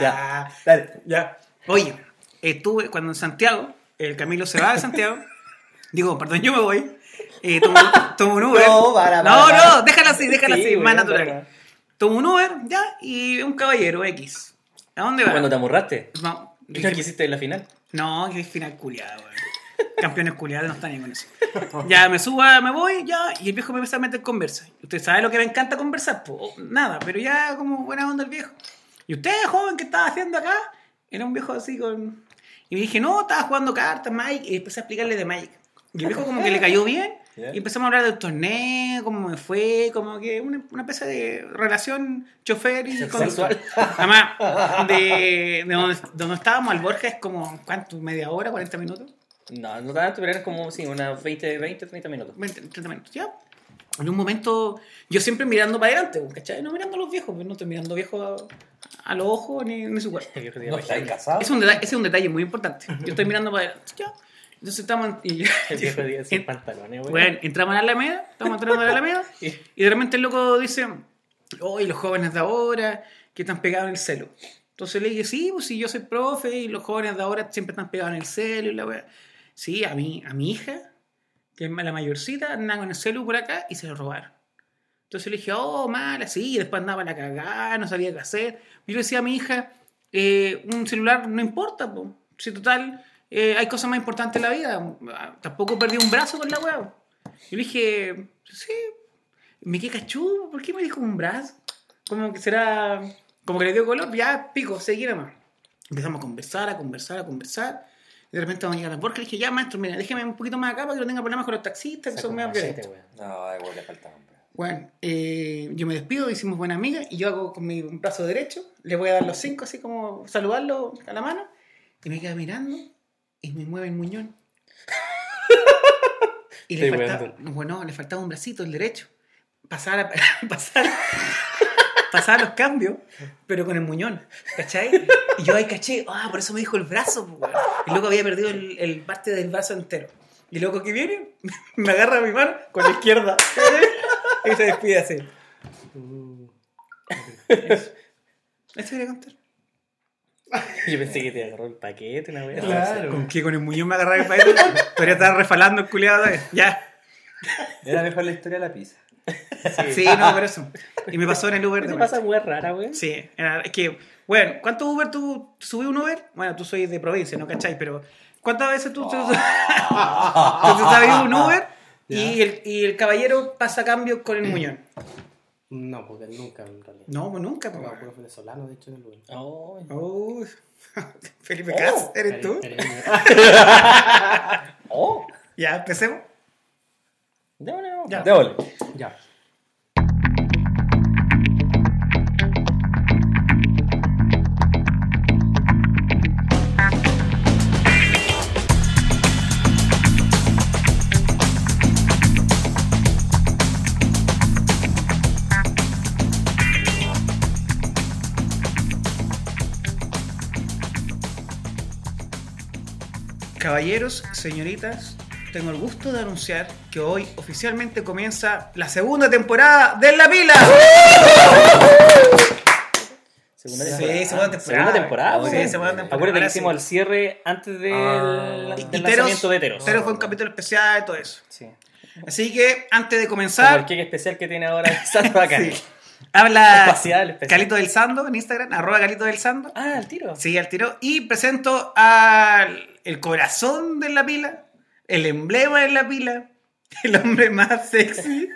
Ya, Ah, dale. ya. Oye, estuve cuando en Santiago, el Camilo se va de Santiago. digo, perdón, yo me voy. Eh, tomo, tomo un Uber. No, para, para, no, para. no, déjala así, déjala Sí, así, más natural. Tomo un Uber, ya, y un caballero X. ¿A dónde va? Cuando te amurraste. No, ¿Qué que hiciste en la final? no, que es final culiado, güey. Campeones culiados no están ni con eso. Ya me suba, me voy, ya, y el viejo me empieza a meter conversa. Usted sabe lo que me encanta conversar, pues nada, pero ya como buena onda el viejo. ¿Y usted, joven, qué estaba haciendo acá? Era un viejo así con. Y me dije, no, estaba jugando cartas, Mike, y empecé a explicarle de Mike. Y el viejo como que le cayó bien, y empezamos a hablar del torneo, cómo me fue, como que una, una especie de relación chofer y conductor. Además, de, de donde, donde estábamos al Borja es como, ¿cuánto? ¿Media hora? ¿40 minutos? No, no tanto, pero eran como, sí, unas 20, 20, 30 minutos. 20, 30 minutos, ya. En un momento, yo siempre mirando para adelante, ¿cachai? No mirando a los viejos, pues no estoy mirando viejos a, los ojos ni, ni su cuerpo. ¿No? Es un detalle, ese es un detalle muy importante. Yo estoy mirando para adelante. Entonces estamos y, El viejo día sin pantalones, güey. bueno, entramos a la Alameda, estamos entrando a la Alameda, y de repente el loco dice, oye, los jóvenes de ahora que están pegados en el celo. Entonces le dije, sí, pues si yo soy profe y los jóvenes de ahora siempre están pegados en el celo y la weá. Sí, a mi, a mi hija, que es la mayorcita, andaba con el celu por acá y se lo robaron. Entonces le dije, oh, mala, sí, y después andaba la cagada, no sabía qué hacer. Y yo le decía a mi hija, eh, un celular no importa, po. si total, eh, hay cosas más importantes en la vida. Tampoco perdí un brazo con la weá. Yo le dije, sí, me quedé cachudo, ¿por qué me dijo un brazo? Como que será, como que le dio color, ya pico, seguí nomás. Empezamos a conversar, a conversar, a conversar. Y de repente vamos a llegar a la porque le dije, ya maestro, mira, déjeme un poquito más acá para que no tenga problemas con los taxistas, que son medio violentos. No, igual le falta hombre. Bueno, eh, yo me despido, hicimos buena amiga y yo hago con mi brazo derecho, le voy a dar los cinco así como saludarlo a la mano y me queda mirando y me mueve el muñón. y le Estoy faltaba, bueno, le faltaba un bracito, el derecho. Pasar, a- pasar, pasar los cambios, pero con el muñón, ¿cachai? Y yo ahí caché, ah, por eso me dijo el brazo, pues. El loco había perdido el, el parte del brazo entero. Y loco que viene, me agarra mi mano con la izquierda. Y se despide así. Eso. Eso quería contar. Yo pensé que te agarró el paquete una vez. Claro. ¿Con qué? Con el muñón me agarraba el paquete. Podría estar refalando el culiado. Ya. Era mejor la historia de la pizza. Sí, no, por eso. Y me pasó en el Uber ¿Qué vuelta. pasa muy rara, güey? Sí, era- es que, bueno, ¿cuántos Uber tú subí un Uber? Bueno, tú soy de provincia, ¿no cachai? Pero, ¿cuántas veces tú, tú, tú, tú sabes un Uber y el, y el caballero pasa cambio con el muñón? No, porque nunca en realidad. No, pues nunca. No, Pues. puro venezolano, de hecho, en el lugar. Oh, Uy. Felipe Cas, ¿eres tú? Eres- eres- oh. Ya, empecemos. No, no, no. Ya. Déjole. Ya. Caballeros, señoritas, tengo el gusto de anunciar que hoy oficialmente comienza la segunda temporada de La Pila. Segunda Sí, temporada. segunda temporada. Segunda temporada, Sí, segunda temporada. Acuérdate que hicimos sí. el cierre antes del, Ah. del Y Teros- lanzamiento de Teros. Teros fue un capítulo especial y todo eso. Sí. Así que antes de Como el comenzar, especial que tiene ahora acá. Sí. habla Espacial, especial. Calito del Sando en Instagram, arroba Calito del Sando. Ah, el tiro. Sí, al tiro. Y presento al el corazón de la pila, el emblema de la pila, el hombre más sexy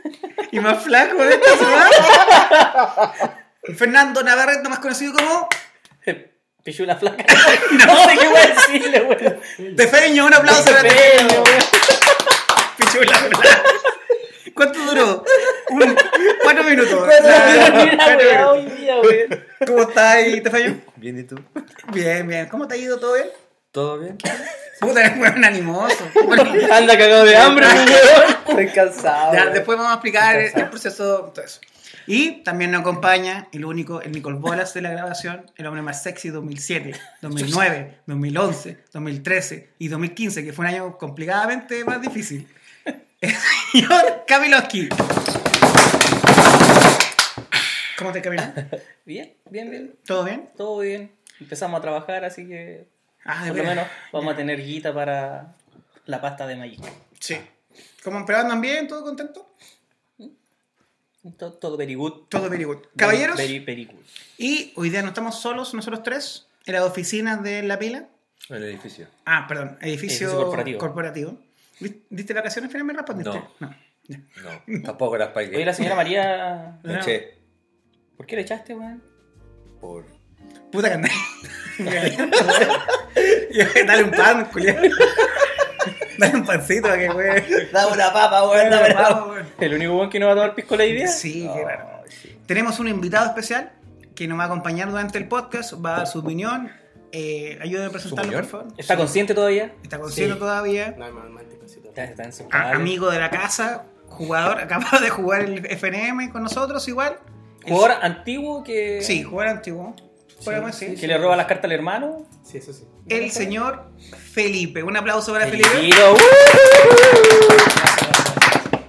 y más flaco de esta ciudad. Fernando Navarrete, más conocido como Pichula flaca. no sé qué voy a decirle, güey. Tefeño. Un aplauso para güey. Pichula flaca. ¿Cuánto duró? Un- cuatro minutos. Mira, Cuatro güey, minutos. hoy día, güey. ¿Cómo estás ahí, Tefeño? Bien, ¿y tú? Bien, bien. ¿Cómo te ha ido? ¿Todo bien? ¿Todo bien? Puta, eres un animoso. Anda cagado de hambre. Estoy cansado. Ya, después vamos a explicar el, el proceso, todo eso. Y también nos acompaña el único, el Nicole Bolas de la grabación, el hombre más sexy 2007, 2009, 2011, 2013 y 2015, que fue un año complicadamente más difícil. El señor Kamilowski. ¿Cómo te Camilo? Bien, bien, bien. ¿Todo bien? Todo bien. empezamos a trabajar, así que Ah, de por lo menos vamos a tener guita para la pasta de Magic. Sí. ¿Cómo pero andan bien? ¿Todo contento? Todo, todo very good. Todo very good. Caballeros, Very, very good. y hoy día no estamos solos, nosotros tres, en las oficinas de La Pila. El edificio. Ah, perdón, edificio, Edificio corporativo. corporativo. ¿Vis- ¿Diste vacaciones al final? ¿Me respondiste? No. Ya. No, tampoco las pagué. Oye, la señora María, Me eché ¿por qué le echaste, weón? por... Puta andai. Dale un pan, culiado. Dale un pancito a que weón. Dame una papa, weón, dame una papa. ¿El único weón que no va a tomar pisco la idea? Sí, qué raro. Tenemos un invitado especial que nos va a acompañar durante el podcast, va a dar su opinión. Eh, ayúdame a presentarlo, por favor. ¿Está consciente todavía? Está consciente Sí. todavía. No. Está, está en su A- amigo de la casa, jugador, acaba de jugar el FNM con nosotros igual. Jugador antiguo que, Sí, jugador antiguo. Podemos decir. que le roba las cartas al hermano. Sí, eso sí. El señor Felipe. Un aplauso para Felipe. Felipito, ¡uh!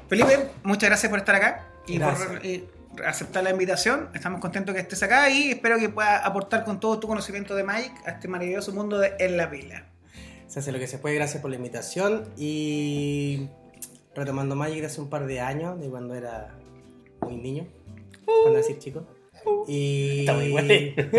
Felipe, muchas gracias por estar acá y Gracias. por eh, aceptar la invitación. Estamos contentos que estés acá y espero que puedas aportar con todo tu conocimiento de Magic a este maravilloso mundo de En la Pila. Se hace lo que se puede, gracias por la invitación. Y retomando Magic hace un par de años, de cuando era muy niño, para no decir chico. Y... Está muy güey.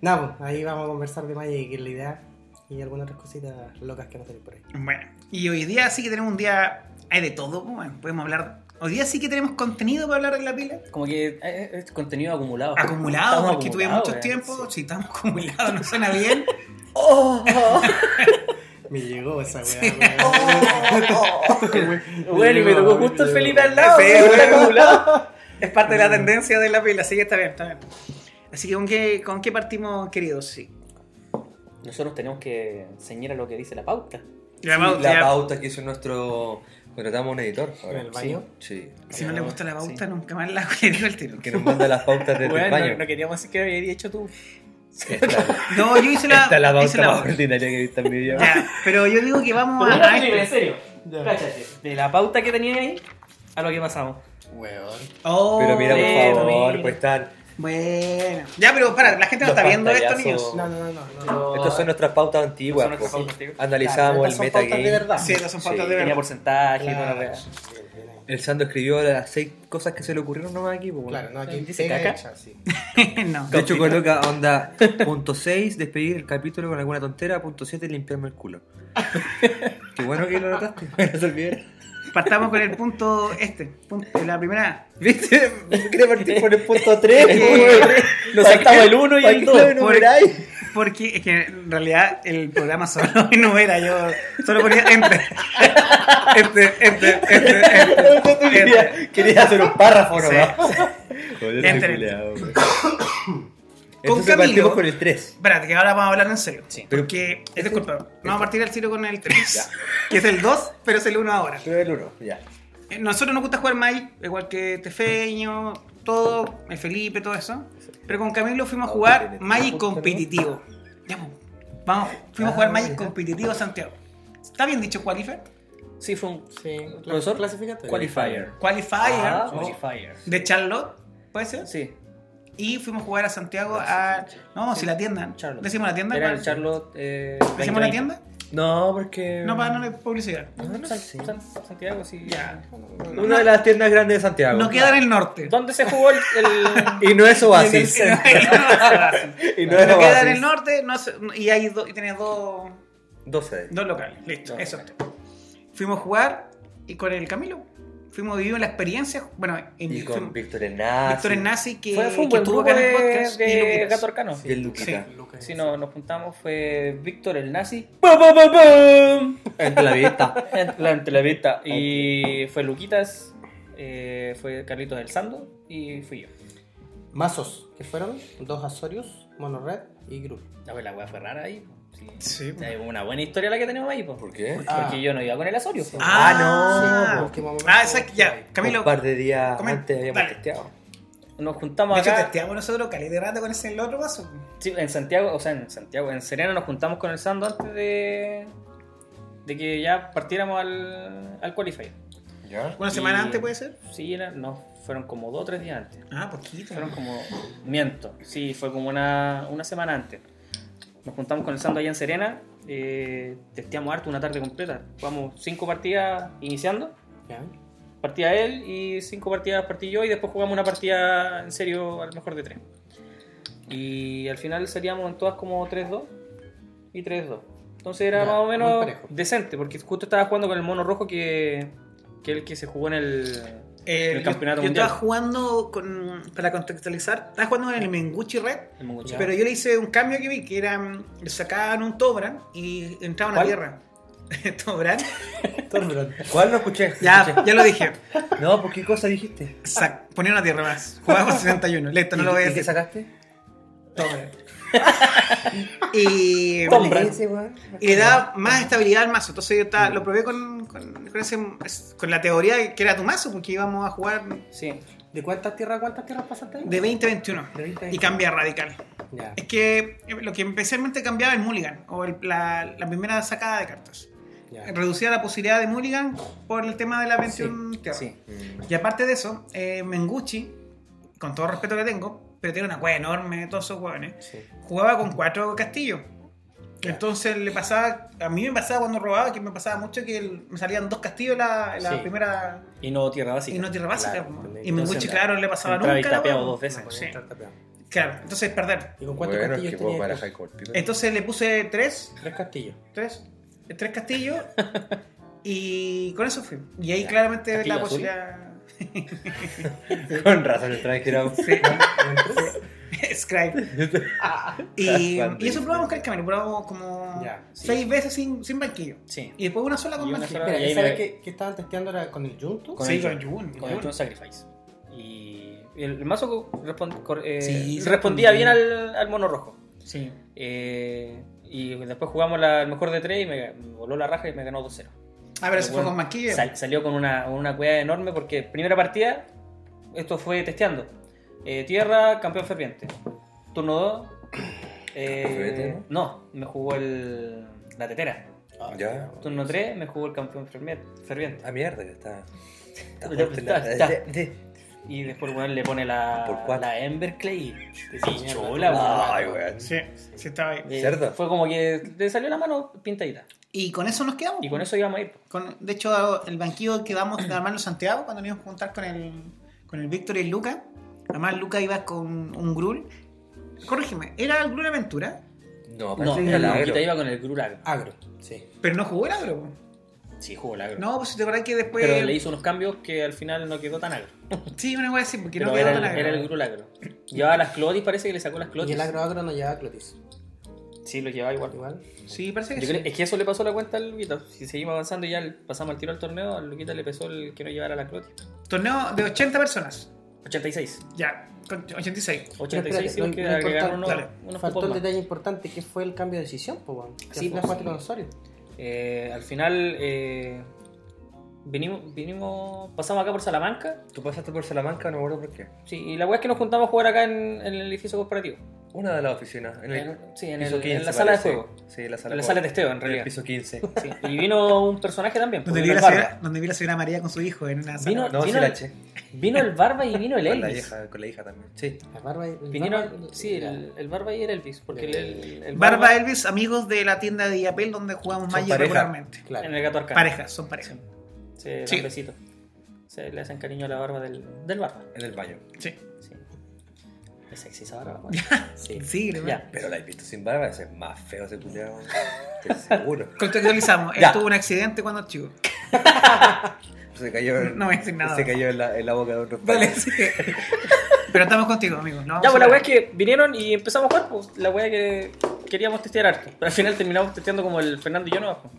Nada, pues, ahí vamos a conversar de Magic, que es la idea. Y algunas otras cositas locas que van a salir por ahí. Bueno, y hoy día sí que tenemos un día. Hay de todo, pues, bueno, podemos hablar. Hoy día sí que tenemos contenido para hablar en la pila. Como que eh, es contenido acumulado. Acumulado, Estamos porque tuve acumulados, mucho weón. tiempo. Si estamos acumulados, no suena bien. Me llegó esa weá. Bueno, y me tocó justo el Felipe al lado. Sí, acumulado. Es parte de la tendencia de la pila, así que está bien, está bien. Así que, ¿con qué, con qué partimos, queridos? Sí. Nosotros tenemos que enseñar a lo que dice la pauta. La pauta, La ya- pauta que hizo nuestro... Contratamos un editor. ahora. ¿En el baño? Sí. Si no le gusta la pauta, nunca más la digo el tiro. Que nos manda las pautas desde el Bueno, baño. no, no queríamos decir que había hecho tú. Esta, No, yo hice la, esta es la hice pauta la más ordinaria que he visto en mi vida. Ya, pero yo digo que vamos a, no, a en serio. Ya. Cáchate. De la pauta que tenía ahí a lo que pasamos. Weón. Oh, Pero mira, por Bueno, favor, mira. pues están... Bueno. Ya, pero para, la gente no está viendo esto, niños. No, no, no, no. no. Estas son nuestras pautas antiguas. Son nuestras pues. pautas antiguas. Analizamos Claro, el estas son pautas metagame. de verdad. Sí, estas son pautas Sí, de Tenía verdad. y toda la. El Sando escribió las seis cosas que se le ocurrieron nomás aquí. pues, bueno. Claro, no, aquí Dice pega caca. hecha, sí. no. De hecho, coloca onda punto 6, despedir el capítulo con alguna tontera, punto 7, limpiarme el culo. Qué bueno que lo notaste, se. Partamos con el punto este. Punto, la primera. ¿Viste? ¿Quieres partir por el punto 3? Nos saltamos el 1 y el 2. Porque es que en realidad el programa solo no era yo. Solo ponía entre. Entre, entre, entre, entre. entre. Quería hacer un párrafo Sí, nomás. Entre. Entonces Camilo. partimos con el 3. Espérate, que ahora vamos a hablar en serio. Sí. Pero- Porque, eh, disculpa, vamos a partir al tiro con el 3. Que es el 2, pero es el 1 ahora. Pero el 1, ya. Eh, Nosotros nos gusta jugar Magic, igual que Tefeño, todo, el Felipe, todo eso. Pero con Camilo fuimos a jugar Magic competitivo. Ya, pues, vamos, fuimos a jugar Ah, Magic ya. competitivo a Santiago. ¿Está bien dicho Qualifier? Sí, fue un Sí, Profesor, clasificatorio. qualifier. Qualifier Ah, qualifier. de Charlotte, ¿puede ser? Sí, Y fuimos a jugar a Santiago a. No, si la tienda. Charlotte. ¿Decimos la tienda? Era el Charlotte. Eh, ¿Decimos la 2020. tienda? No, porque. No, para no darle publicidad. no San- sé. San- Santiago, sí. Ya. Una de las tiendas grandes de Santiago. No queda en el norte. ¿Dónde se jugó el.? el- Y no es Oasis. Y no- y no es no queda en el norte no y hay do- y tiene dos, 12. dos locales. Listo, Dos eso. Fuimos a jugar y con el Camilo. Fuimos vivimos la experiencia. Bueno, en, Y con Víctor Enaz. Víctor Nazi que, fue, fue un que buen estuvo grupo acá en el de, podcast. y de Luquitas. Gato Arcano. Y el Luquita. Lucas. Sí, no, nos juntamos, fue Víctor el nazi. ¡Pum, pum, pum, pum! Entre la vista. En la entrevista. Y fue Luquitas, eh, fue Carlitos del Sando y fui yo. Mazos, que fueron dos Azorius, Mono Red y Grul. La pues, la wea fue rara ahí. Sí. Sí, po. Es una buena historia la que tenemos ahí, po. ¿Por qué? Ah. Porque yo no iba con el Asorio. po. Ah, Ah, no. no, qué momento. Ah, exacto, ya. Camilo. Un par de días Comen- antes habíamos dale. testeado. Nos juntamos De hecho, acá. testeamos nosotros cali de rato con ese el otro vaso. Sí, en Santiago, o sea, en Santiago, en Serena nos juntamos con el Sando antes de, de que ya partiéramos al, al Qualifier. ¿Ya? Una Y- semana antes puede ser. Sí, era, no, fueron como dos o tres días antes. Ah, poquito. Fueron como. Miento. Sí, fue como una, una semana antes. Nos juntamos con el Sando allá en Serena. Eh, testeamos harto una tarde completa. Jugamos cinco partidas iniciando. Ya. Partía él y cinco partidas partí yo. Y después jugamos una partida en serio, a lo mejor de tres. Y al final seríamos en todas como 3-2 y 3-2. Entonces era más o menos decente, porque justo estaba jugando con el mono rojo que, que el que se jugó en el, Eh, el yo- campeonato yo, mundial. estaba jugando con, para contextualizar, estaba jugando con el Menguchi Red, El pero yo le hice un cambio que vi que era le sacaban un Tobran y entraban a tierra. Tobran. ¿Cuál no escuché? Ya, Escuché. ya lo dije. No, ¿por qué cosa dijiste? Sac, ponía una tierra más. Jugábamos 61. Listo, no ¿Y- lo voy a ¿Y qué decir. sacaste? Tobran. y, le da más estabilidad al mazo. Entonces yo estaba- lo probé con, con, con ese, con la teoría de que era tu mazo, porque íbamos a jugar Sí, ¿De cuántas tierras, cuántas tierras pasaste ahí? de 20 a 21. De 20 a Y 21. cambia radical. Es que eh, lo que especialmente cambiaba el mulligan, o el- la, la primera sacada de cartas. Reducía la posibilidad de mulligan por el tema de la 21 tierra. sí. Y aparte de eso, eh, Menguchi, con todo el respeto que tengo, pero tiene una cueva enorme, todos esos hueones, Sí. Jugaba con cuatro castillos. Entonces le pasaba, a mí me pasaba cuando robaba, que me pasaba mucho que el- me salían dos castillos en la, la Sí. primera Y no tierra básica. y no tierra básica. Claro, entendí. y Menguchi, Entonces, claro, le pasaba y nunca. tapeaba po. dos veces. Sí. tapeado. Claro, entonces perder. ¿Y con cuántos Bueno, castillos que pico. Entonces le puse tres, Tres castillos. tres, tres castillos y con eso fui. Y ahí claramente ¿Castillo la azul? posibilidad. Con razón, el traje era Scribe. y, y eso probamos con el camino, probamos como Ya, sí. seis veces sin, sin banquillo. Sí. Y después una sola con banquillo. sola- Espera, y ahí ¿esa me- vez que, que estaban testeando era con el Junto? Con sí, el con Jun. Jun. Con el Jun. Sacrifice. Y el mazo eh, Sí, respondía bien al, al mono rojo. Sí. Eh, y después jugamos la- el mejor de tres y me, me voló la raja y me ganó 2-0. Ah, pero eso fue con banquillo. Sal- salió con una, una cueva enorme porque primera partida, esto fue testeando. Eh, tierra, campeón ferviente. Turno 2. ¿Ferviente, no, me jugó el, la tetera. Ya. Turno 3 me jugó el campeón ferviente. Ah, mierda, que está. está fuerte está, la- está. de- de- Y después bueno, le pone la, la Emberclay y mierda. chola, weón. Ay, weón. Sí, sí estaba ahí. Eh, Cerdo. Fue como que le salió la mano pintadita. Y con eso nos quedamos. Y con eso íbamos a ir. Con- de hecho, el banquillo que damos de Armando Santiago, cuando nos íbamos a juntar con el, con el Víctor y el Luca, además Luca iba con un Grul. Corrígeme, ¿era el Grul Aventura? No, No, que el era el Luquita agro. iba con el Grulagro. Agro, sí. Pero no jugó el agro. Sí, jugó el agro. No, pues si te acordás que después. Pero le hizo unos cambios que al final no quedó tan agro. Sí, una wea así, porque Pero no quedó era, tan el, agro. era el Grulagro. Llevaba las clotis, parece que le sacó las Y clotis. el agro agro no llevaba clotis. Sí, lo llevaba igual. Igual. Sí, parece que Yo sí. creo- es que eso le pasó la cuenta al Luquita. Si seguimos avanzando y ya pasamos al tiro al torneo, al Luquita le pesó el que no llevara la clotis. Torneo de 80 personas. 86. Ya, con 86. 86 sí, lo- porque lo agregaron importante- unos, dale. unos Faltó el más. detalle importante que fue el cambio de decisión, pues, bueno. Que Sí, al final pues, con Osorio. Eh, al final eh, vinimos, vinimos, pasamos acá por Salamanca. Tú pasaste por Salamanca, no me acuerdo por qué. Sí, y la weá es que nos juntamos a jugar acá en, en el edificio corporativo. Una de las oficinas. En, el En- sí, en piso el- 15, en la sala de juego. Sí, la sala En la de sala de testeo, en En realidad. el piso 15. Sí, Y vino un personaje también. pues, Donde vi, vino la el Barba. señora, donde vi la señora María con su hijo en una sala. Vino- No, sí vino- la eché. Vino el Barba y vino el Con la, Elvis. hija, con la hija también. Sí. La barba y- el Vinieron, barba y- sí, el, el Barba y el Elvis. Porque el, el- el Barba Elvis, amigos de la tienda de Yapel donde jugamos Magic regularmente. Claro. En el gato arcano. Parejas, son parejas. Sí. besitos. Se le hacen cariño a la barba del, del Barba. En el baño. Sí. Sí. Es sexy esa barba. weón. Sí. Sí. Ya. Pero la he visto sin barba, ese es más feo ese culiado. Seguro. Contextualizamos. Él Ya. tuvo un accidente cuando chico. Se cayó en, No voy a decir nada. Se cayó en la, en la boca de otro padre. sí. Pero estamos contigo, amigos. No vamos Ya, a pues la parar. weá es que vinieron y empezamos a jugar, pues la weá que queríamos testear harto. Pero al final terminamos testeando como el Fernando y yo no pues.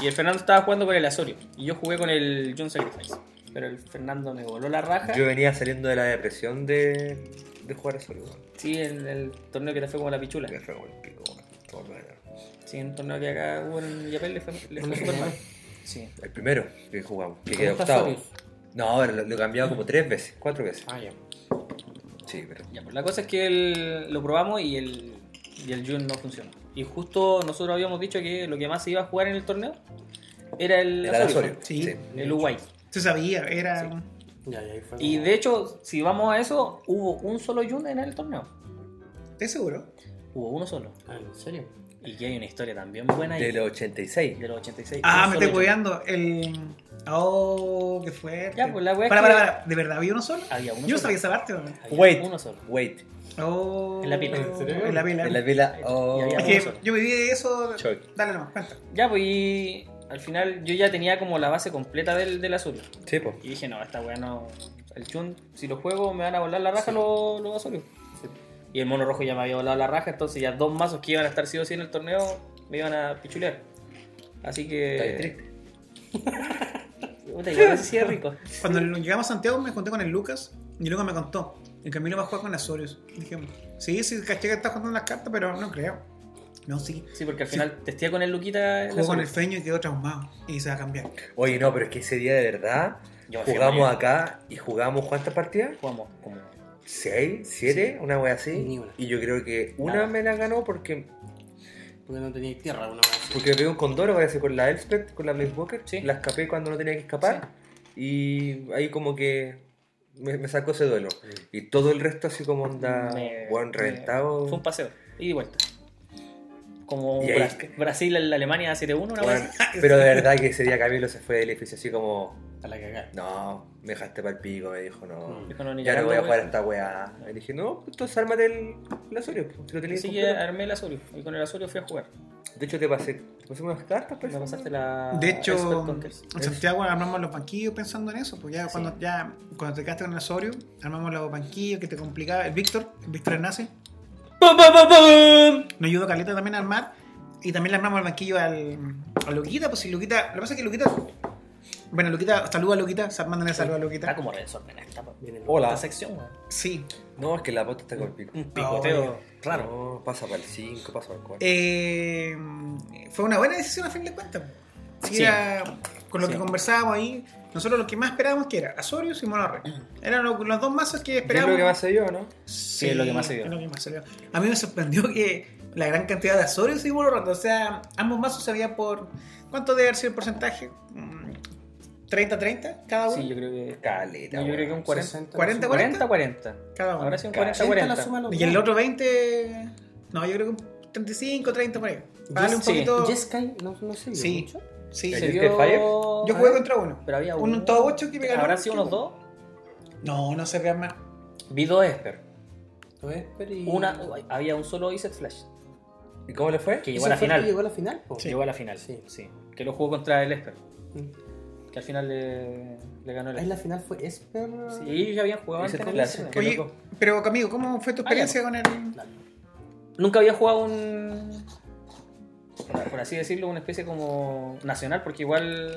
Y el Fernando estaba jugando con el Asorio. Y yo jugué con el John Sacrifice. Pero el Fernando me voló la raja. Yo venía saliendo de la depresión de, de jugar weón. Sí, en el torneo que te fue como la pichula. Me fue como el pico, weón. Todo bueno. Sí, en un torneo que acá hubo en Yapel le fue, le fue mal. Sí. El primero que jugamos, que ¿Cómo quedó octavo. No, pero lo, lo he cambiado como tres veces, cuatro veces. Ah, ya. Sí, pero. Ya, pues la cosa es que el- lo probamos y el, y el June no funcionó. Y justo nosotros habíamos dicho que lo que más se iba a jugar en el torneo era el el. Sí. Sí. el Uruguay. Se sabía, era. Ya, y ahí fue Y como- de hecho, si vamos a eso, hubo un solo Jun en el torneo. ¿Estás seguro? Hubo uno solo. Ah, ¿En serio? Y que hay una historia también buena ahí. De los 86. de los 86. Ah, me estoy cuidando. El. Oh, qué fuerte. Ya, pues, la wea para, para, para. ¿De verdad había uno solo? Había uno Yo no solo. sabía esa parte. Había Wait. Uno solo. Wait. Oh. En la pila. ¿En serio? En la pila. En la pila. Oh. Es que yo viví de eso. Dale nomás, cuenta. Ya, pues y al final yo ya tenía como la base completa del, del azul. Sí, po. Y dije, no, esta weá no. El chun, si lo juego, me van a volar la raja los, los azules. Y el mono rojo ya me había volado la raja, entonces ya dos mazos que iban a estar sí o sí en el torneo me iban a pichulear. Así Está bien que. triste. Puta, sí es rico. Cuando llegamos a Santiago me junté con el Lucas y Lucas me contó. El Camilo va a jugar con Azorius. Dije, sí, sí, caché que está jugando las cartas, pero no creo. No, sí. Sí, porque al final testía con el Luquita. el Jugó con el feño y quedó traumado. Y se va a cambiar. Oye, no, pero es que ese día de verdad Yo jugamos acá y jugamos ¿cuántas partidas? Jugamos como. ¿Seis? ¿Siete? Una wea así. Ni una. Y yo creo que una Nada. me la ganó porque, Porque no tenía tierra, una vez. porque me pegó un condoro, parece con la Elspeth, con la Blaze Walker. Sí. La escapé cuando no tenía que escapar. Y ahí como que me, me sacó ese duelo. Y todo el resto así como onda, me- buen me- reventado. Fue un paseo. Y de vuelta. Como Y ahí- Bra- Brasil, Alemania 7-1, una Bueno, vez. pero de verdad que ese día Camilo se fue del edificio así como, A la cagada. no, me dejaste para el pico, me dijo, no. Mm. Dijo, no, ni Ya no voy a güey. jugar a esta weá. Y dije, no, pues entonces ármate el, el Azorio, pues, si lo tenías Así que armé el Azurio. Y con el Azurio fui a jugar. De hecho, te pasé, te pasé unas cartas, pues. Me pasaste la. De hecho, en Santiago armamos los banquillos pensando en eso. Pues ya Sí. cuando ya cuando te quedaste con el Azorio, armamos los banquillos que te complicaba. El Víctor, el Víctor Hernández, ¡Pum, pum, pum, pum! nos ayudó Caleta también a armar. Y también le armamos el banquillo al, a Luquita. Pues si Luquita. Lo que pasa es que Luquita. Bueno, Luquita, saluda a Luquita. Mándale saludo a Está Luquita. como resordenada esta, el- Hola. esta sección, weón. Sí. No, es que la bota está con el pico. Un picoteo raro. No, pasa para el 5, pasa para el 4. Eh, fue una buena decisión a fin de cuentas. Sí, Sí. era- con lo Sí. que conversábamos ahí, nosotros lo que más esperábamos que era Azorius y Monorre. Eran lo- los dos mazos que Es esperábamos. lo que más se dio, ¿no? Sí, es lo que más se dio. es lo que más se dio. A mí me sorprendió que la gran cantidad de Azorius y Monorre, o sea, ambos mazos se habían por. ¿Cuánto debe haber sido el porcentaje? Mm, ¿30-30 cada uno? Sí, yo creo que. Caleta. Yo creo que un 40. 60, 40, 40, 40. Cada uno. Ahora sí un Cada- 40, 80 la 40. suma de los Y el otro 20. No, yo creo que un 35, 30 por ahí. Darle un Sí. poquito. Jeskai, no, no sé. Sí. mucho. Sí, ¿El Se vio- Fire? Yo jugué contra uno. Pero había Un uno. todo ocho que me ganó. ¿Habrán sido unos dos? No, no se vean más. Vi dos Esper. Lo Esper y... Una, había un solo Iset Flash. ¿Y cómo le fue? Que ¿Ese llegó a la final. Llegó a la final, po? Llegó a la final, Sí. sí. Que lo jugó contra el Esper. Mm. Que al final le, le ganó el Ahí la Esper. final fue Esper. Sí, ellos ya habían jugado antes en Flash, Oye, loco. pero Camilo, ¿cómo fue tu Ah, experiencia con el. Nunca había jugado un. Por así decirlo, una especie como nacional, porque igual.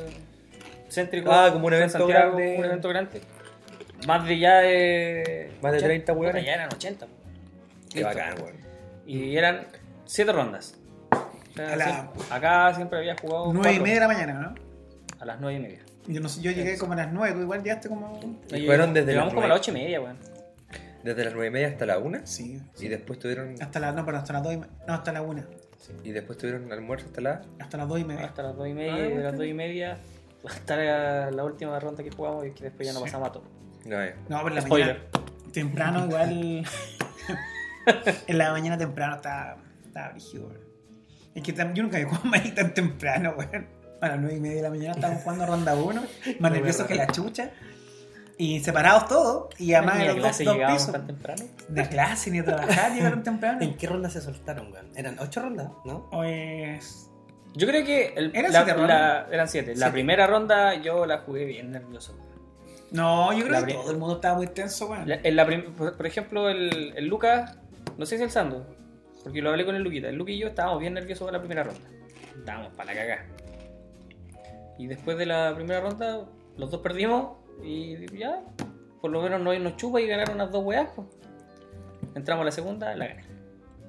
Céntrico. Ah, como un en evento Santiago, grande. Un evento grande. Más de ya de. Más de 30 Puta, hueones. Ya eran 80. Qué Listo. bacán, weón. Y eran 7 rondas. O sea, la- acá siempre había jugado. 9 y media de la mañana, ¿no? A las 9 y media. Yo, no sé, yo llegué como a las 9, tú igual llegaste como. Y fueron desde Llegamos las como a las 8 y media, weón. Desde las 9 y media hasta la 1. Sí. Y después tuvieron. Hasta las. No, pero hasta las 2 y No, hasta la 1. Y después tuvieron almuerzo hasta la. Hasta las 2 y media. Hasta las 2 y media. Ah, y de las 2 y media hasta la, la última ronda que jugamos y que después ya no Sí. pasamos a todo. No, eh. No, pero en la Spoiler. mañana. Temprano, igual. en la mañana temprano estaba. Estaba brígido. Es que yo nunca había jugado Magic tan temprano, weón. A las 9 y media de la mañana estábamos jugando ronda 1. Más nerviosos que la chucha. Y separados todos. Y además en los dos, clase dos pisos. tan temprano. De clase ni a trabajar llegaron temprano. ¿En qué ronda se soltaron, weón? Eran 8 rondas, ¿no? Pues. Yo creo que el- ¿Eran la- siete la- eran 7. La Siete. primera ronda yo la jugué bien nervioso. No, yo creo La que todo el mundo estaba muy tenso, weón. La- en la prim- por, ejemplo, el, el Lucas, no sé si el Sando, porque lo hablé con el Luquita. El Luqui y yo estábamos bien nerviosos en la primera ronda. Estábamos para la cagada. Y después de la primera ronda, los dos perdimos y ya, por lo menos no nos chupa y ganaron unas dos weas. pues. Entramos a la segunda, la gané.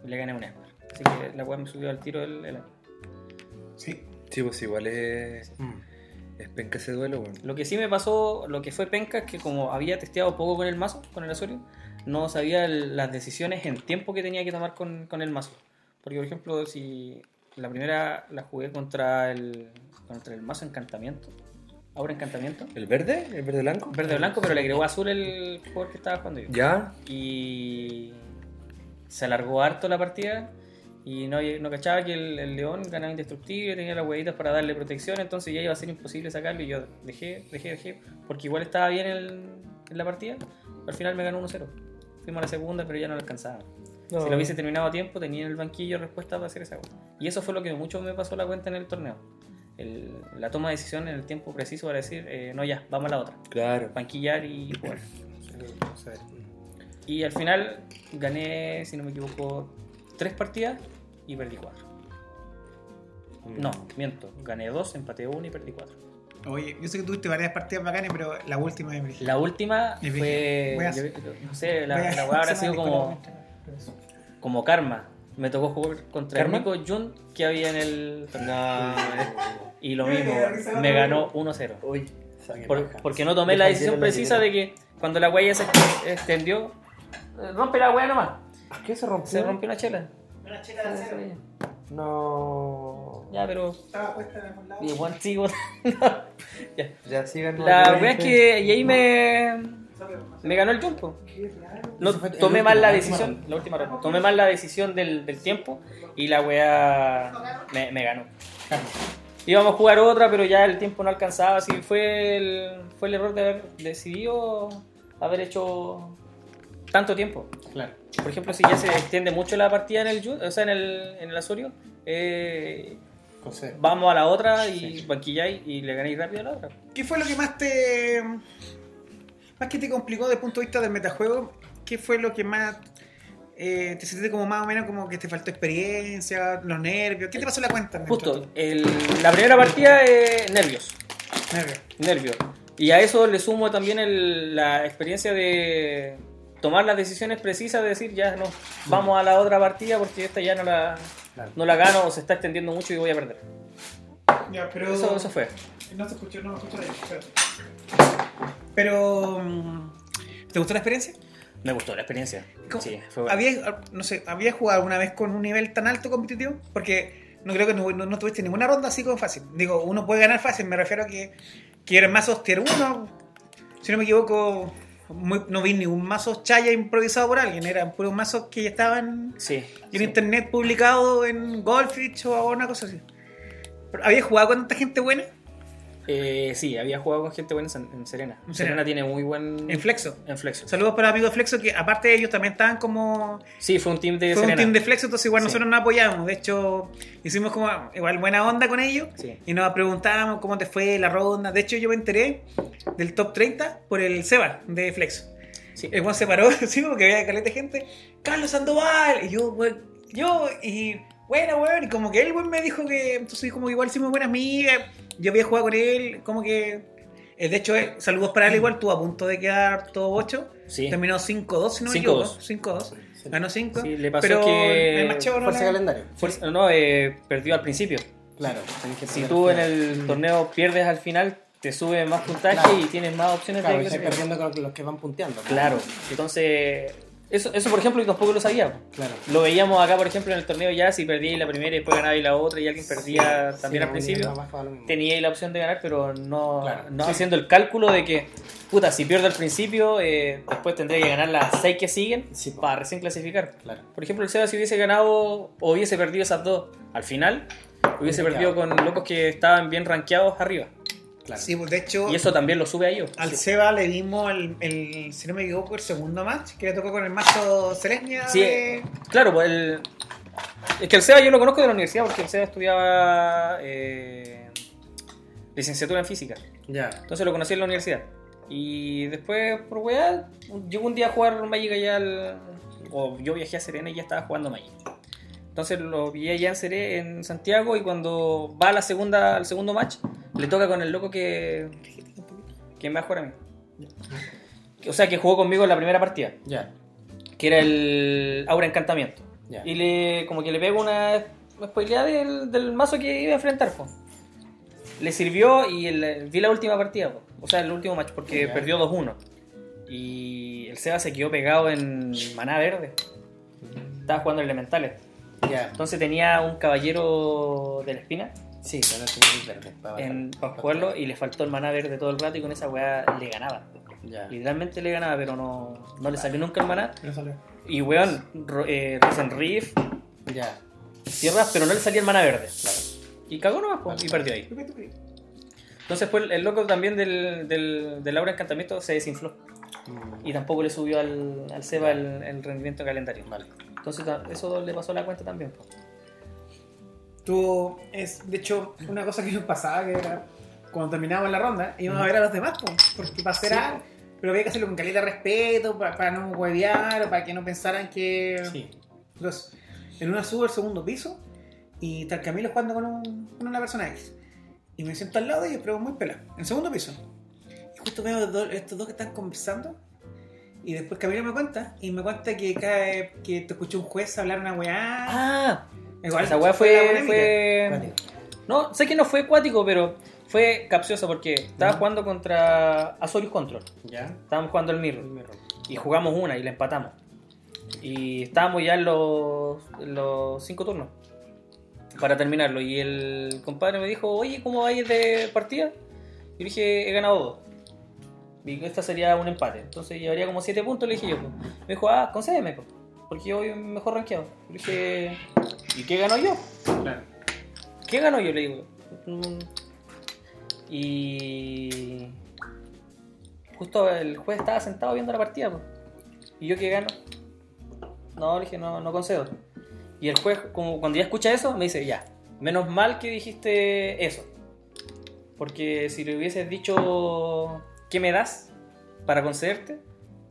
Y le gané una Esper. Así que la wea me subió al tiro el, el año. Sí. Sí, pues igual es. Mm. Es penca ese duelo, weón. Lo que sí me pasó, lo que fue penca, es que como había testeado poco con el mazo, con el Azorio, no sabía el- las decisiones en tiempo que tenía que tomar con, con el mazo. Porque, por ejemplo, si la primera la jugué contra el, contra el mazo encantamiento, Ahora encantamiento. ¿El verde? ¿El verde blanco? Verde blanco, pero le agregó azul el jugador que estaba jugando yo. Ya. Y se alargó harto la partida. Y no, no cachaba que el, el león ganaba indestructible, tenía las huevitas para darle protección, entonces ya iba a ser imposible sacarlo. Y yo dejé, dejé, dejé, porque igual estaba bien en, en la partida. Al final me ganó 1-0. Fuimos a la segunda, pero ya no lo alcanzaba. No. Si lo hubiese terminado a tiempo, tenía en el banquillo respuesta para hacer esa cosa. Y eso fue lo que mucho me pasó la cuenta en el torneo. El- la toma de decisión en el tiempo preciso para decir, eh, no, ya, vamos a la otra. Claro. Banquillar y jugar. Y al final gané, si no me equivoco, tres partidas y perdí cuatro. No, miento. Gané dos, empaté uno y perdí cuatro. Oye, yo sé que tuviste varias partidas bacanas, pero la última brígida. La última fue. yo- no sé, la, la weá habrá sido como, como karma. Me tocó jugar contra ¿Karma? el único Jun que había en el. No. Y lo mismo, me ganó 1-0. Uy. Por- porque no tomé la decisión precisa de que cuando la ya se extendió, eh, rompe la weá nomás. ¿Qué se rompió? Se rompió una chela. Una chela de cero. No. Ya, pero. Estaba puesta en algún lado. Y igual sigo. ya. Ya sigan. La weá es que. Y ahí me. Me ganó el tiempo. No, tomé mal la decisión. La última ronda. Tomé mal la decisión del, del tiempo. Y la weá. Me, me ganó. Íbamos a jugar otra, pero ya el tiempo no alcanzaba. Así fue el, fue el error de haber decidido haber hecho tanto tiempo. Claro. Por ejemplo, si ya se extiende mucho la partida en el, o sea, en el, en el eh, vamos a la otra y banquilláis y le ganáis rápido a la otra. ¿Qué fue lo que más te. Más que te complicó desde el punto de vista del metajuego? ¿Qué fue lo que más. eh, te sentiste como más o menos como que te faltó experiencia, los nervios? ¿Qué te pasó en la cuenta? Justo, el- la primera partida, eh, nervios. Nervios. Nervios. Y a eso le sumo también el- la experiencia de tomar las decisiones precisas, de decir, ya no, vamos a la otra partida porque esta ya no la, Claro. no la gano o se está extendiendo mucho y voy a perder. Ya, pero. Eso, eso fue. No se escuchó, no se escuchó. Pero. mm, ¿Te gustó la experiencia? Me gustó la experiencia. ¿Cómo- Sí, fue bueno. ¿Habías, no sé, ¿habías jugado alguna vez con un nivel tan alto competitivo? Porque no creo que no, no- no tuviste ninguna ronda así como fácil. Digo, uno puede ganar fácil, me refiero a que, que eran mazos tier 1. Si no me equivoco, muy- no vi ningún mazo chaya improvisado por alguien, eran puros mazos que ya estaban Sí. en sí. internet publicado en Goldfish o una cosa así. Pero, ¿Habías jugado con tanta gente buena? Eh, sí, había jugado con gente buena en, Serena. En Serena. Serena. tiene muy buen... En Flexo. En Flexo. Saludos para los amigos de Flexo, que aparte de ellos también estaban como Sí, fue un team de Fue un team de Flexo, entonces igual Sí. nosotros nos apoyamos. De hecho, hicimos como igual buena onda con ellos. Sí. Y nos preguntábamos cómo te fue la ronda. De hecho, yo me enteré del top 30 por el Seba de Flexo. Sí. El buen se paró, sí, porque había caleta de gente. ¡Carlos Sandoval! Y yo, yo, y bueno, weón. Y como que él, weón, me dijo que. Entonces, como que igual hicimos buenas amigas. Yo había jugado con él, como que. eh, De hecho, eh, saludos para él, igual, estuvo a punto de quedar todo 8. Sí. Terminó 5-2, si no me 5-2. equivoco. 5-2. Ganó 5. Sí, le pasó pero que- el no Fuerza la- calendario. Fuerza- no, eh, perdió al principio. Claro. tenés que Si perder tú al en final. el torneo pierdes al final, te sube más puntaje Claro. y tienes más opciones Claro, de estás clasificar. perdiendo con los que van punteando. ¿no? Claro, entonces, eso, eso por ejemplo, yo tampoco lo sabía. Claro. Lo veíamos acá, por ejemplo, en el torneo ya, si perdíais la primera y después ganabais la otra y alguien perdía Sí, también sí, al principio, teníais la opción de ganar, pero no, Claro. no Sí. haciendo el cálculo de que, puta, si pierdo al principio, eh, después tendré que ganar las seis que siguen para recién clasificar. Claro. Por ejemplo, el Seba si hubiese ganado o hubiese perdido esas dos al final, hubiese perdido con locos que estaban bien rankeados arriba. Claro. Sí, pues de hecho, Y eso también lo sube a ellos. al Seba le dimos el, el, si no me equivoco, el segundo match, que le tocó con el mazo Selesnia. Sí, de- claro, pues el. Es que el SEBA yo lo conozco de la universidad porque el SEBA estudiaba eh, licenciatura en física. Ya. Entonces lo conocí en la universidad. Y después, por weá, llegó un día a jugar Magic allá al. O yo viajé a Serena y ya estaba jugando Magic. Entonces lo vi allá en, en Santiago y cuando va a la segunda, al segundo match, le toca con el loco que. que me va a jugar a mí. O sea, que jugó conmigo en la primera partida Ya. que era el Aura Encantamiento. Ya. Y le como que le pego una, una spoileada del, del mazo que iba a enfrentar. po. Le sirvió y el- vi la última partida, po. o sea, el último match, porque Ya. perdió 2-1. Y el Seba se quedó pegado en maná verde. Estaba jugando elementales. Ya. Entonces tenía un caballero de la espina Sí, pero tenía el verde. para en, para jugarlo y le faltó el maná verde todo el rato y con esa weá le ganaba. Ya. Literalmente le ganaba, pero no, no le salió nunca el maná. No salió. Y weón, eh, Reef, Ya. tierras, pero no le salía el maná verde. Y cagó nomás, po, y perdió ahí. Entonces fue el, loco también del, del, del aura encantamiento se desinfló. Mm, Y tampoco le subió al, al Seba el, el rendimiento calendario. Vale. Entonces eso le pasó a la cuenta también. Tú, es, de hecho, una cosa que nos pasaba que era cuando terminábamos la ronda, íbamos a ver a los demás, po, porque para hacer Sí, algo, pero había que hacerlo con caleta de respeto, para, para no huevear, o para que no pensaran que. Sí. Los, en una subo al segundo piso y está el Camilo jugando con, un- con una persona X. Y me siento al lado y ellos, pero muy pelado, en el segundo piso. Y justo veo estos dos que están conversando. Y después Camilo me cuenta, y me cuenta que, cae, que te escuchó un juez hablar una weá. Ah, Igual esa weá fue, fue... No, sé que no fue acuático, pero fue capcioso porque estaba jugando contra Azorius Control. Ya. Estábamos jugando el Mirror. Y jugamos una y la empatamos. Y estábamos ya en los, en los cinco turnos para terminarlo. Y el compadre me dijo, oye, ¿cómo vais de partida? Y dije, he ganado dos. Y esta sería un empate. Entonces llevaría como siete puntos, le dije yo. pues. Me dijo, ah, concédeme, pues, porque yo voy mejor rankeado. Le dije, ¿y qué ganó yo? Claro. ¿Qué ganó yo? Le digo. Y. Justo el juez estaba sentado viendo la partida, po. ¿Y yo qué gano? No, le dije, no, no concedo. Y el juez, como cuando ya escucha eso, me dice, ya, menos mal que dijiste eso. Porque si le hubieses dicho, ¿qué me das para concederte?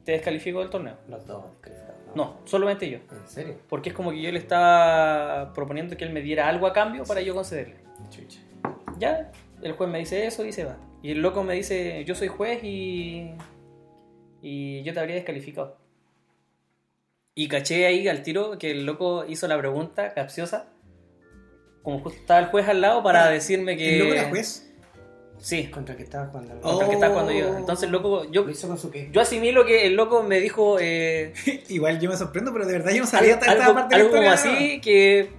Te descalifico del torneo. Los dos descalificados, No, solamente yo. ¿En serio? Porque es como que yo le estaba proponiendo que él me diera algo a cambio para yo concederle. Chucha. Ya, el juez me dice eso y se va. Y el loco me dice, yo soy juez y. Y yo te habría descalificado. Y caché ahí al tiro que el loco hizo la pregunta capciosa. Como justo estaba el juez al lado para decirme que. ¿El loco era juez? Sí, ¿Contra el que estaba jugando? contra el que estaba jugando yo. Entonces el loco. Yo, ¿Lo hizo con su qué? yo asimilo que el loco me dijo. eh, Igual yo me sorprendo, pero de verdad yo no sabía algo, esta algo- parte de la algo como historia. así que.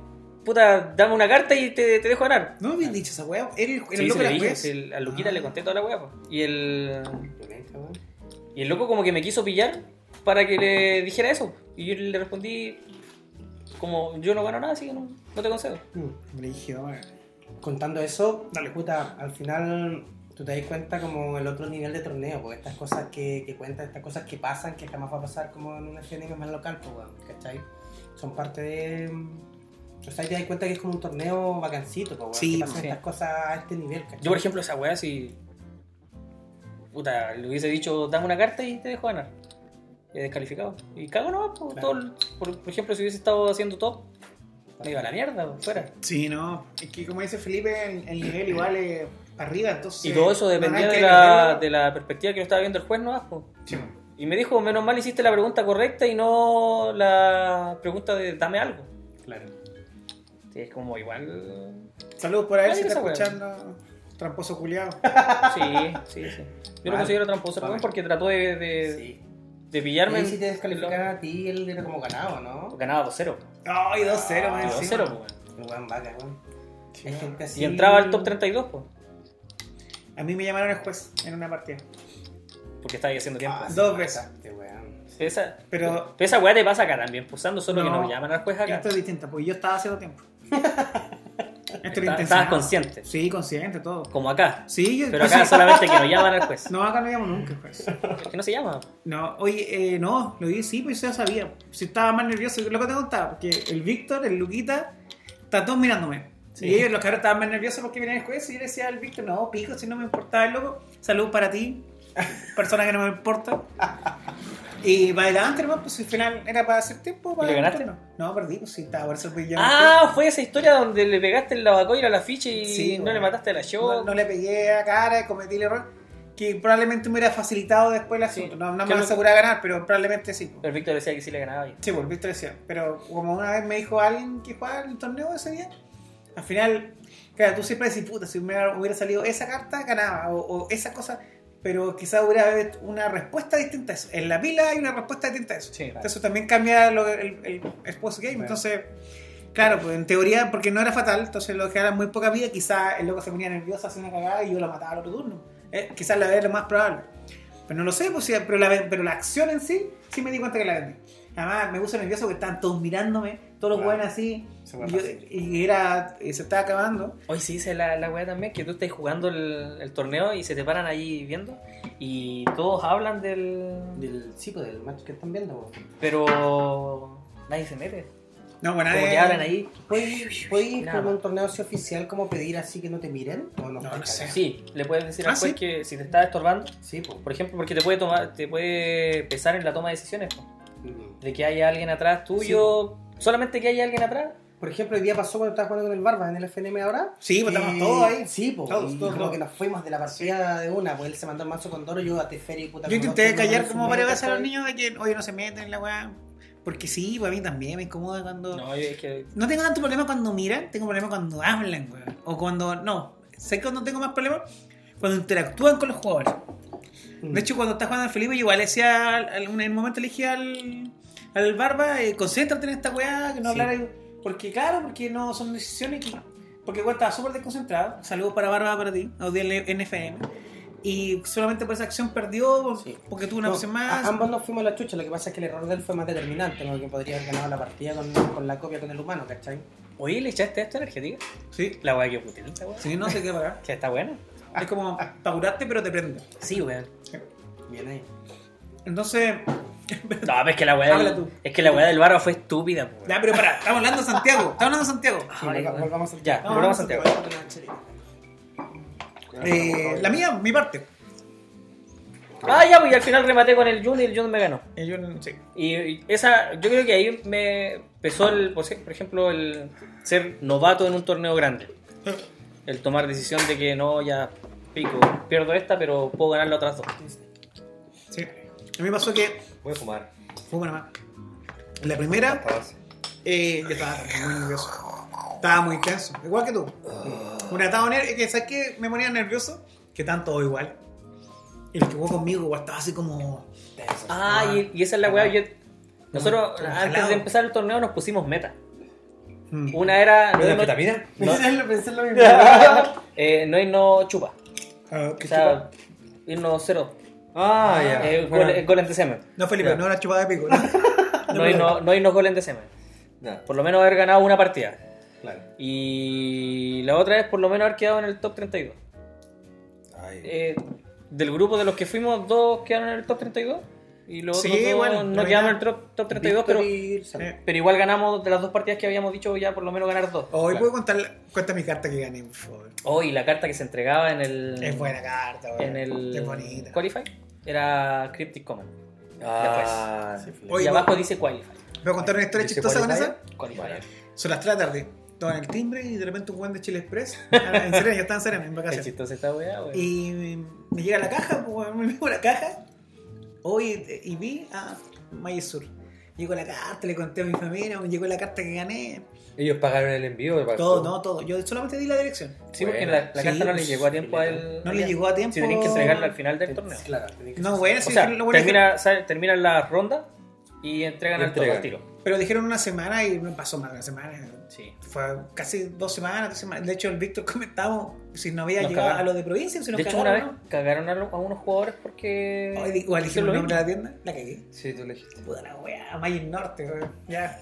Puta, dame una carta y te, te dejo ganar. No me habían dicho esa weá. Era el, Sí, loco era dije, el- a Luquita Ah. le conté toda la weá. Y el. Y el loco como que me quiso pillar para que le dijera eso. Y yo le respondí como yo no gano nada, así que no, no te concedo. Mm. Me dije, "Oh, Contando eso, Dale. puta, al final tú te das cuenta como el otro nivel de torneo, porque estas cosas que, que cuentan, estas cosas que pasan, que jamás va a pasar como en un FNM más local, pues, weón, ¿cachai? Son parte de... O sea, te das cuenta que es como un torneo vacancito, pues, Sí, que pasan sí. estas cosas a este nivel, ¿cachai? Yo, por ejemplo, esa weá, si. Puta, le hubiese dicho, dame una carta y te dejo ganar. He descalificado. Y cago no, por, Claro. todo por, por ejemplo, si hubiese estado haciendo top, me iba a la mierda, po, fuera. Sí, no. Es que como dice Felipe, el, el nivel igual es arriba, entonces. Y todo eso dependía de la, de la perspectiva que lo estaba viendo el juez, ¿no? po. Sí. Y me dijo, menos mal hiciste la pregunta correcta y no la pregunta de dame algo. Claro. Sí, es como igual. Saludos por ahí si está escuchando. Tramposo culiado. Sí, sí, sí. Yo lo considero tramposo Vale. porque trató de, de, Sí. De pillarme. Y si te descalificaran a ti, él era como ganado, ¿no? Ganaba 2-0. Ay, 2-0, man. Y encima. 2-0, po, weón. Vaca, weón. Y entraba al top 32, pues. A mí me llamaron el juez en una partida. Porque estaba ahí haciendo tiempo. Ah, Dos veces. weón. Esa, Pero pero esa weá te pasa acá también, posando solo que No. nos llaman al juez acá. esto es distinto, porque yo estaba haciendo tiempo. Esto era. Estabas consciente, Sí, consciente, todo. como acá. Sí, yo. Pero acá solamente que nos llaman al juez. No, acá no llamo nunca, juez. Es que no se llama. No, oye, eh, no, lo dije sí, pues yo ya sabía. Si estaba más nervioso, lo que te contaba, porque el Víctor, el Luquita, estaban todos mirándome. Sí. Y ellos, los cabros, estaban más nerviosos porque venía el juez y yo decía al Víctor, no, pico, si no me importaba el loco, salud para ti, persona que no me importa. Y va adelante, hermano, pues al final era para hacer tiempo. Para ¿Y le ganaste? No, no perdí, pues sí, estaba por pues, ya Ah, fue esa historia donde le pegaste el lavacoil a la ficha y Sí, no weón. le mataste a la show. no, no le pegué a cara, cometí el error. Que probablemente me hubiera facilitado después el Sí. asunto. No, no ¿Qué me lo- aseguraba ganar, pero probablemente sí. pues. Pero Víctor decía que sí le ganaba. y- Sí, pues Víctor decía. Pero como una vez me dijo alguien que jugaba el torneo ese día, al final, claro, tú siempre decís, puta, si me hubiera salido esa carta, ganaba. O, o esa cosa. Pero quizás hubiera una respuesta distinta a eso. En la pila hay una respuesta distinta a eso. Sí, eso también cambia lo- el, el, el post-game. Claro. Entonces, Claro, pues en teoría, porque no era fatal, entonces lo dejaron muy poca vida, quizás el loco se ponía nervioso, hacía una cagada y yo lo mataba al otro turno. Eh, quizás la era lo más probable. Pero no lo sé, pues, pero, la, pero la acción en sí, sí me di cuenta que la vendí. Además, me puse nervioso porque estaban todos mirándome, todos los buenos así, Se y, yo- fácil. y era, y se estaba acabando. Hoy sí dice la, la weá también que tú estás jugando el, el torneo y se te paran ahí viendo y todos hablan del. Del, sí, pues del match que están viendo. po. Pero nadie se mete. No, bueno, Como eh, que hablan ahí. ¿Puedes, puedes con un torneo así oficial como pedir así que no te miren? ¿O no, No, te no sé. cagas? Sí, le puedes decir Ah, al juez ¿sí? que si te está estorbando, Sí, pues. por ejemplo, porque te puede tomar, te puede pesar en la toma de decisiones. po. De que haya alguien atrás tuyo, solamente que haya alguien atrás. Por ejemplo, el día pasó cuando estaba jugando con el Barba en el FNM ahora. Sí, pues estamos Eh, todos ahí. Sí, pues. Todos, y todos, como todos. que nos fuimos de la partida de una, pues él se mandó el mazo con Doro, yo a Teferi, puta. Yo intenté callar no como varias veces a los niños de que, oye, no se meten en la weá. Porque sí, para mí también me incomoda cuando... No, yo es que. No tengo tanto problema cuando miran, tengo problema cuando hablan, weón. O cuando. No, sé que cuando tengo más problemas cuando interactúan con los jugadores. Mm. De hecho, cuando estás jugando en Felipe, yo igual decía, en el momento le dije al, al Barba, eh, concéntrate en esta weá, que no Sí. hablara. Porque, claro, porque no son decisiones que. Porque igual estaba súper desconcentrado. Saludos para Barba, para ti, audiencia NFM. Y solamente por esa acción perdió, Sí. porque tuvo una No, opción más. ambos nos fuimos a la chucha, lo que pasa es que el error de él fue más determinante, ¿no? que podría haber ganado la partida con, con la copia con el humano, ¿cachai? Oye, ¿le echaste esto energética? Sí, La weá que potente, weá. sí, no sé qué parar. Que está buena. Es como curarte, pero te prende. Sí, weón. Bien ahí. Entonces, No, pero es que la weá del, es que la weá del barba fue estúpida, po, weón. ya, pero para, estamos hablando de Santiago. Estamos hablando de Santiago. Sí, Ay, volva- weón. volvamos a Ya, volvamos a Santiago. Eh, la mía, mi parte. Ah, ya, pues y al final rematé con el Jun y el Jun me ganó. Sí. Y, y esa, yo creo que ahí me empezó, el, por ej- por ejemplo, el ser novato en un torneo grande. El tomar decisión de que no, ya pico, pierdo esta, pero puedo ganar las otras dos. A mí me pasó que. Voy a fumar. Fue una más. La primera, eh, yo estaba muy nervioso. Estaba muy tenso. Igual que tú. Una estaba nervioso. Que sabes que me ponía nervioso. Que tanto todos igual. Y el que jugó conmigo igual estaba así como. Ah, y, y esa es la weá. yo- nosotros, antes jalado. de empezar el torneo, nos pusimos meta. mm. Una era. ¿No No, de no, Pensé en lo- pensé en lo mismo. eh, no irnos chupa. Ah, O ¿qué sea, irnos cero. Ah, ya. Eh, Bueno, gol, gol en de semen. chupa? No, Felipe, ya. no era chupada de pico. ¿no? No irnos, no irnos gol en de semen. nada. Por lo menos haber ganado una partida. Claro. Y la otra es por lo menos haber quedado en el top 32. Ay. Eh, del grupo de los que fuimos, dos quedaron en el top 32. Y los Sí, otros bueno, no quedamos en el top, top 32, pero. Eh, pero igual ganamos de las dos partidas que habíamos dicho ya por lo menos ganar dos. Hoy Claro. puedo contar cuenta mi carta que gané, por favor. Oh, y la carta que se entregaba en el. Es buena carta, weón. En el. Es bonita. Qualify era Cryptic Common. Ah, Sí, Oye, y abajo voy- dice Qualify. Voy a contar una historia ¿Dice chistosa con esa. Qualifier. Son las 3 de la tarde. Estaba en el timbre y de repente un buen de Chile Express. En Serena, yo estaba en Serena, en Qué vacaciones. chistosa esta weá. Y me, me llega la caja, pues, me llegó la caja. Hoy y vi a Sur. Llegó la carta, le conté a mi familia, me llegó la carta que gané. Ellos pagaron el envío. ¿o pagó Todo, no, todo. Yo solamente di la dirección. Sí, porque la, la sí, carta no le pues, llegó a tiempo a él. No le llegó a tiempo. Si tenían que entregarla al final del torneo. Claro, que No, bueno, O sí, sea, lo bueno es que- termina, sale- terminan las rondas y entregan al todo Entregan. al tiro. Pero dijeron una semana y me pasó más de una semana. Sí. Fue casi dos semanas, tres semanas. De hecho, el Víctor comentaba si no había Nos llegado cagaron. a lo de provincia, si nos De hecho, una vez cagaron, cagaron a, lo- a unos jugadores porque. hicieron dijimos el nombre de la tienda, la cagué. Sí, tú le dijiste. Puta la wea, Magic Norte, weón. Ya.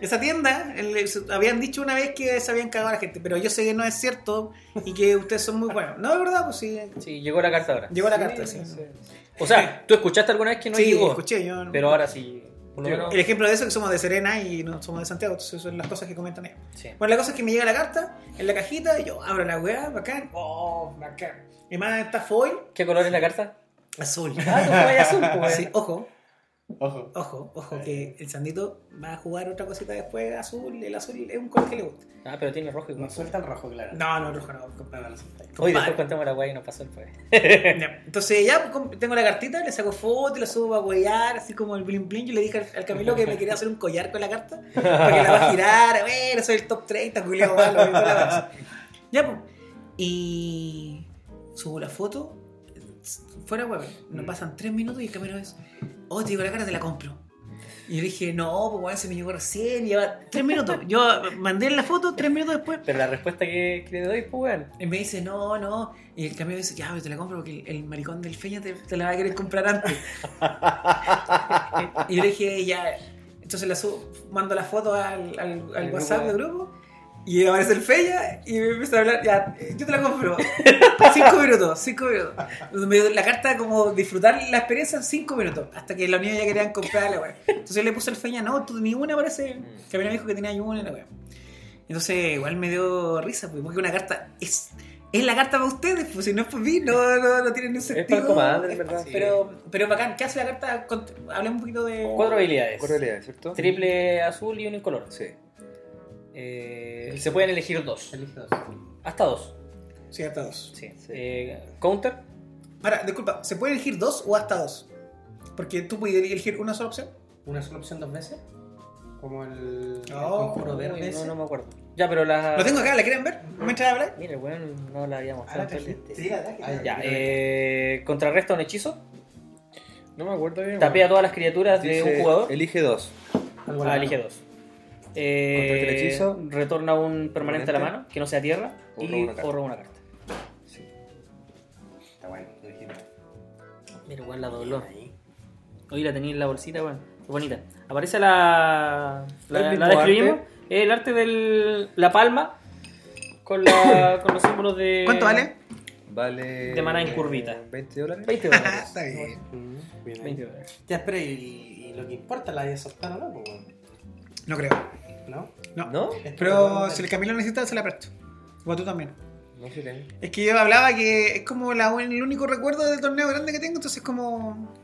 Esa tienda, el- habían dicho una vez que se habían cagado a la gente, pero yo sé que no es cierto y que ustedes son muy buenos. No, es verdad, pues sí. Sí, llegó la carta ahora. Llegó la carta, sí. O sea, tú escuchaste alguna vez que no sí, llegó. escuché yo. no- Pero ahora sí. Menos. El ejemplo de eso es que somos de Serena y no somos de Santiago, entonces son las cosas que comentan ellos. Sí. Bueno, la cosa es que me llega la carta en la cajita y yo abro la weá, bacán. Oh, bacán. Y más está foil, ¿Qué color es la carta? azul. Ah, tú azul, pues. Sí, ojo, Ojo. ojo, ojo, que el Sandito va a jugar otra cosita después azul. El azul es un color que le gusta. Ah, pero tiene rojo y No suelta el rojo, claro. No, no, rojo no, compadre. no suelta. Hoy después contemos la weá y nos pasó el pues. Ya, Entonces ya pues, tengo la cartita, le saco foto, la subo a huellar, así como el blin blin. Yo le dije al, Camilo que me quería hacer un collar con la carta, para que la va a girar, bueno, soy el top 30, culiao malo, la. Ya pues. Y subo la foto, fuera web, nos Mm. pasan tres minutos y el Camilo es, oh, te digo la cara, te la compro. Y yo dije, no, pues weón, se me llegó recién, lleva tres minutos. Yo mandé la foto tres minutos después. Pero la respuesta que, que le doy, pues, weón. Y me dice, no, no. Y el camión dice, ya, te la compro porque el, el maricón del feña te, te la va a querer comprar antes. y yo le dije, ya. Entonces la subo, mando la foto al, al, al WhatsApp del grupo. Y aparece el feña y me empieza a hablar, ya, eh, yo te la compro. cinco minutos, cinco minutos. Entonces me dio la carta como disfrutar la experiencia en cinco minutos. Hasta que los niños ya querían comprarla, weón. Entonces yo le puse al feña, no, tú ni una parece. Que a mí me dijo que tenía una, la weón. Entonces igual me dio risa, pues, porque una carta es, es la carta para ustedes, pues si no es para mí, no, no, no tiene ni Es sentido. para el commander, en verdad. Pero, pero bacán, ¿qué hace la carta? Hablemos un poquito de... Cuatro habilidades. Cuatro habilidades, ¿cierto? Triple azul y uno incoloro. Sí. Eh, se pueden elegir dos. Elige dos. Hasta dos. Sí, hasta dos. Sí. Eh, counter. Ahora, disculpa, ¿se puede elegir dos o hasta dos? Porque tú puedes elegir una sola opción. ¿Una sola opción dos veces? Como el, el Oh, conjuro verde. No, no me acuerdo. Ya, pero la. Lo tengo acá, ¿la quieren ver? ¿Mientras habla? Mira, weón, no la había Ah, mostrado. trajiste. Sí. Ah, Ya, eh, contrarresta un hechizo. No me acuerdo bien. Tapea todas las criaturas de un jugador. Elige dos. Ah, elige dos. Eh, el hechizo. Retorna un permanente a la Permanente. mano, que no sea tierra, O y roba una carta. o roba una carta. Sí. Está bueno, lo dijimos. Mira, weón, la dobló. Hoy la tenía en la bolsita, weón. Qué bonita. Aparece la. La, El la describimos. arte. El arte de la palma con, la, con los símbolos de. ¿Cuánto vale? Vale. De maná en curvita. 20 dólares. 20 dólares. Está bien. Mm, bien ahí. 20 dólares. Ya, pero y, y lo que importa la de soltar o no, pues, bueno, No creo. ¿No? No. ¿No? Pero si el Camilo necesita, se la presto. O tú también. No sé. tengo. Es que yo hablaba que es como la, el único recuerdo del torneo grande que tengo, entonces como.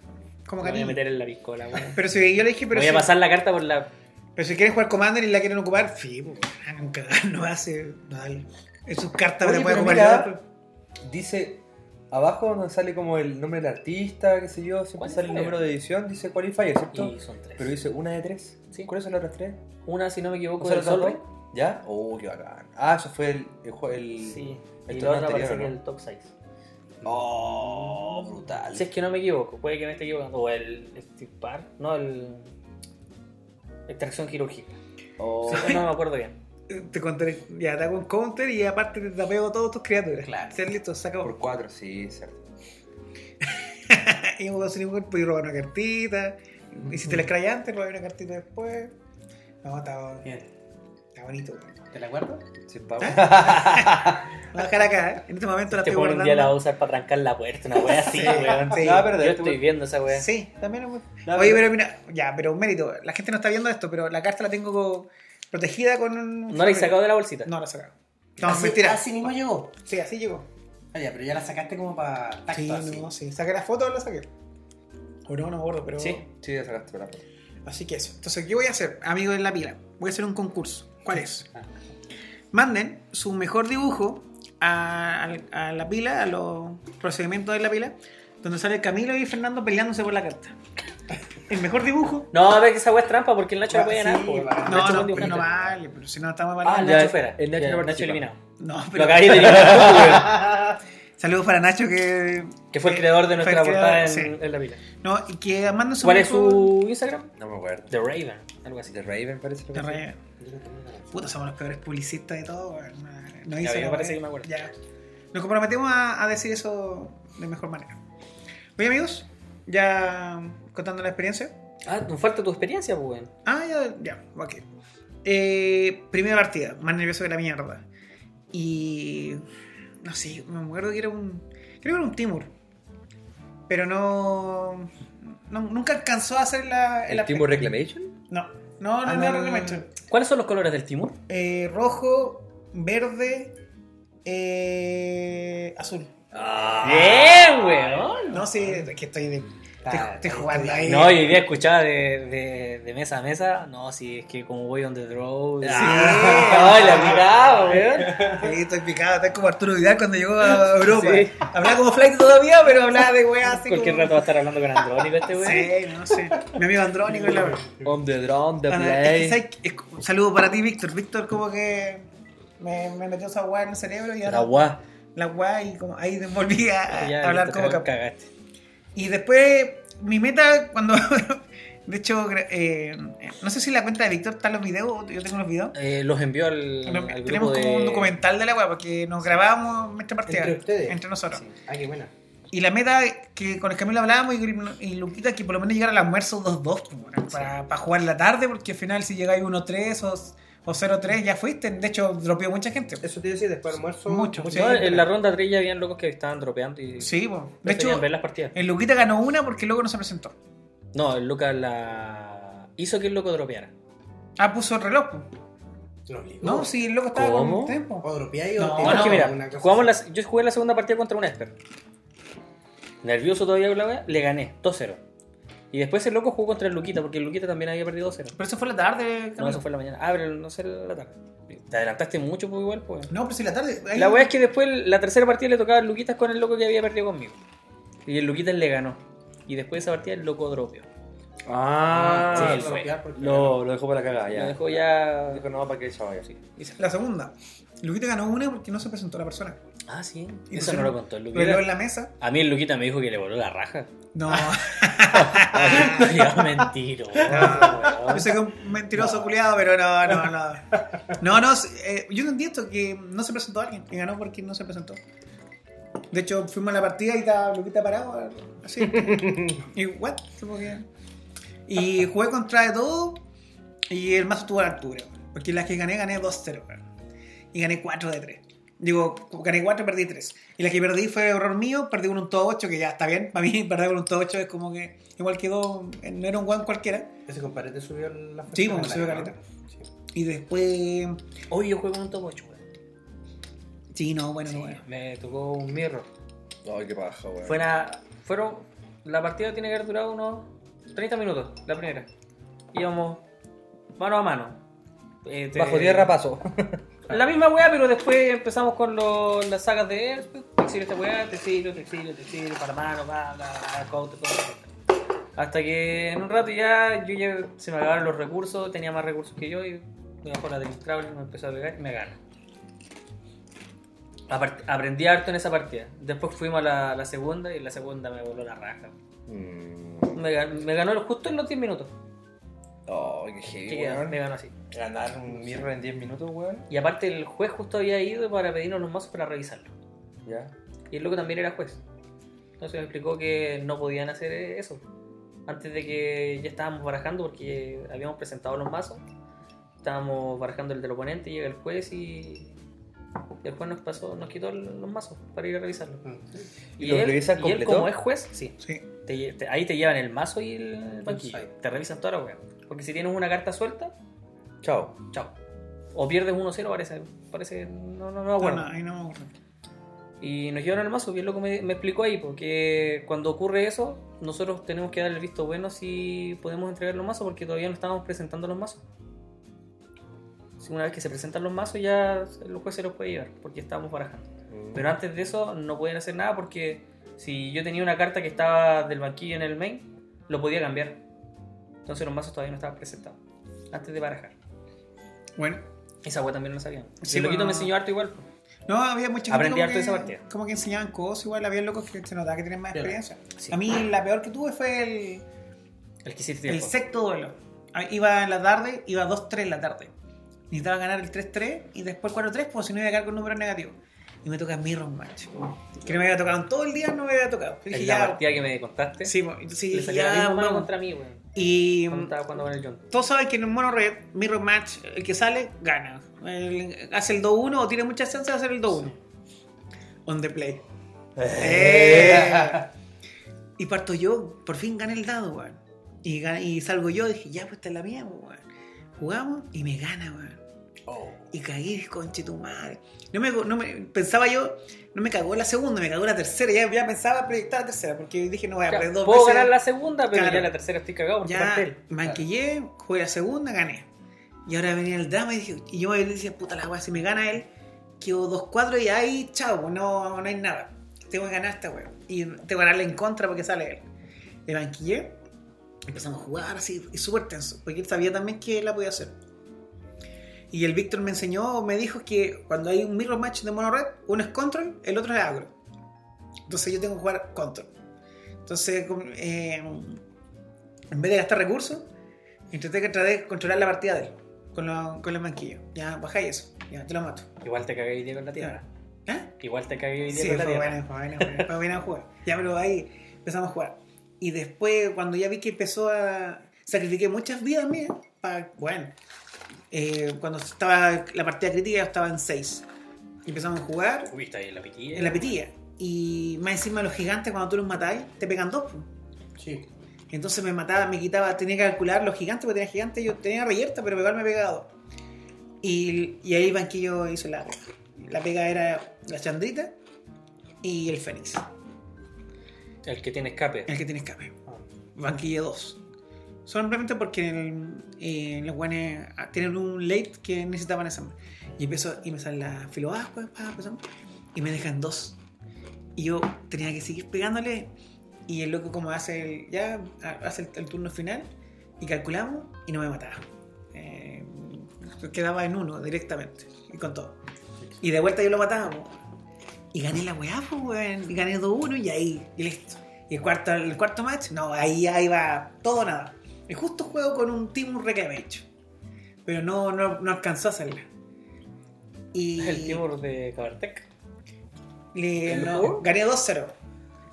Como Me voy a meter en la piscola, weón. Pero si yo le dije, pero voy a pasar la carta por la. pero si quieres jugar Commander y la quieren ocupar, sí, pues, nunca no hace. No, dale. Es su carta, Oye, la puede ocupar. Dice abajo donde sale como el nombre del artista, qué sé yo, siempre sale el número de edición, dice qualifier, ¿cierto? Y son tres. Pero dice una de tres. Sí. ¿Cuáles son las otras tres? Una, si no me equivoco, ¿O sea, del las otras Sol dos? ¿Ya? Oh, qué bacán. Ah, eso fue el. el, el- Sí. el Y la otra anterior, parece que ¿no? el top 6. Oh, brutal. Si es que no me equivoco, puede que me esté equivocando. O el Stipar, no el. Extracción quirúrgica. Oh, Sí, no me acuerdo bien. Te contaré, ya te hago un counter y aparte te tapeo todas tus criaturas. Claro. Ser listo, saca por cuatro, sí, cierto. Y como sin ningún puedes robar una cartita. Y si te la escrayas antes, robar una cartita después. No, está, Bien. está bonito. weón. ¿Te la guardo? Sí, pago. Voy a dejar acá, ¿eh? En este momento la Te estoy pone un día la guardando. va a usar para trancar la puerta, una wea así, Sí, weón. sí. No, pero Yo estoy viendo esa wea. Sí, también es muy... No, Oye, pero- pero mira, ya, pero un mérito. La gente no está viendo esto, pero la carta la tengo protegida con un... ¿No la he sacado de la bolsita? No la he sacado. No, así, mentira. Así mismo llegó. Sí, así llegó. Ah, ya, pero ya la sacaste como para tacto Sí, así. no, sí. ¿Saqué la foto o la saqué? O no, no me acuerdo, pero... Sí. Sí, ya sacaste la foto. Así que eso. Entonces, ¿qué voy a hacer, amigos de la pila? Voy a hacer un concurso. ¿Cuál es? Ah. Manden su mejor dibujo a la pila, a los procedimientos de la pila, donde sale Camilo y Fernando peleándose por la carta. El mejor dibujo. No, a ver que esa wea es trampa porque el Nacho Ah, le puede sí, ganar. po. va. El No, no, pero no vale, pero si no estamos Ah, hablando. el Nacho fuera. el Nacho Ya, no Nacho eliminado. No, Lo pero. acabáis de eliminar. Saludos para Nacho que. Que fue el creador de nuestra portada en, sí. en la pila. No, y que manden su ¿Cuál es su Instagram? No me acuerdo. The Raven, algo así. De Raven parece lo que Raven. Puta, somos los peores publicistas de todo. weón. No Ya, hice me parece que me acuerdo. Ya. Nos comprometemos a, a decir eso de mejor manera. Oye, amigos, ya contando la experiencia. Ah, nos falta tu experiencia, pues, weón. Ah, ya, ya, ok. Eh, primera partida, más nervioso que la mierda. Y. No sé, me acuerdo que era un. Creo que era un Timur. Pero no. no- nunca alcanzó a hacer la. ¿El la- Timur Reclamation? No, no, no, Ah, no, no, no, no, no, no, no. no. ¿Cuáles son los colores del Timur? Eh, rojo, verde, eh, azul. Bien, weón. No, sí, es que estoy, de- Ah, estoy jugando ahí. No, y día escuchaba de, de, de mesa a mesa. No, si es que como voy on the draw. Sí. Ay, la picaba, weón. Sí, estoy picado, estoy como Arturo Vidal cuando llegó a Europa. Sí. Hablaba como flight todavía, pero hablaba de weas así Cualquier como... rato va a estar hablando con Andrónico este weón. Sí, no sé. Mi amigo Andrónico es la On the drone, the Ah, es que, play. Un saludo para ti, Víctor. Víctor como que me, me metió esa weá en el cerebro y ahora La gua. la weá y como ahí volví a, Ya, hablar como cagaste. Y después, mi meta, cuando De hecho, eh, no sé si en la cuenta de Víctor están los videos, yo tengo los videos. Eh, los envió al, al tenemos como de... un documental de la weá, porque nos grabábamos mientras partida. Entre ustedes. Entre nosotros. Sí. Ah, qué buena. Y la meta que con el Camilo hablábamos y, y Luquita que por lo menos llegar al almuerzo 2-2 pues, para, para jugar en la tarde, porque al final si llegáis 1-3 o, o 0-3 ya fuiste. De hecho, dropeó mucha gente. Eso te iba a decir, después del almuerzo. Mucho. No, gente. en la ronda 3 ya habían locos que estaban dropeando y Sí, pues. de hecho, ver las partidas. el Luquita ganó una porque luego no se presentó. No, el Lucas la hizo que el loco dropeara. Ah, puso el reloj. pues. Lo. No, sí, el loco estaba ¿Cómo? con tiempo. O dropeáis No, o No, es que mira, jugamos la- yo jugué la segunda partida contra un Esper. Nervioso todavía con la wea, le gané 2-0. Y después el loco jugó contra el Luquita, porque el Luquita también había perdido 2-0. Pero eso fue la tarde. No, eso fue en la mañana. Ah, pero no sé la tarde. Te adelantaste mucho, pues igual, pues. No, pero sí, la tarde. ahí- La wea es que después la tercera partida le tocaba al Luquitas con el loco que había perdido conmigo. Y el Luquitas le ganó. Y después de esa partida el loco dropeó. Ah, Sí, lo, lo dejó para la cagada, Lo ya. dejó ya. Dijo, no, para que ella vaya. Sí. La segunda. Luquita ganó una porque no se presentó la persona. Ah, sí. Y Eso no lo contó el Luquita. en la mesa. A mí el Luquita me dijo que le voló la raja. No. Ya, mentiro. Yo sé que es un mentiroso culiado, pero no, no, no. No, no, eh, yo no entiendo que no se presentó alguien y ganó porque no se presentó. De hecho, fuimos a la partida y estaba Luquita parado, así. Y, what? Y jugué contra de todo y el mazo tuvo la altura. Porque las que gané, gané 2-0. Y gané 4 de 3. Digo, gané 4 y perdí 3. Y la que perdí fue error mío, perdí con un todo 8, que ya está bien. Para mí, perder con un todo 8 es como que igual quedó, no era un one cualquiera. Ese compadre te subió la Sí, de subió la- caleta. Sí. Y después. Hoy yo juego con un top 8, weón. Sí, no, bueno, Sí, no, bueno. me tocó un mirror. Ay, qué paja, weón. Fuera, fueron. La partida tiene que haber durado unos 30 minutos, la primera. Íbamos mano a mano. Eh, te- Bajo tierra paso. La misma weá, pero después empezamos con lo- las sagas de Airspeed. Te exilio esta weá, te exilio, te exilio, te exilio, para mano, counter, counter. Hasta que en un rato ya yo ya se me acabaron los recursos, tenía más recursos que yo y me bajó la del Traveler, me empezó a pegar y me gana. Apart- aprendí harto en esa partida. Después fuimos a la, la segunda y en la segunda me voló la raja. Mm. Me ganó justo en los 10 minutos. Ay, qué heavy, weón. me ganó así. Ganar un mirror en 10 minutos, weón. Y aparte el juez justo había ido para pedirnos los mazos para revisarlo. Ya. Y el loco también era juez. Entonces me explicó que no podían hacer eso. Antes de que ya estábamos barajando, porque habíamos presentado los mazos. Estábamos barajando el del oponente, llega el juez y y el juez nos pasó, nos quitó los mazos para ir a revisarlo. Mm. ¿Y lo revisan y él completo? como es juez, sí. Sí. te- te- ahí te llevan el mazo y el banquillo. Sí. Te revisan toda la wea. Porque si tienes una carta suelta, Chao. chao. O pierdes 1-0, parece, parece, no, no, no me acuerdo. No, no, ahí no me acuerdo. Y nos llevaron el mazo, bien loco me, me explicó ahí, porque cuando ocurre eso, nosotros tenemos que dar el visto bueno si podemos entregar los mazos, porque todavía no estábamos presentando los mazos. Si una vez que se presentan los mazos, ya el juez se los puede llevar, porque estábamos barajando. Mm. Pero antes de eso, no pueden hacer nada, porque si yo tenía una carta que estaba del banquillo en el main, lo podía cambiar. Entonces los mazos todavía no estaban presentados, antes de barajar. Bueno, Esa wea también no sabía. Sí, el loquito bueno. me enseñó harto igual. pues. no, había mucha gente Aprendí como harto de que- esa partida. Como que enseñaban cosas, igual había locos que se notaba que tienen más experiencia. Sí. A mí la peor que tuve fue el, El que hiciste el tiempo. sexto duelo. Iba en la tarde, iba 2-3 en la tarde. Necesitaba ganar el 3-3 y después 4-3, pues si no iba a quedar con números negativos. Y me toca Mirror Match. Que no me había tocado en todo el día, no me había tocado. Yo dije, la ya. partida que me contaste, Sí, entonces le dije, ya, vamos. contra mí, weón. Y Cuando el John. todos saben que en un mono red, Mirror Match, el que sale, gana. El- hace el 2-1 o tiene muchas chances de hacer el 2-1. On the play. Eh. Y parto yo, por fin gané el dado, weón. Y, y salgo yo, dije, ya, pues esta es la mía, pues, weón. Jugamos y me gana, weón. Oh. Y cagué, conche tu madre. No me, no me, pensaba yo, no me cagó la segunda, me cagó la tercera. Ya, ya pensaba proyectar la tercera, porque dije, no voy a Claro, perder dos Puedo veces. ganar la segunda, pero Claro. ya la tercera estoy cagado porque Ya parte él. manquillé, jugué la segunda, gané. Y ahora venía el drama y, dije, y yo me decía, puta la weá, si me gana él, quedo 2-4 y ahí, chao, pues no, no hay nada. Tengo que ganar esta weá. Y tengo que ganarle en contra porque sale él. Le banquillé, empezamos a jugar así, y súper tenso, porque él sabía también que él la podía hacer. Y el Víctor me enseñó, me dijo que cuando hay un mirror match de mono red, uno es control, el otro es agro. Entonces yo tengo que jugar control. Entonces, eh, en vez de gastar recursos, intenté que traté de controlar la partida de él con, lo- con los banquillos. Ya, bajáis eso, ya, te lo mato. Igual te cagué hoy día con la tierra. ¿Eh? Igual te cagué hoy día Sí, con la tierra. buena, fue buena, fue buena, fue buena jugar. Ya, pero ahí empezamos a jugar. Y después, cuando ya vi que empezó a... Sacrifiqué muchas vidas mías para... Bueno, eh, cuando estaba la partida crítica estaba en 6. Y empezamos a jugar Uy, está ahí en la pitilla. en la petilla. Y más encima los gigantes cuando tú los matáis, te pegan dos. Sí. Entonces me mataba, me quitaba, tenía que calcular los gigantes, porque tenía gigantes, yo tenía reyerta, pero igual me pegaba dos. Y, y ahí Banquillo hizo la pega. La pega era la chandrita y el fénix, El que tiene escape. el que tiene escape. Banquillo 2. Solamente porque eh, los guanes ah, tienen un late que necesitaban esa. Y empezó, y me sale la filoascua, pa, empezamos, y me dejan dos. Y yo tenía que seguir pegándole. Y el loco como hace el, ya hace el, turno final y calculamos y no me mataba. Eh, quedaba en uno directamente y con todo. Y de vuelta yo lo mataba. Y gané la weá, pues. Y gané 2-1 y ahí, y listo. Y el cuarto, el cuarto match, no, ahí ya iba todo nada. Y justo juego con un Timur Reclamation. Pero no, no, no alcanzó a hacerla. Y El Timur de Cabartec. le- gané 2-0.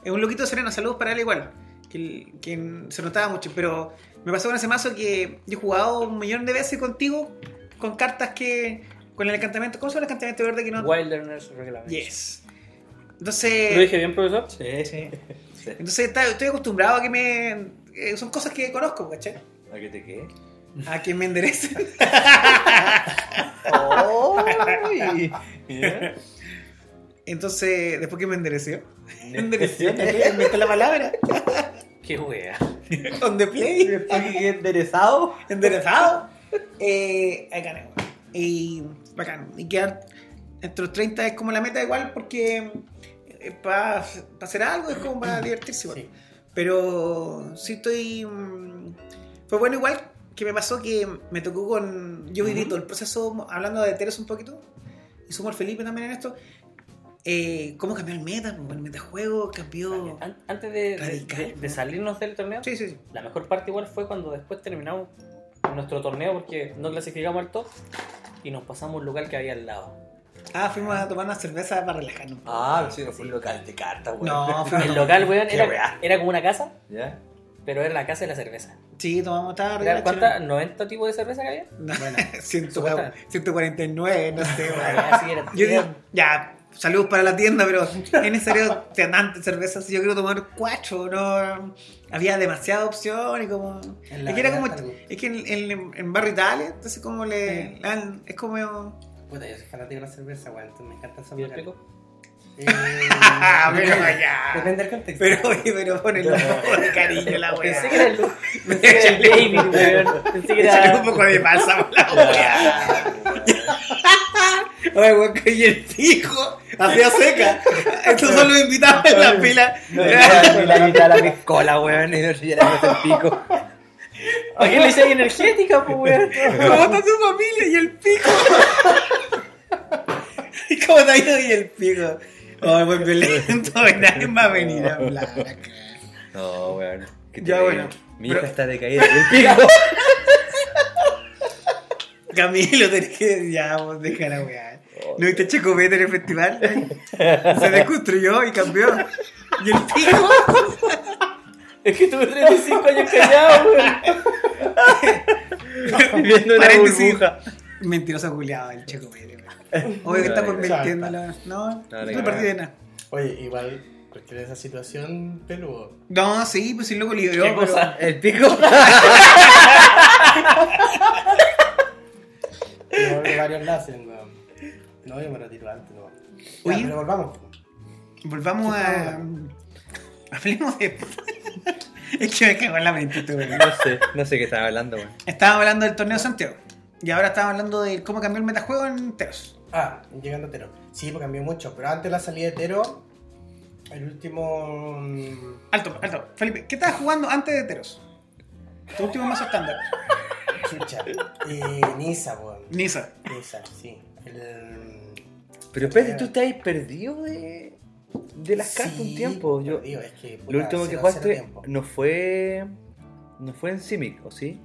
Es un loquito sereno, saludos para él igual. Que, que se notaba mucho. Pero me pasó con ese mazo que yo he jugado un millón de veces contigo con cartas que. con el encantamiento. ¿Cómo se llama el encantamiento verde que no.? Wilderness Reclamation. Yes. Entonces. ¿Lo dije bien, profesor? Sí, sí. sí. Entonces está- estoy acostumbrado a que me. Eh, son cosas que conozco, ¿cachai? ¿A qué te quedé? A que me enderecen. ¡Ay! Mira. Entonces, después que me endereció. ¿Me Endereció, la palabra. Qué wea. On the play. Después que quedé enderezado. Enderezado. Eh, ahí gané. Y bacán. Y quedar entre los 30 es como la meta igual porque para hacer algo es como para divertirse igual. Sí. Pero sí estoy... mm, Fue bueno igual que me pasó que me tocó con... Yo viví todo el proceso, hablando de Teros un poquito, y sumo al Felipe también en esto, eh, cómo cambió el meta, el metajuego cambió... An- Antes de, de- salirnos del torneo, Sí, sí, sí. la mejor parte igual fue cuando después terminamos nuestro torneo porque no clasificamos al top y nos pasamos un local que había al lado. Ah, fuimos a tomar una cerveza para relajarnos. Ah, sí, no fue un local de cartas, weón. No, fue El local, weón, Qué era, era como una casa, ¿Ya? pero era la casa de la cerveza. Sí, tomamos tarde. Era- ¿Cuántas? ¿90 tipos de cerveza que había? No, Bueno, 100 supuestamente. 149, no sé, weón. Así era. Yo digo, ya, saludos para la tienda, pero es necesario tener tantas cervezas. Yo quiero tomar cuatro, no. Había demasiada opción y como. En la Es que era como. algo. Es que en, en, en Barrio Italia, entonces como le. le dan- es como. Puta, yo soy fanático de la cerveza, weón. Entonces me encanta esa ¿Y el marca. pico? Eh, Ah, pero ya. Depende del contexto. Pero, oye, pero poco de cariño la Pensé wea. que era el, pensé que era el David, weón. Pensé que saqué un era. poco de balsa por la wea. Oye, weón, que y el pico hacía seca. Estos son los invitados en la pila. No, era la mitad de la piscola, weón, y no sé, era el pico. ¿A quién le hice energética, pues, weón? ¿Cómo está tu familia y el pico? ¿Y cómo te ha ido y el pico? Oh, muy violento, nadie va a venir a hablar acá. No, weón. ¿qué Ya, bueno, Mi hija está decaída. y el pico. Camilo, tenés que. Ya, vos deja la weá. ¿No viste Checopete en el festival? Se desconstruyó y cambió. ¿Y el pico? Es que tuve 35 años callado, weón. Viviendo en una Paréntesis. burbuja. Mentiroso culiado el Checopete. weón. Obvio que está por No, mintiendo. la- No, No, no te partí de nada. Oye, igual, cualquier de esa situación, peludo. No, sí, pues el loco lideró. ¿Qué pero- cosa? El pico. No, varios la hacen, weón. No, yo me retiro antes, no. Ya, Oye. pero volvamos. Volvamos a. Hablemos de. es que me cago en la mente, este weón. No sé, no sé qué estaba hablando, weón. Estábamos hablando del torneo de Santiago. Y ahora estábamos hablando de cómo cambió el metajuego en Teros. Ah, llegando a Tero. Sí, pues cambió mucho, pero antes de la salida de Tero, el último. mm, Alto, alto. Felipe, ¿qué estabas jugando antes de Teros? Tu último mazo estándar. Chucha. Eh, Nisa, weón. Nisa. Nisa, sí. El. Pero espérate, tú estás ahí perdido de, de las cartas un tiempo. Yo, perdido, es que, puta, lo último que cero- jugaste no fue No fue en Simic, ¿o sí?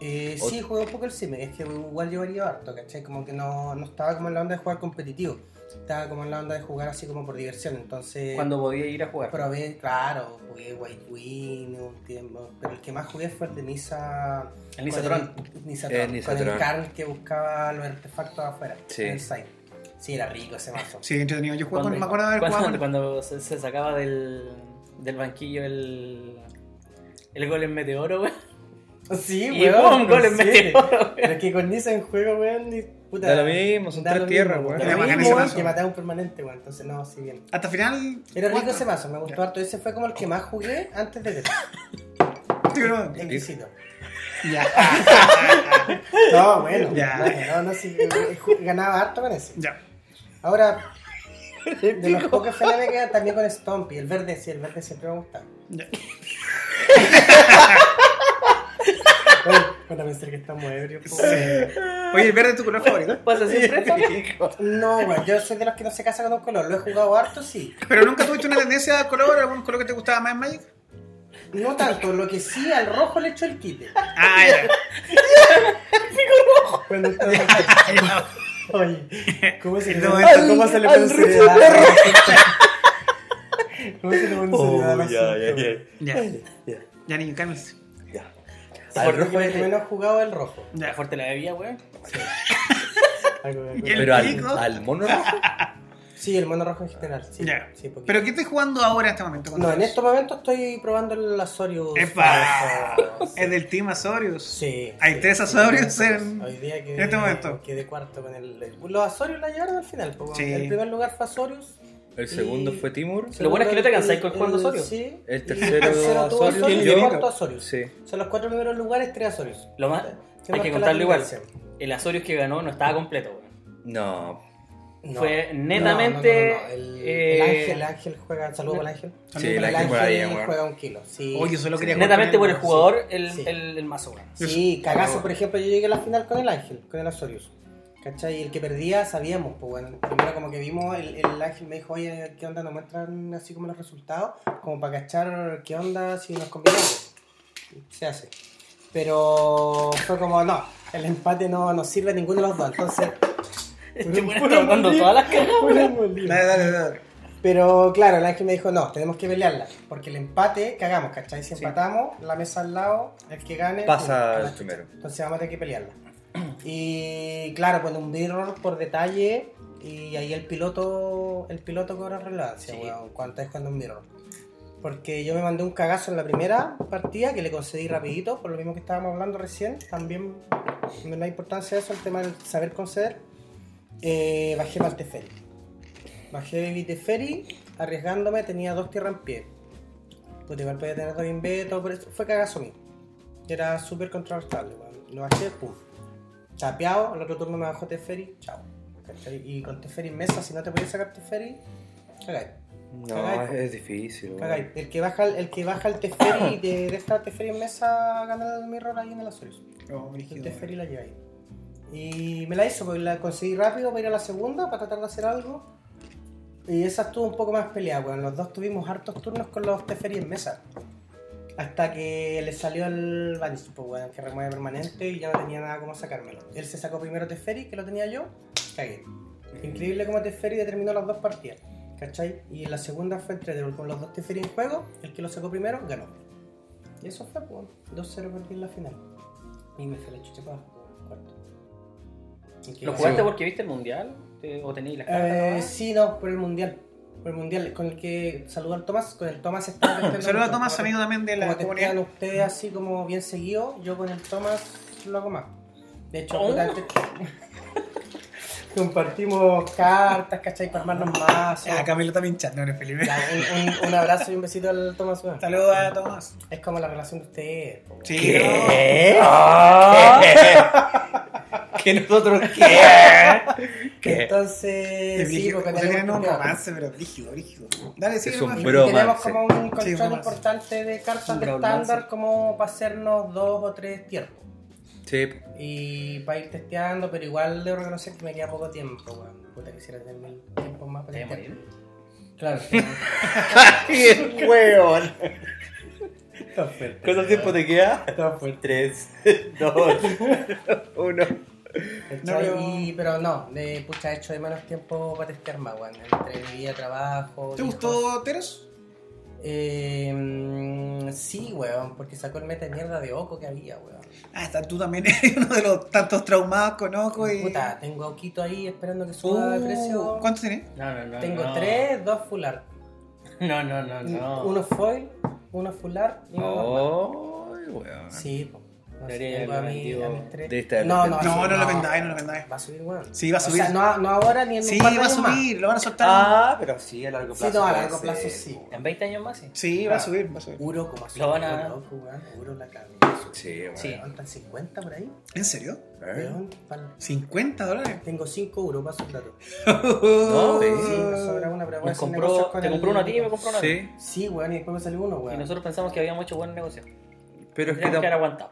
Eh, sí, jugué un poco el Cime, es que igual yo varía harto, ¿cachai? Como que no, no estaba como en la onda de jugar competitivo, estaba como en la onda de jugar así como por diversión, entonces... Cuando podía ir a jugar. Probé, claro, jugué White Wing un tiempo, pero el que más jugué fue el de Nisa... El Nisa con Tron. Nisa El Tron, Nisa con el Tron. Carl que buscaba los artefactos afuera, Sí. en el site. Sí, era rico ese mazo. Sí, entretenido. Yo jugué Cuando, con, me acuerdo de haber cuando, jugado con- cuando se, se sacaba del, del banquillo el, el gol en meteoro, weón. Sí, Y weón, ¡pum! gol en sí. meteoro, weón. Pero que con Nisa en juego, weón, ni puta. Da lo mismo, son tres tierras, weón. Era bacán ese mazo. que mataba un permanente, weón, entonces no, sí, bien. Hasta final. Era rico ese mazo, me gustó harto. Ese fue como el que más jugué antes de Tetris. Sí, Exquisito. Ya. No, bueno. Ya. No, no, sí, eh, ju- ganaba harto con ese. Ya. Ahora, de los pocos me quedan también con Stompy. El verde, sí, el verde siempre me gusta. Ya. Pensé que estamos ebrios. po. Oye, el verde es tu color favorito. Pasa siempre esto. No, weón, yo soy de los que no se casa con un color. Lo he jugado harto, sí. Pero nunca tuviste una tendencia al color, algún color que te gustaba más en Magic. No tanto, lo que sí, al rojo le echo el quite. Ah, ya. Cuando estaba... Oye, ¿cómo se le esto- ¿Cómo se le al pone rojo seriedad? ¿Cómo se le pone seriedad al Oh, ya, ya, ya. Ya. Ya, Ya, niño, cálmense. ya. Al Al rojo que menos jugado es el rojo. Ya. Fuerte la bebía, weón. Pero al, al mono rojo. Sí, el mono rojo en general. Sí, Ya. sí. ¿Pero qué estás jugando ahora en este momento? No, en estos momentos estoy probando el Azorius. ¡Epa! Es del Team Azorius. Sí. Hay sí, tres Azorius sí, en- Hoy día que en este momento. Quedé cuarto con el. el- Los Azorius la llevaron al final. pues, Sí. El primer lugar fue Azorius. El segundo Y- fue Timur. Lo bueno es que no te cansáis con jugando Azorius. Sí. El tercero tuvo Azorius, y yo- el cuarto Azorius. Sí. Son los cuatro primeros lugares, tres Azorius. Lo más, hay que contarlo igual. El Azorius que ganó no estaba completo, weón. No. No. Fue No, netamente, no, no, no, El, eh, el ángel, el ángel juega. Saludos al ángel. Sí, el ángel ahí, weón. juega un kilo. Sí. Oye, solo quería jugar Netamente por el jugador, el, Sí. el, el mazo, weón. Sí, cagazo, por ejemplo, yo llegué a la final con el Ángel, con el Azorius. ¿Cachai? Y el que perdía sabíamos, pues bueno, primero como que vimos, el, el Ángel me dijo, oye, ¿qué onda? Nos muestran así como los resultados, como para cachar qué onda si nos combinamos. Se hace. Pero fue como, no, el empate no nos sirve a ninguno de los dos, entonces... Este está todas las. Dale, dale, dale. Pero claro, el ángel me dijo, no, tenemos que pelearla. Porque el empate, cagamos, ¿cachai? Si empatamos, la mesa al lado, el que gane... Pasa la el primero. Entonces vamos a tener que pelearla. Y claro, con un mirror por detalle, y ahí el piloto el piloto cobra relevancia, Sí. weón, cuando es cuando un mirror. Porque yo me mandé un cagazo en la primera partida que le concedí rapidito, por lo mismo que estábamos hablando recién, también me da importancia eso, el tema del saber conceder. Eh, bajé para el Teferi. Bajé Baby Teferi, arriesgándome, tenía dos tierras en pie. Pues igual podía tener dos en B, todo por eso. Fue cagazo mío. Era súper contrarrestable. Lo bajé, pum. Tapeado, al otro turno me bajó Teferi, chao. Y con Teferi en mesa, si no te podías sacar Teferi, cagáis. No, Cagáis. es difícil. Cagáis. El que baja el, que baja el Teferi y te deja Teferi en mesa gana el mirror ahí en el Azorius. Oh, El. Teferi la lleva ahí. Y me la hizo, porque la conseguí rápido para ir a la segunda, para tratar de hacer algo. Y esa estuvo un poco más peleada, weón. Los dos tuvimos hartos turnos con los Teferi en mesa. Hasta que le salió el Vanish, pues, weón, que remueve permanente y ya no tenía nada como sacármelo. Él se sacó primero Teferi, que lo tenía yo, cagué. Increíble como Teferi determinó las dos partidas, ¿cachai? Y la segunda fue entre con los dos Teferi en juego, el que lo sacó primero ganó. Y eso fue, pues, 2-0 perdí en la final. Y me fue la chucha para abajo, ¿Lo jugaste porque viste el mundial? ¿Te- ¿O tenéis las cartas? Eh, sí, no, por el mundial. Por el mundial, con el que saludo al Tomás, con el Tomás estaba testeando Saludos a. Tomás, Como amigo también de la como comunidad. ustedes así como bien seguido, yo con el Tomás lo hago más. De hecho, Oh. compartimos cartas, ¿cachai? Para armarnos más. Ya, Camilo también chat, no eres Felipe. Un, un- un abrazo y un besito al Tomás. Saludos a Tomás. Es como la relación de ustedes. Sí, ¿Qué? ¿Que nosotros qué? ¿Qué? Entonces, Es sí, brígido. porque tienen un tenemos- romance, pero brígido, brígido. Dale, Es un nomás. bro- Y tenemos como un Sí, control bromance. importante de cartas de estándar como para hacernos dos o tres tiempos. Sí. Y para ir testeando, pero igual debo reconocer que me queda poco tiempo, weón. Puta, quisiera tener mil tiempos más para. Claro. ¡Qué fuerte. ¿Cuánto tiempo te queda? Está fuerte. 3, 2, 1. ¿Cachai? No, Y- pero no, de, pucha, he hecho de menos tiempo para testear más, weón. Entre mi vida, trabajo. ¿Te hijos. gustó Teros? Eh, mm, sí, weón, porque sacó el meta de mierda de Oco que había, weón. Ah, está, tú también eres uno de los tantos traumados con Oco y... Puta, tengo a Oquito ahí esperando que suba de Uh, precio. ¿Cuántos tenés? No, no, no. Tengo no. tres, dos full art. No, no, no, no. Uno foil, uno full art y uno normal. Ay, weón. Sí, po. No sé, Debería tengo a, haberlo mi, vendido. a mis tres. De esta- no, no, No, sí, no lo vendáis, no lo vendáis. Va a subir, weón. Sí, va a O subir. sea, no, no ahora ni en Sí, un par de va a más. subir, lo van a soltar. Ah, pero sí, a largo Sí, plazo. no, a largo plazo ser. sí. En 20 años más, sí. Sí, va a subir, va a subir. Uro como así. Lo van a- loco, weón. Uro la cagó. Sí, weón. Sí. ¿Cuántas? 50 por ahí? ¿En serio? ¿Eh? Weón, pal- 50 dólares. Tengo 5 euros, paso el dato. No, Sí, eh. sobra una, pero compró, con te compró uno a ti y me compró uno a mí. Sí, Sí, weón, y después me salió uno, Y weón. nosotros pensamos que habíamos hecho buen negocio. pero es que que haber aguantado.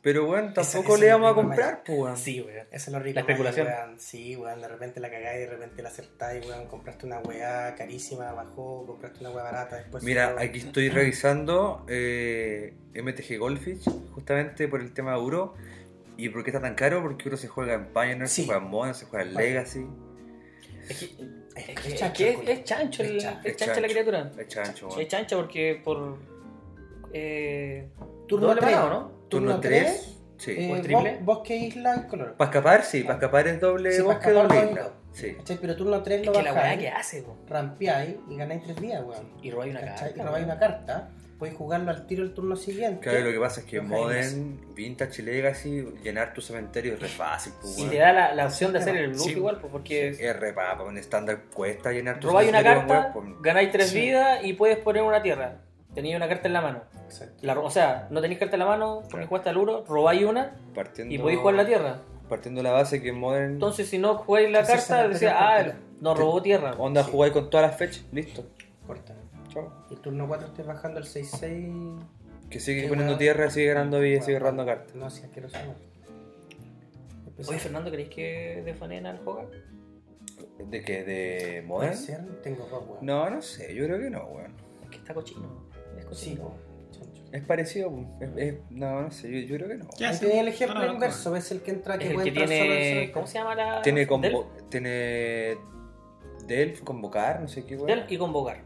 Pero bueno, Esa- tampoco esa le vamos a comprar, pues weón. Sí, weón. Eso es lo rico. La especulación. Weón. Sí, weón. De repente la cagáis, de repente la acertáis, weón. Compraste una weá carísima, bajó. Compraste una weá barata, después. Mira, aquí estoy revisando eh, MTG Goldfish, justamente por el tema de Euro. ¿Y por qué está tan caro? Porque Euro se juega en Pioneer, Sí. se juega en Modern, se juega en. Legacy. Es que Es que chancho, es- es chancho, el- Es chancho. es chancha la criatura. Es chancho, Sí, weón. es chancha porque por. Eh, Turno doble 3, manado, ¿no? Turno 3, sí. ¿O es Eh, triple? bo- bosque, isla y color. Para escapar, sí, para escapar es doble Sí, bosque, doble isla. Sí. ¿Cachai? Pero turno 3 Es lo que la weá bajáis, que hace, po. rampeáis y ganáis 3 días, weón. Y robáis una ¿Cachai? carta. Y robáis una carta. Podéis jugarlo al tiro el turno siguiente. Claro, lo que pasa es que en Modern, Vintage y Legacy, llenar tu cementerio es re fácil, pues, Y weón. te da la, la opción de hacer el bluff Sí. igual, pues, porque Es re papa, en estándar cuesta llenar tu robáis una cementerio, carta, pues, ganáis tres Sí. vidas y puedes poner una tierra. Tenéis una carta en la mano. Exacto. La o sea, no tenéis carta en la mano porque Claro. jugaste al uro, robáis una partiendo, y podéis jugar la tierra. Partiendo la base que en Modern. Entonces, si no jugáis la carta, el decía, ah, partida. no robó tierra. Onda, Sí. jugáis con todas las fechas, listo. Corta. Chao. Y el turno 4 estoy bajando el 6-6. Que sigue Qué poniendo tierra, sigue ganando vida, Bueno, sigue ganando cartas. No, si no. Empezó- Oye, Fernando, ¿creéis que defaneen al juego? ¿De qué? ¿De ¿Puede Modern? ser? Tengo dos, weón. No, no sé, yo creo que no, weón. Es que está cochino. Es Sí. Es parecido, es, es- no, no sé, yo, yo creo que no. Ya, tenía el ejemplo No, no, no, inverso, ves el que entra Es que el puede que entrar solo el tiene. cementerio. ¿Cómo se llama la.? Tiene, Delph? convo tiene convocar, no sé qué, weón. Delph y convocar.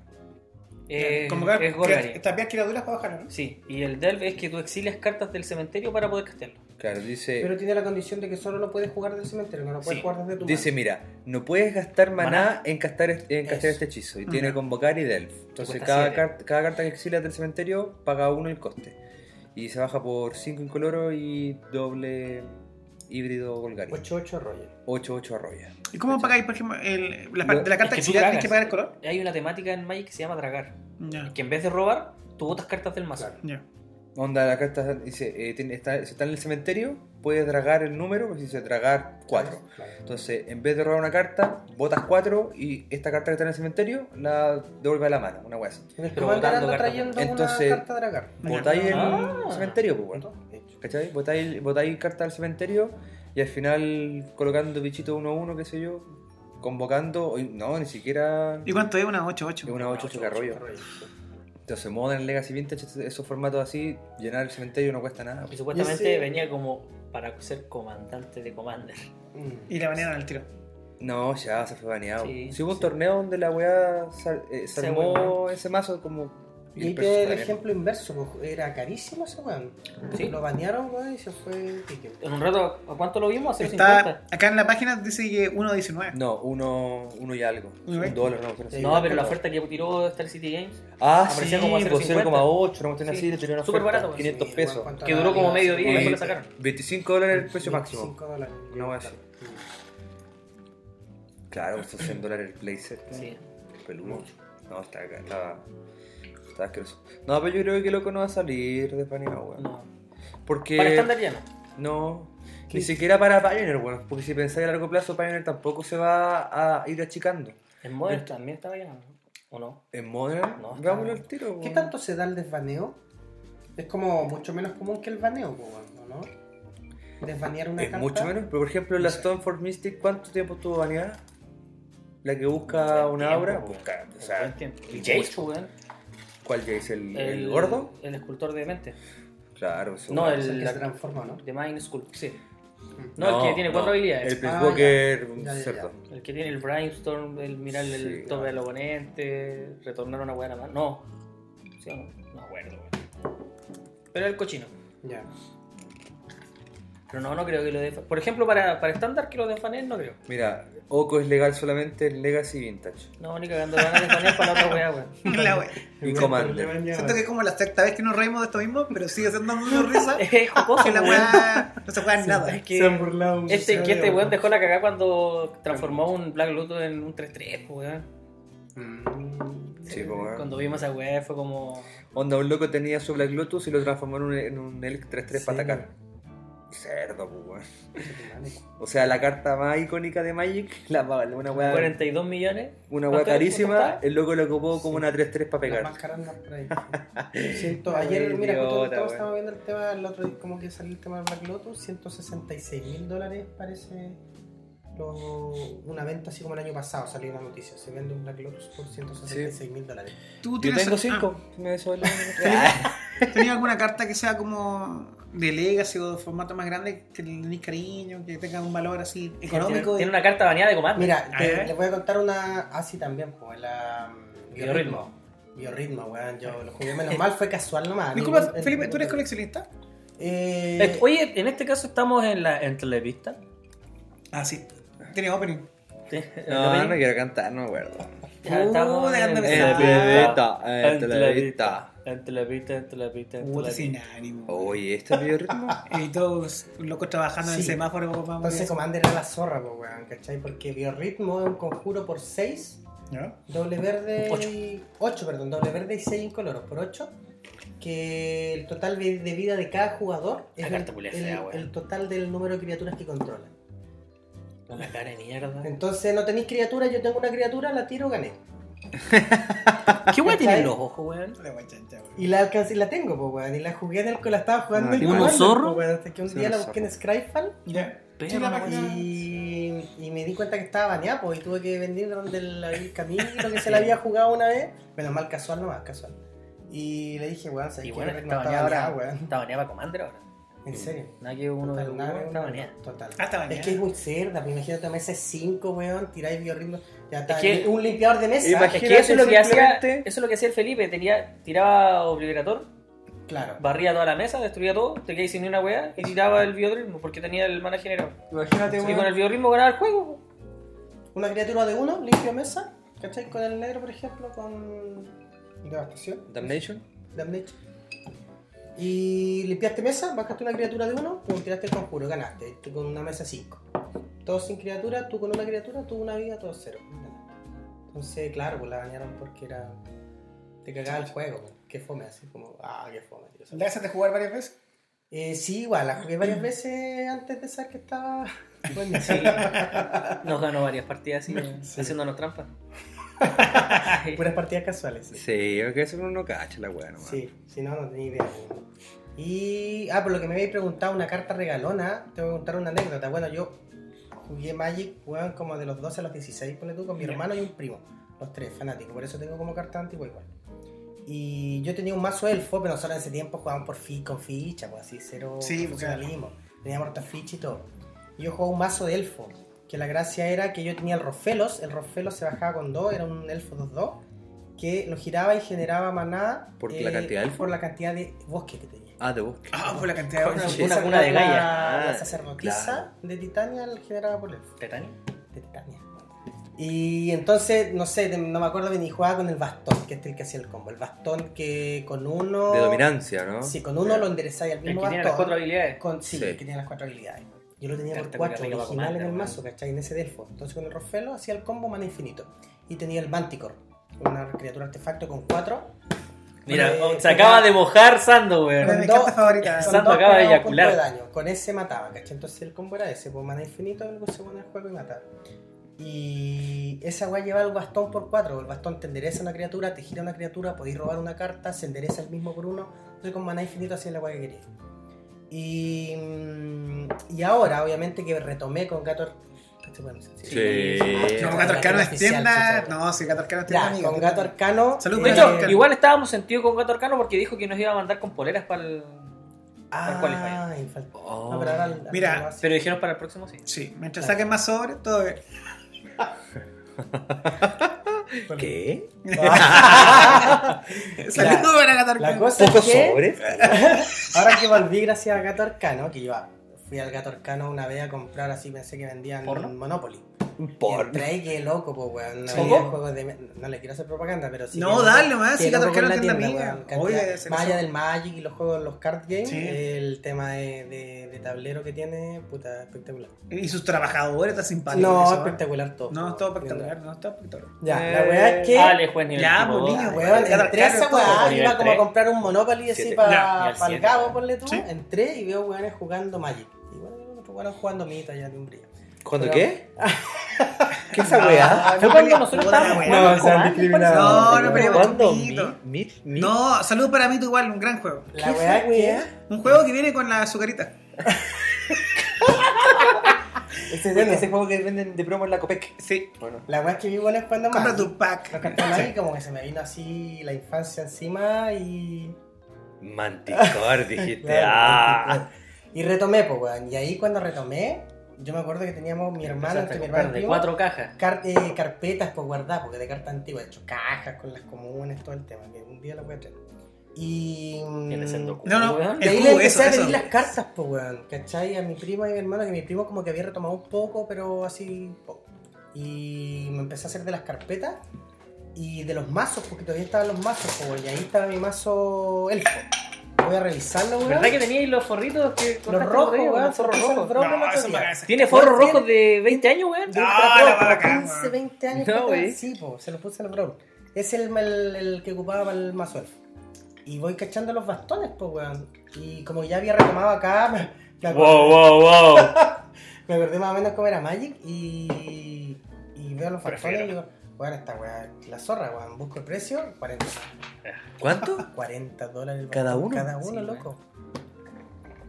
Eh, Convocar es Golgari. tapiar criaturas para bajarlo, ¿no? Sí, y el Delph es que tú exilias cartas del cementerio para poder castearlo. Claro, dice, Pero tiene la condición de que solo lo puedes jugar del cementerio, no lo puedes Sí. jugar desde tu dice, mano. mira, no puedes gastar maná, Maná. en castar, este- en castear Eso. este hechizo. Y Mm. tiene convocar y Delph. Entonces cada, siete. car- cada carta que exilias del cementerio paga uno el coste. Y se baja por 5 incoloro y doble híbrido Golgari. 8-8 Royal. 8-8 arroya. ¿Y cómo pagáis, por ejemplo, el, la, Lo- de la carta es que exiliada tienes que pagar el color? Hay una temática en Magic que se llama dragar. Ya, Que en vez de robar, tú botas cartas del mazo. Claro. ya. Onda, la carta dice, eh, tiene- está, si está en el cementerio, puedes dragar el número, pues dice dragar 4. Claro. Entonces, en vez de robar una carta, botas 4 y esta carta que está en el cementerio la devuelve a la mano, una wea así. En el Pero Commander botando anda cartas. trayendo Entonces, una carta dragar. Botáis el Ah. cementerio, pues bueno. ¿Cachai? Botáis, botáis carta al cementerio y al final colocando bichito 1-1, qué sé yo, convocando, o- no, ni siquiera ¿Y cuánto es? Una 8-8. es una 8-8 que arroyo. Entonces, Modern Legacy Vintage, esos formatos así, llenar el cementerio no cuesta nada. Y supuestamente ese- venía como para ser comandante de Commander. Mm. Y la banearon al tiro. No, ya se fue baneado. Sí, Sí, hubo un torneo donde la weá sal- eh, Se salvó volvió. ese mazo como. Y ahí el ejemplo inverso, pues, era carísimo ese weón. Sí. Lo banearon, weón, y se fue. En un rato, ¿a cuánto lo vimos? ¿A 0.50? Está acá en la página dice que 1.19. No, uno, uno y algo. Un dólar, no. Sí. No, pero la oferta que tiró Star City Games, Ah, Aparecía sí, como a pues 0.50. 0,8, una cuestión Sí. así, le tiró una Súper oferta, barato, pues. 500 Sí, pesos. igual, ¿cuánto que duró como medio día y después lo sacaron. 25 dólares el precio máximo. 25 dólares. Una wea así. Claro, pues 100 dólares el playset. Sí. Peludo. No, está acá, está, está asqueroso. No, pero yo creo que loco no va a salir de Paniagua, weón. No. Porque. Para estándar ya no. No, ni siquiera para Pioneer, weón. Porque si pensáis a largo plazo, Pioneer tampoco se va a ir achicando. En Modern también estaba ya, ¿o no? En Modern, No, vámonos al tiro, ¿Qué weón. tanto se da el desbaneo? Es como mucho menos común que el baneo, weón, ¿o ¿no? Desbanear una Es carta. mucho menos, pero por ejemplo, la Stoneford Mystic, ¿cuánto tiempo estuvo baneada? La que busca una tiempo, aura, weón. busca, o sea, tiempo. Y mucho. Jace, weón. ¿Cuál Jace? ¿El, el, El, gordo? El escultor de mente. Claro, eso. No, Es el el, que se transforma, ¿no? de Mind Skull, sí. No, el que tiene cuatro no, habilidades. El Prince Ah, ya. Ya, ya. El que tiene el Brainstorm, el mirar el tope del oponente, retornar una buena mano. No. ¿Sí o no? No acuerdo. Pero el cochino. Ya. Pero no, no creo que lo de. Por ejemplo, para, para estándar que lo de Fanel, no creo. Mira, Oco es legal solamente en Legacy y Vintage. No, ni cagando van a de Fanel para la otra weá, weón. La wea. Y Commander. Siento que es como la sexta vez que nos reímos de esto mismo, pero sigue siendo muy risa. Es jocoso, que la wea no se juega en nada. Es que Se han burlado un este, que este weón dejó la cagada cuando transformó un Black Lotus en un 3-3, pues, weón. Mm, Sí, pues, weón. Cuando vimos a esa weá fue como. Onda, un loco tenía su Black Lotus y lo transformó en un, en un Elk 3-3 Sí. para atacar. Cerdo, pues. O sea, la carta más icónica de Magic, la vale, una weá, 42 millones. una ¿Cuánto- weá carísima, el loco lo ocupó como Sí. una 3-3 para Las pegar. más caras andan por ahí. Siento, Ay, ayer, mira, justo weón. estábamos viendo el tema, el otro día, como que salió el tema del Black Lotus, 166 mil dólares parece lo- una venta así como el año pasado, salió una noticia, se vende un Black Lotus por 166 mil dólares. ¿Tú Yo tienes- tengo ah, 5. Me suele- ¿Tenías alguna carta que sea como de Legacy o de formato más grande que tenéis cariño, que tenga un valor así Tiene, económico? tiene una carta baneada de comando. Mira, te- les voy a contar una, así también, pues, la mm, Biorritmo. Biorritmo, weón, yo lo jugué menos mal, fue casual nomás. Disculpa, Felipe, ¿tú eres coleccionista? Eh, Eh, Oye, en este caso estamos en la en Televista. Ah, sí. Tiene opening. Sí, No, no quiero cantar, no me acuerdo. Uh, pensar. Televista, en En Televista. En Televista, en Televista, en Puta, sin ánimo. Oye, ¿este es biorritmo? Y todos locos trabajando en el Sí. semáforo. vamos a Entonces era la zorra, pues, weón, ¿cachai? Porque Biorritmo es un conjuro por 6, ¿Ya? doble verde Ocho. y... 8, perdón, doble verde y 6 incoloros por 8. Que el total de de vida de cada jugador es La el, carta culia el- fea, weón. el total del número de criaturas que controla. Una cara de mierda. Entonces no tenéis criaturas, yo tengo una criatura, la tiro, gané. ¿Qué weón tiene los ojos, weón? La wea chancha, weón. Y la alcancé y la tengo, pues, weón. Y la jugué en el que la estaba jugando Ah, en pues, weón, Hasta que un Sí, día la busqué en. Scryfall Ya. Pero Sí, la no, página- Y, y me di cuenta que estaba baneada, pues, y tuve que venir donde el, el Camilo que se la había jugado una vez. Menos mal casual nomás, casual. Y le dije, weón, ¿sabes Y qué? bueno, está baneada, ahora. weón. Está baneada para Commander ahora. En serio. Nada que uno de nada, weón, baneada. Total. Está baneada. Es que es muy cerda, pues imagínate mesa 5, weón, tiráis biorritmo. Ya está. que- un limpiador de mesa. Imagínate Es que eso es lo que hacía, eso es lo que hacía el Felipe, tenía, tiraba Obligator, Claro. barría toda la mesa, destruía todo, te quedé sin ni una weá y tiraba el biorritmo porque tenía el mana generado. Imagínate, Y con el weón. biorritmo ganaba el juego. Una criatura de uno, limpio mesa. ¿Cachai? Con el negro, por ejemplo, con devastación. Damnation. Damnation. Y limpiaste mesa, bajaste una criatura de uno, pum, tiraste el conjuro, ganaste. Tú con una mesa 5. Todos sin criatura, tú con una criatura, tú una vida, todos cero. Entonces, claro, pues la bañaron porque era. Te cagaba el juego, pues. qué fome, así como, ah, qué fome, tío. ¿La haces de jugar varias veces? Eh, sí, igual, la jugué varias veces antes de saber que estaba. Bueno, Sí. Nos ganó varias partidas así, haciéndonos trampas. Puras partidas casuales. Sí. Sí, porque eso uno no cacha la weá nomás. Sí, si no, no tenía idea. Y, ah, por lo que me habéis preguntado, una carta regalona, te voy a contar una anécdota. Bueno, yo jugué Magic, weón, como de los 12 a los 16, ponle tú, con mi hermano y un primo. Los tres, fanáticos, por eso tengo como carta antigua igual. Y yo tenía un mazo elfo, pero nosotros en ese tiempo jugábamos por fi con ficha, pues así, cero Sí, funcionalismo. Teníamos harta ficha y todo. Y yo jugaba un mazo de elfo, que la gracia era que yo tenía el Rofelos, el Rofelos se bajaba con 2, era un elfo 2-2, que lo giraba y generaba maná. eh, ¿Por la cantidad de elfo? Por la cantidad de bosque que tenía. Ah, de bosque. Ah, por la cantidad de horas. Una cuna de Gaia. La, la Ah, sacerdotisa claro. de Titania la generaba por elfo Tetania. de Titania. Y entonces, no sé, no me acuerdo bien, y jugaba con el bastón, que es el que hacía el combo. El bastón que con uno. De dominancia, ¿no? Sí, con uno lo enderezáis al El mismo que tiene las bastón. cuatro habilidades. Con, sí, Sí. que tiene las cuatro habilidades. Yo lo tenía por Carta cuatro, culia rica original para en el mazo, ¿cachai? En ese delfo. Entonces con el Rofelo hacía el combo mana infinito. Y tenía el Manticore, una criatura artefacto con cuatro. Mira, Eh, se acaba de mojar Sando, weón. dos- Santo dos acaba de eyacular. de daño. Con ese mataba, ¿cachai? Entonces el combo era ese, pues mana infinito, luego se pone el juego y mata. Y esa weá lleva el bastón por cuatro. El bastón te endereza una criatura, te gira una criatura, podéis robar una carta, se endereza el mismo por uno. Entonces con mana infinito hacía la weá que quería. Y, mm, y ahora, obviamente, que retomé con Gator ¿Se puede decir? Sí. No, la Gato Arcano es tienda. No, sí, Gato Arcano es tienda con Gato Arcano. Salud, De Gato hecho, Arcano. igual estábamos sentidos con Gato Arcano porque dijo que nos iba a mandar con poleras para el. Ah, Qualifier. infal- Oh. No, pero ahora el- Mira, ahora sí. Pero dijeron para el próximo sí. Sí, mientras saquen más sobre, todo bien. ¿Qué? Saludos para Gato La cosa ¿Pocos es que sobres? ahora que volví gracias a Gato Arcano, que yo fui al Gato Arcano una vez a comprar así, pensé que vendían ¿Porno? Monopoly. Por. Qué loco, pues, weón. No, juegos de... no le quiero hacer propaganda, pero sí. No, que- dale nomás, que loco con Arcano la tienda amiga. weón, Oye, Más allá del Magic y los juegos, los card games, Sí. el tema de, de, de tablero que tiene, puta, espectacular. Y sus trabajadores, está simpático. No, eso, espectacular todo. No, es todo espectacular, no, es todo espectacular. Ya, Eh, la weá es que... Dale, juez nivel Ya, tipo pues, Weón, entré esa weá, iba como a comprar un Monopoly así para el cabo, ponle tú. Sí. Entré y veo weones jugando Magic. Y bueno, weones jugando mita ya de un brillo. ¿Cuándo Pero- qué? ¿Qué es esa weá? Fue no cuando nosotros estábamos jugando weá. No, se han Commander, discriminado. parece. No, no peleamos ¿Cuándo? Mi- mi- No, saludos para mí, tú igual, un gran juego. La weá es que... Un juego que viene con la azucarita. Ese, ese juego que venden de promo en la Copec. Sí. Bueno. La weá es que vi weones jugando Compra Magic. tu pack. Los como que se me vino así la infancia encima y... Manticore, dijiste. Claro, ah. Y retomé, pues, weón. Y ahí cuando retomé, yo me acuerdo que teníamos mi hermano, a mi hermano de primo, cuatro cajas. car- eh, carpetas por guardar, porque de carta antigua, de hecho, cajas con las comunes, todo el tema, que un día lo voy a traer. Y. mm, No, no. weón. de ahí le empecé eso, a pedir las cartas, pues, weón. ¿Cachai? A mi primo y a mi hermano, que mi primo como que había retomado un poco, pero así poco. Y me empecé a hacer de las carpetas y de los mazos, porque todavía estaban los mazos, pues, weón. Y ahí estaba mi mazo elfo. Voy a revisarlo, weón. ¿Verdad que teníais los forritos que Los rojos, weón, Los forros rojos. bro- No, otro eso día. me hace. ¿Tiene Weón, forros tiene- rojos de 20 años, weón? No, la Pro, vaca, como weón. 15, 20 años. No, güey. Sí, po, se lo puse al bro. Es el, el, el que ocupaba para el mazo. Y voy cachando los bastones, pues, weón. Y como ya había retomado acá, me, Wow, wow, wow. me acordé más o menos cómo era Magic y, y veo los bastones y digo, weón, esta weá, la zorra, weón. Busco el precio, 40, ¿Cuánto? 40 dólares ¿Cada uno? Cada uno, Sí, loco.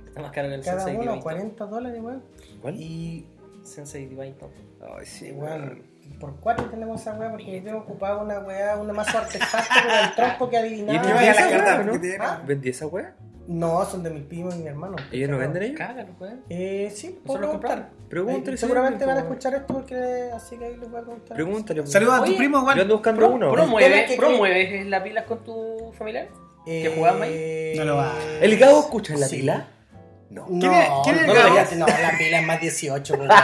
Está más caro que el Cada Sensei uno, Divine. 40 dólares, weón. ¿Cuál? Y Sensei Divine Top. Ay, sí, weón. Por cuatro tenemos esa weá porque yo ocupaba una weá, una mazo artefacto con el trompo que ¿Y adivinaba. ves veía esa las weá, cartas no? ¿Ah? ¿Vendí esa weá? No, son de mis primos y mi hermano. ¿Ellos no venden ellos? Cágalo, weón. Eh, sí, ¿Nosotros puedo preguntar. Pregúntale. Eh, seguramente sí, van a escuchar esto porque así que ahí les voy a preguntar. Pregúntale. po. Saludos a tu primo, Yo igual. ando buscando Pro- uno. ¿Promueves, ¿Promueves las pilas con tu familiar? Eh, ¿Que jugaba ahí? No lo va. ¿El Gabo escucha en la Sí. pila? No. No, ¿Quién es- quién es el no, debería- no, la pila es más 18. pues, weón.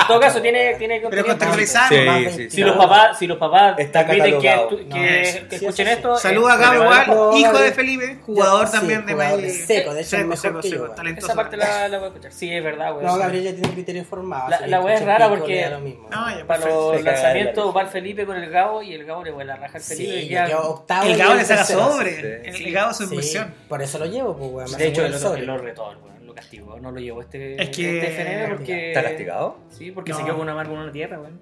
En todo caso, tiene, tiene Pero contenido- contextualizamos. Sí, Más sí, 20. Si los papás, si los papás Está permiten que, catalogado. estu- No, que, sí, que sí, escuchen eso sí. esto. Saludos a es Gabo igual, No, hijo de. Felipe, jugador Sí, también de jugador Magic. seco, de hecho, Seco, mejor seco, que yo, weón. talentoso. Esa parte la, la voy a escuchar. Sí, es verdad, güey. No, Sí. Gabriel ya tiene criterio formado. La- así la que es rara porque- le da lo mismo. No, ya, Para perfecto. los Se caga lanzamientos va el Felipe con el Gabo y el Gabo le vuelve a rajar al Felipe. Sí, y ya octavo. El y Gabo él le saca tercero. sobre. Sí. El Gabo su Sí, inversión. Por eso lo llevo, pues, weón. me de hecho, el el otro sobre. que lo retó, lo castigó. No lo llevó este, Es que- este FNM porque. ¿Está castigado? Sí, porque No. se quedó con una marca en una tierra, weón.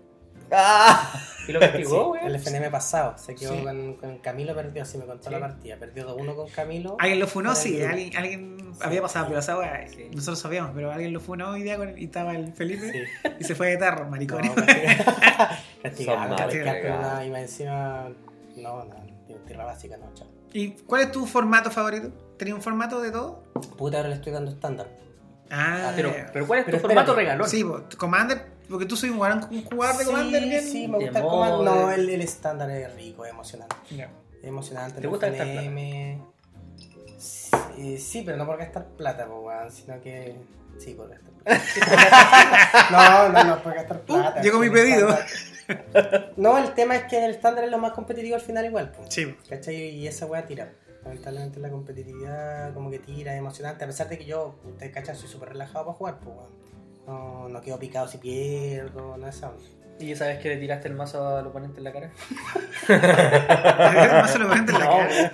¡Ah! Y lo Sí, castigó, weón. el FNM pasado. Se quedó Sí. con, con Camilo, perdió, así me contó Sí. la partida. Perdió 2-1 con Camilo. Alguien lo funó, sí, el- alguien, alguien había pasado por esa weá. Sí. Nosotros sabíamos, pero alguien lo funó hoy día con, y estaba el Felipe Sí. y se fue de tarro, maricón. No, castigado. Castigado, y más encima. No, no, tierra básica, no, chao. ¿Y cuál es tu formato favorito? ¿Tenías un formato de todo? Puta, ahora le estoy dando estándar. Ah, Pero, pero ¿cuál es Pero tu formato regalón? Sí, po, Commander, porque tú soy un jugador, un jugador de sí, Commander bien. Sí, me gusta el. Commander. No, el, el estándar es rico, es emocionante. Es emocionante. ¿Te el gusta gastar FNM. Sí, sí, pero no por gastar plata, pues, weón, sino que. Sí, por gastar plata. no, no, no, por gastar plata. Uh, llegó mi pedido. estándar- No, el tema es que el estándar es lo más competitivo al final, igual, pues. Sí. ¿Cachai? Y esa weá tira. Lamentablemente la competitividad como que tira, es emocionante. A pesar de que yo, ustedes cachan, soy súper relajado para jugar, pues. No, no quedo picado si pierdo, no esa onda. ¿Y esa vez que le tiraste el mazo al oponente en la cara? Más se lo ponen en la No, cara.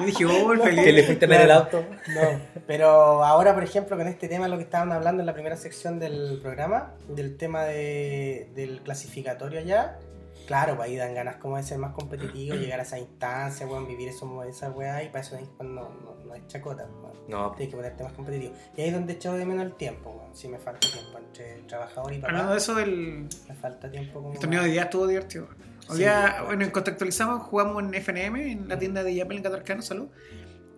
Y dije, oh, el Felipe. ¿Que le fuiste a meter el auto? No, pero ahora, por ejemplo, con este tema, lo que estaban hablando en la primera sección del programa, del tema de, del clasificatorio allá, Claro, pues ahí dan ganas como de ser más competitivo, llegar a esa instancia, weón, vivir eso, esa weá, y para eso no, no, no es chacota, weón. No, Tienes que ponerte más competitivo. Y ahí es donde echo de menos el tiempo, weón. Si me falta tiempo entre trabajador y Hablando papá, de eso, el, me falta tiempo como... el torneo de día estuvo divertido. Hoy Sí, día, bueno. contextualizamos, jugamos en FNM, en la tienda de Yapel en Catarcano, salud.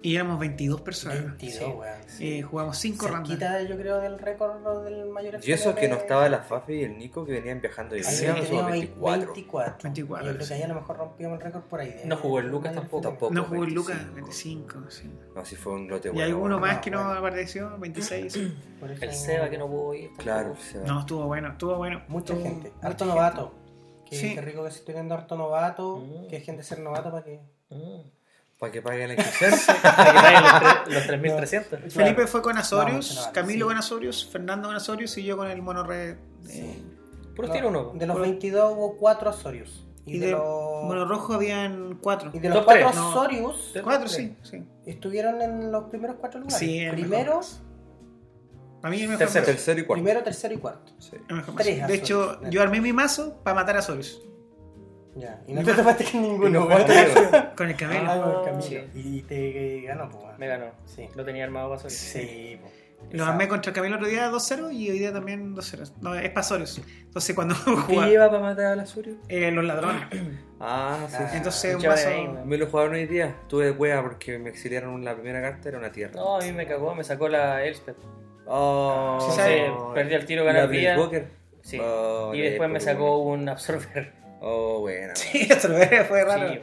Y éramos 22 personas. 22, Sí. weón. Eh, jugamos 5 rondas. Cerquita, yo creo, del récord del mayor y eso que no estaba la Fafi y el Nico que venían viajando somos tenido 24. 24. 24, Yo creo sí. que ahí a lo mejor rompimos el récord por ahí. de- No jugó el Lucas tampoco. Tampoco. No jugó el Lucas, 25. 25, sí. No, si fue un lote Y bueno. hay uno bueno. más no, que no bueno. apareció, 26. Por eso- El Seba que no pudo ir. tampoco. Claro, se va. No, estuvo bueno, estuvo bueno. Mucha Estuvo- gente. Harto gente. novato. Qué, Sí. qué rico que se esté viendo harto novato. Mm. Que hay gente ser novato para que. Mm. Para que paguen la inscripción. Para que paguen los, tre- los 3300. Felipe fue con No, Azorius, novato, Camilo sí. con Azorius, Fernando con Azorius y yo con el mono red. eh, Puros No, tiro uno. De los Puro- 22 hubo 4 Azorius. Y, Y de, de los. mono rojo habían 4. Y de los 4 tres, no. Azorius. 4, sí, sí. Estuvieron en los primeros 4 lugares. Sí, el Primero, Para mí el mejor Tercero. Tercero y cuarto. primero, tercero y cuarto. Sí. El Tres. De hecho, Azorius. yo armé mi mazo para matar a Azorius. Ya. Y no te topaste con ninguno, Con el Camilo. Ah, con el sí. Y te ganó, pues. Me ganó. Sí. Lo tenía armado para Azorius. Sí, pues. Lo armé contra el Camilo el otro día 2-0 y hoy día también 2-0. No, es para Azorius. Entonces cuando ¿Qué lleva para matar a la Surio? eh, los ladrones. Ah, sí. Ah. sí. Entonces un ¿no? Me lo jugaron hoy día. Tuve de hueá porque me exiliaron la primera carta, era una tierra. No, a mí me cagó, me sacó la Elspeth. Oh, Sí, sabe. perdí el tiro Black vida. Walker. Sí. Oh, y después me sacó un absorber. Oh, bueno. Sí, eso lo veré, fue raro. Sí,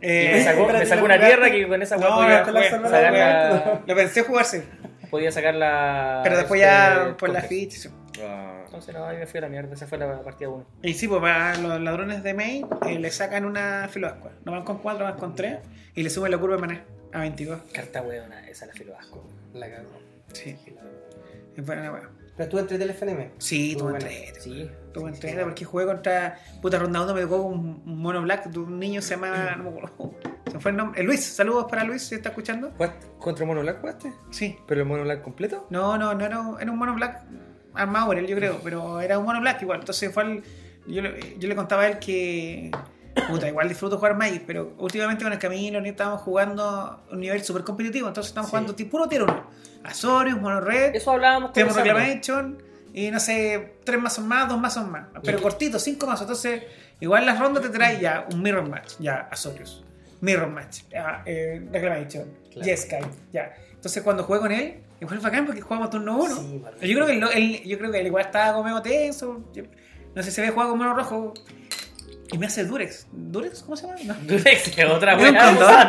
Eh, me sacó, me sacó una tierra que con esa No, hueá no, podía, la sacar la, Lo pensé jugarse, podía sacar la. pero después ya este, por la ficha. Ah, Entonces no, ahí me fui a la mierda. Esa fue la partida 1. Y sí, pues para los ladrones de May eh, le sacan una filoascua. No van con 4, van con 3 y le suben la curva de maná a 22. Carta hueona, esa la filo asco. La cagó. Sí, es buena la wea. Pero tú entré del FNM. Sí, tuvo Bueno, entrete. Sí. Tuvo sí, entrete sí. porque jugué contra. Puta ronda 1 me tocó un, un mono black de un niño se llama. No me acuerdo. Se fue el nombre. Eh, Luis, saludos para Luis, si está escuchando. ¿Jugaste ¿Contra Mono Black jugaste? Sí. ¿Pero el Mono Black completo? No, no, no era, era un mono black armado por él, yo creo, pero era un mono black igual. Entonces fue al- yo, yo le contaba a él que. Puta, igual disfruto jugar Magic, pero últimamente con el Camilo ni estábamos jugando un nivel súper competitivo, entonces estamos Sí. jugando tipo puro tier 1. Azorius, Mono Red, Eso hablábamos tenemos conversando. Reclamation y no sé, tres mazos más, dos mazos más. Pero Y- cortitos, cinco mazos. Entonces, igual las rondas te trae ya un Mirror Match, ya Azorius. Mirror Match, ya, eh, Reclamation, Claro. Jeskai, ya. Entonces cuando jugué con él, igual fue bacán porque jugamos turno uno. Sí, yo creo que él, él- yo creo que él igual estaba como medio tenso. yo- no sé si había jugado con mono rojo. Y me hace Durex. ¿Durex? ¿Cómo se llama? No. Durex, que otra ¿Es un condón?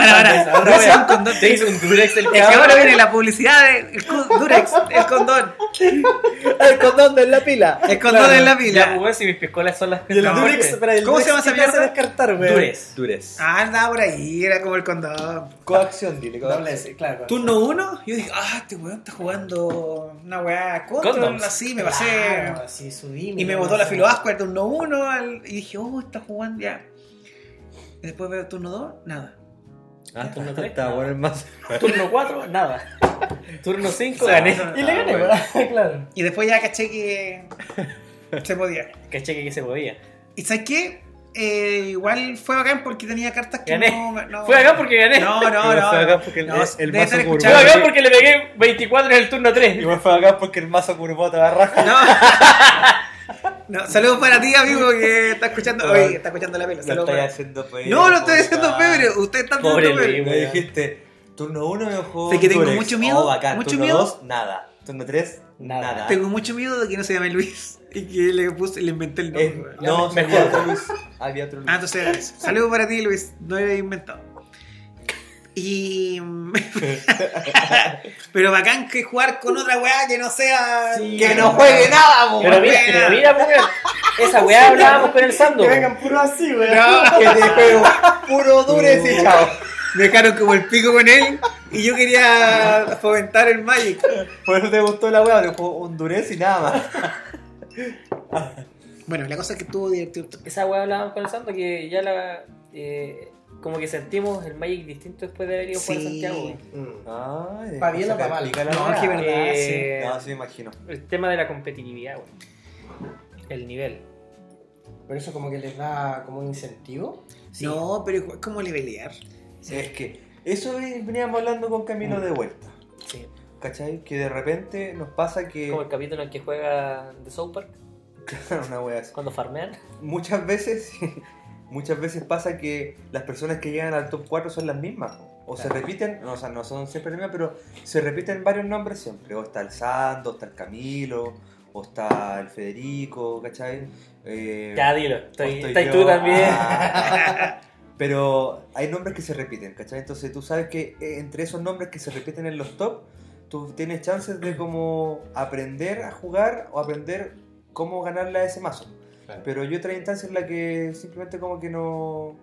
Para, para. Durex un condón. Te hizo un Durex el Es que ahora viene la publicidad del Durex, el condón. El condón de la pila. El condón en la Ya, pila. pues, si mis piscolas son las Y el No, Durex, el ¿Cómo se Durex, llama esa ¿qué te hace mierda? descartar, weón? Dures. Dures. Ah, andaba por ahí, era como el condón. Coacción, dile. Doble. S, claro. Turno 1, yo dije, ah, este weón está jugando una weá Condoms. así, me pasé. Claro, así subí. Y me botó la filo asco el turno 1 y dije, oh, está jugando ya. Y después veo turno 2, nada. Ah, Turno tres, Estaba nada. bueno el más. Turno 4, nada. Turno 5, gané. Y le gané, ¿verdad? claro. Y después ya caché que se podía. Caché que se podía. ¿Y sabes qué? Eh, igual fue bacán porque tenía cartas que Gané. no, no- Fue acá porque gané. No, no, no. fue bacán porque el- No, el mazo curvo. Fue acá porque le pegué 24 en el turno 3. Igual fue acá porque el mazo curvó te va a raja. No. no, saludos para ti, amigo, que está escuchando. Oye, está escuchando la pela. Lo Saludos estoy para- haciendo pebre. No, no estoy haciendo pebre. Usted está haciendo. Luis. Me dijiste, turno 1 me jugó. Sé que tengo mucho miedo, Oh, bacán. mucho turno miedo. 2, nada. Turno 3, Nada. nada. Tengo mucho miedo de que no se llame Luis y que le puse, le inventé el nombre. Eh, no, mejor. había otro Luis. Había otro Luis. Ah, entonces era eso. Saludos para ti, Luis. No lo he inventado. Y. pero bacán que jugar con otra weá que no sea. Sí. que no juegue nada, Pero mira, weá. pero mira, weón. Esa weá hablábamos con el Sando. Que vengan puro así, weón. No, que te juego puro Dures y chao. me dejaron como el pico con él y yo quería fomentar el Magic. Por eso te gustó la weá, te jugó un Dures y nada más. Bueno, la cosa es que estuvo divertido. Esa weá hablábamos con el Sando que ya la. eh, como que sentimos el Magic distinto después de haber ido a jugar a Sí. Santiago. weón. Ah, Pa' bien o pa' mal. No, es que verdad, Eh, No, sí me imagino. El tema de la competitividad, weón. El nivel. Por eso como que les da como un incentivo. No, pero es como levelear. Es que eso veníamos hablando con Camilo de vuelta. Sí. ¿Cachai? Que de repente nos pasa que. Como el capítulo en el que juega de South Park, una wea así. cuando farmean. Muchas veces, muchas veces pasa que las personas que llegan al top 4 son las mismas. O se repiten, no, o sea, no son siempre las mismas, pero se repiten varios nombres siempre. O está el Sando, o está el Camilo, o está el Federico, ¿cachai? Eh, Ya, dilo. Estoy, estoy tú también. Ah. Pero hay nombres que se repiten, ¿cachai? Entonces tú sabes que eh, entre esos nombres que se repiten en los top, tú tienes chances de como aprender a jugar o aprender cómo ganarle a ese mazo. Pero yo otra instancia en la que simplemente como que no,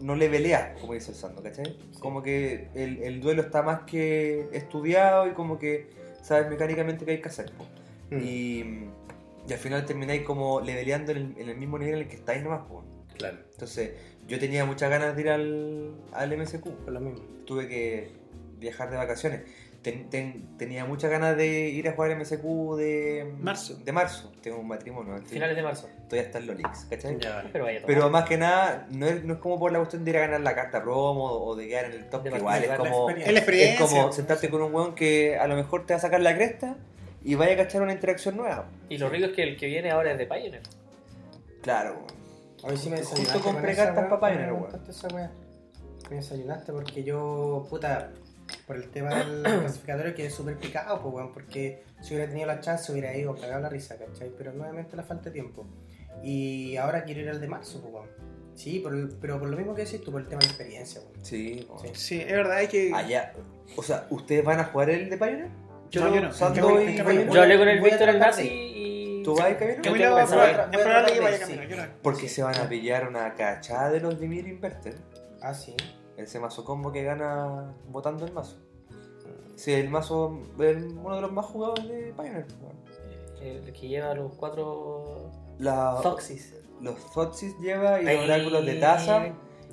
no le velea, como dice el Sando, ¿cachai? Como que el, el duelo está más que estudiado y como que sabes mecánicamente qué hay que hacer. po. Mm. Y, y al final termináis como leveleando en el, en el mismo nivel en el que estáis nomás. po. Claro. Entonces yo tenía muchas ganas de ir al, al MSQ. Por lo mismo. Tuve que viajar de vacaciones. Ten- ten- tenía muchas ganas de ir a jugar MSQ de Marzo. De marzo. Tengo un matrimonio. estoy- Finales de marzo. Estoy hasta en Lolix, ¿cachai? Ya, vale. Pero vaya, Pero más que nada, no es, no es como por la cuestión de ir a ganar la carta promo o de quedar en el top, De que igual es como, la Es la experiencia. es como sentarte con un weón que a lo mejor te va a sacar la cresta y vaya a cachar una interacción nueva. Y lo rico es que el que viene ahora es de Pioneer. Claro. Hoy sí me Justo desayunaste. compré cartas weá, pa' Pioneer, weón. Me desayunaste porque yo, puta, por el tema del clasificatorio quedé súper picado, pues, weón, porque si hubiera tenido la chance hubiera ido cagado la risa, ¿cachai? Pero nuevamente la falta de tiempo. Y ahora quiero ir al de marzo, pues, weón. Sí, por el- pero por lo mismo que decís tú, por el tema de la experiencia. Sí. Sí. Sí, es verdad, hay que. Allá. O sea, ¿ustedes van a jugar el de Pioneer? No, yo no. Yo y yo voy- Yo hablé con el Víctor de y. ¿Tú vas? Yo a probar- ir. voy a es probable que vaya de- camino. yo no. Porque se van a pillar una cachada de los Dimir Inverter. Ah, sí. Ese mazo combo que gana botando el mazo. Sí, el mazo es uno de los más jugados de Pioneer. El que lleva los cuatro. La, Foxys. los Zotsis lleva y los oráculos de taza.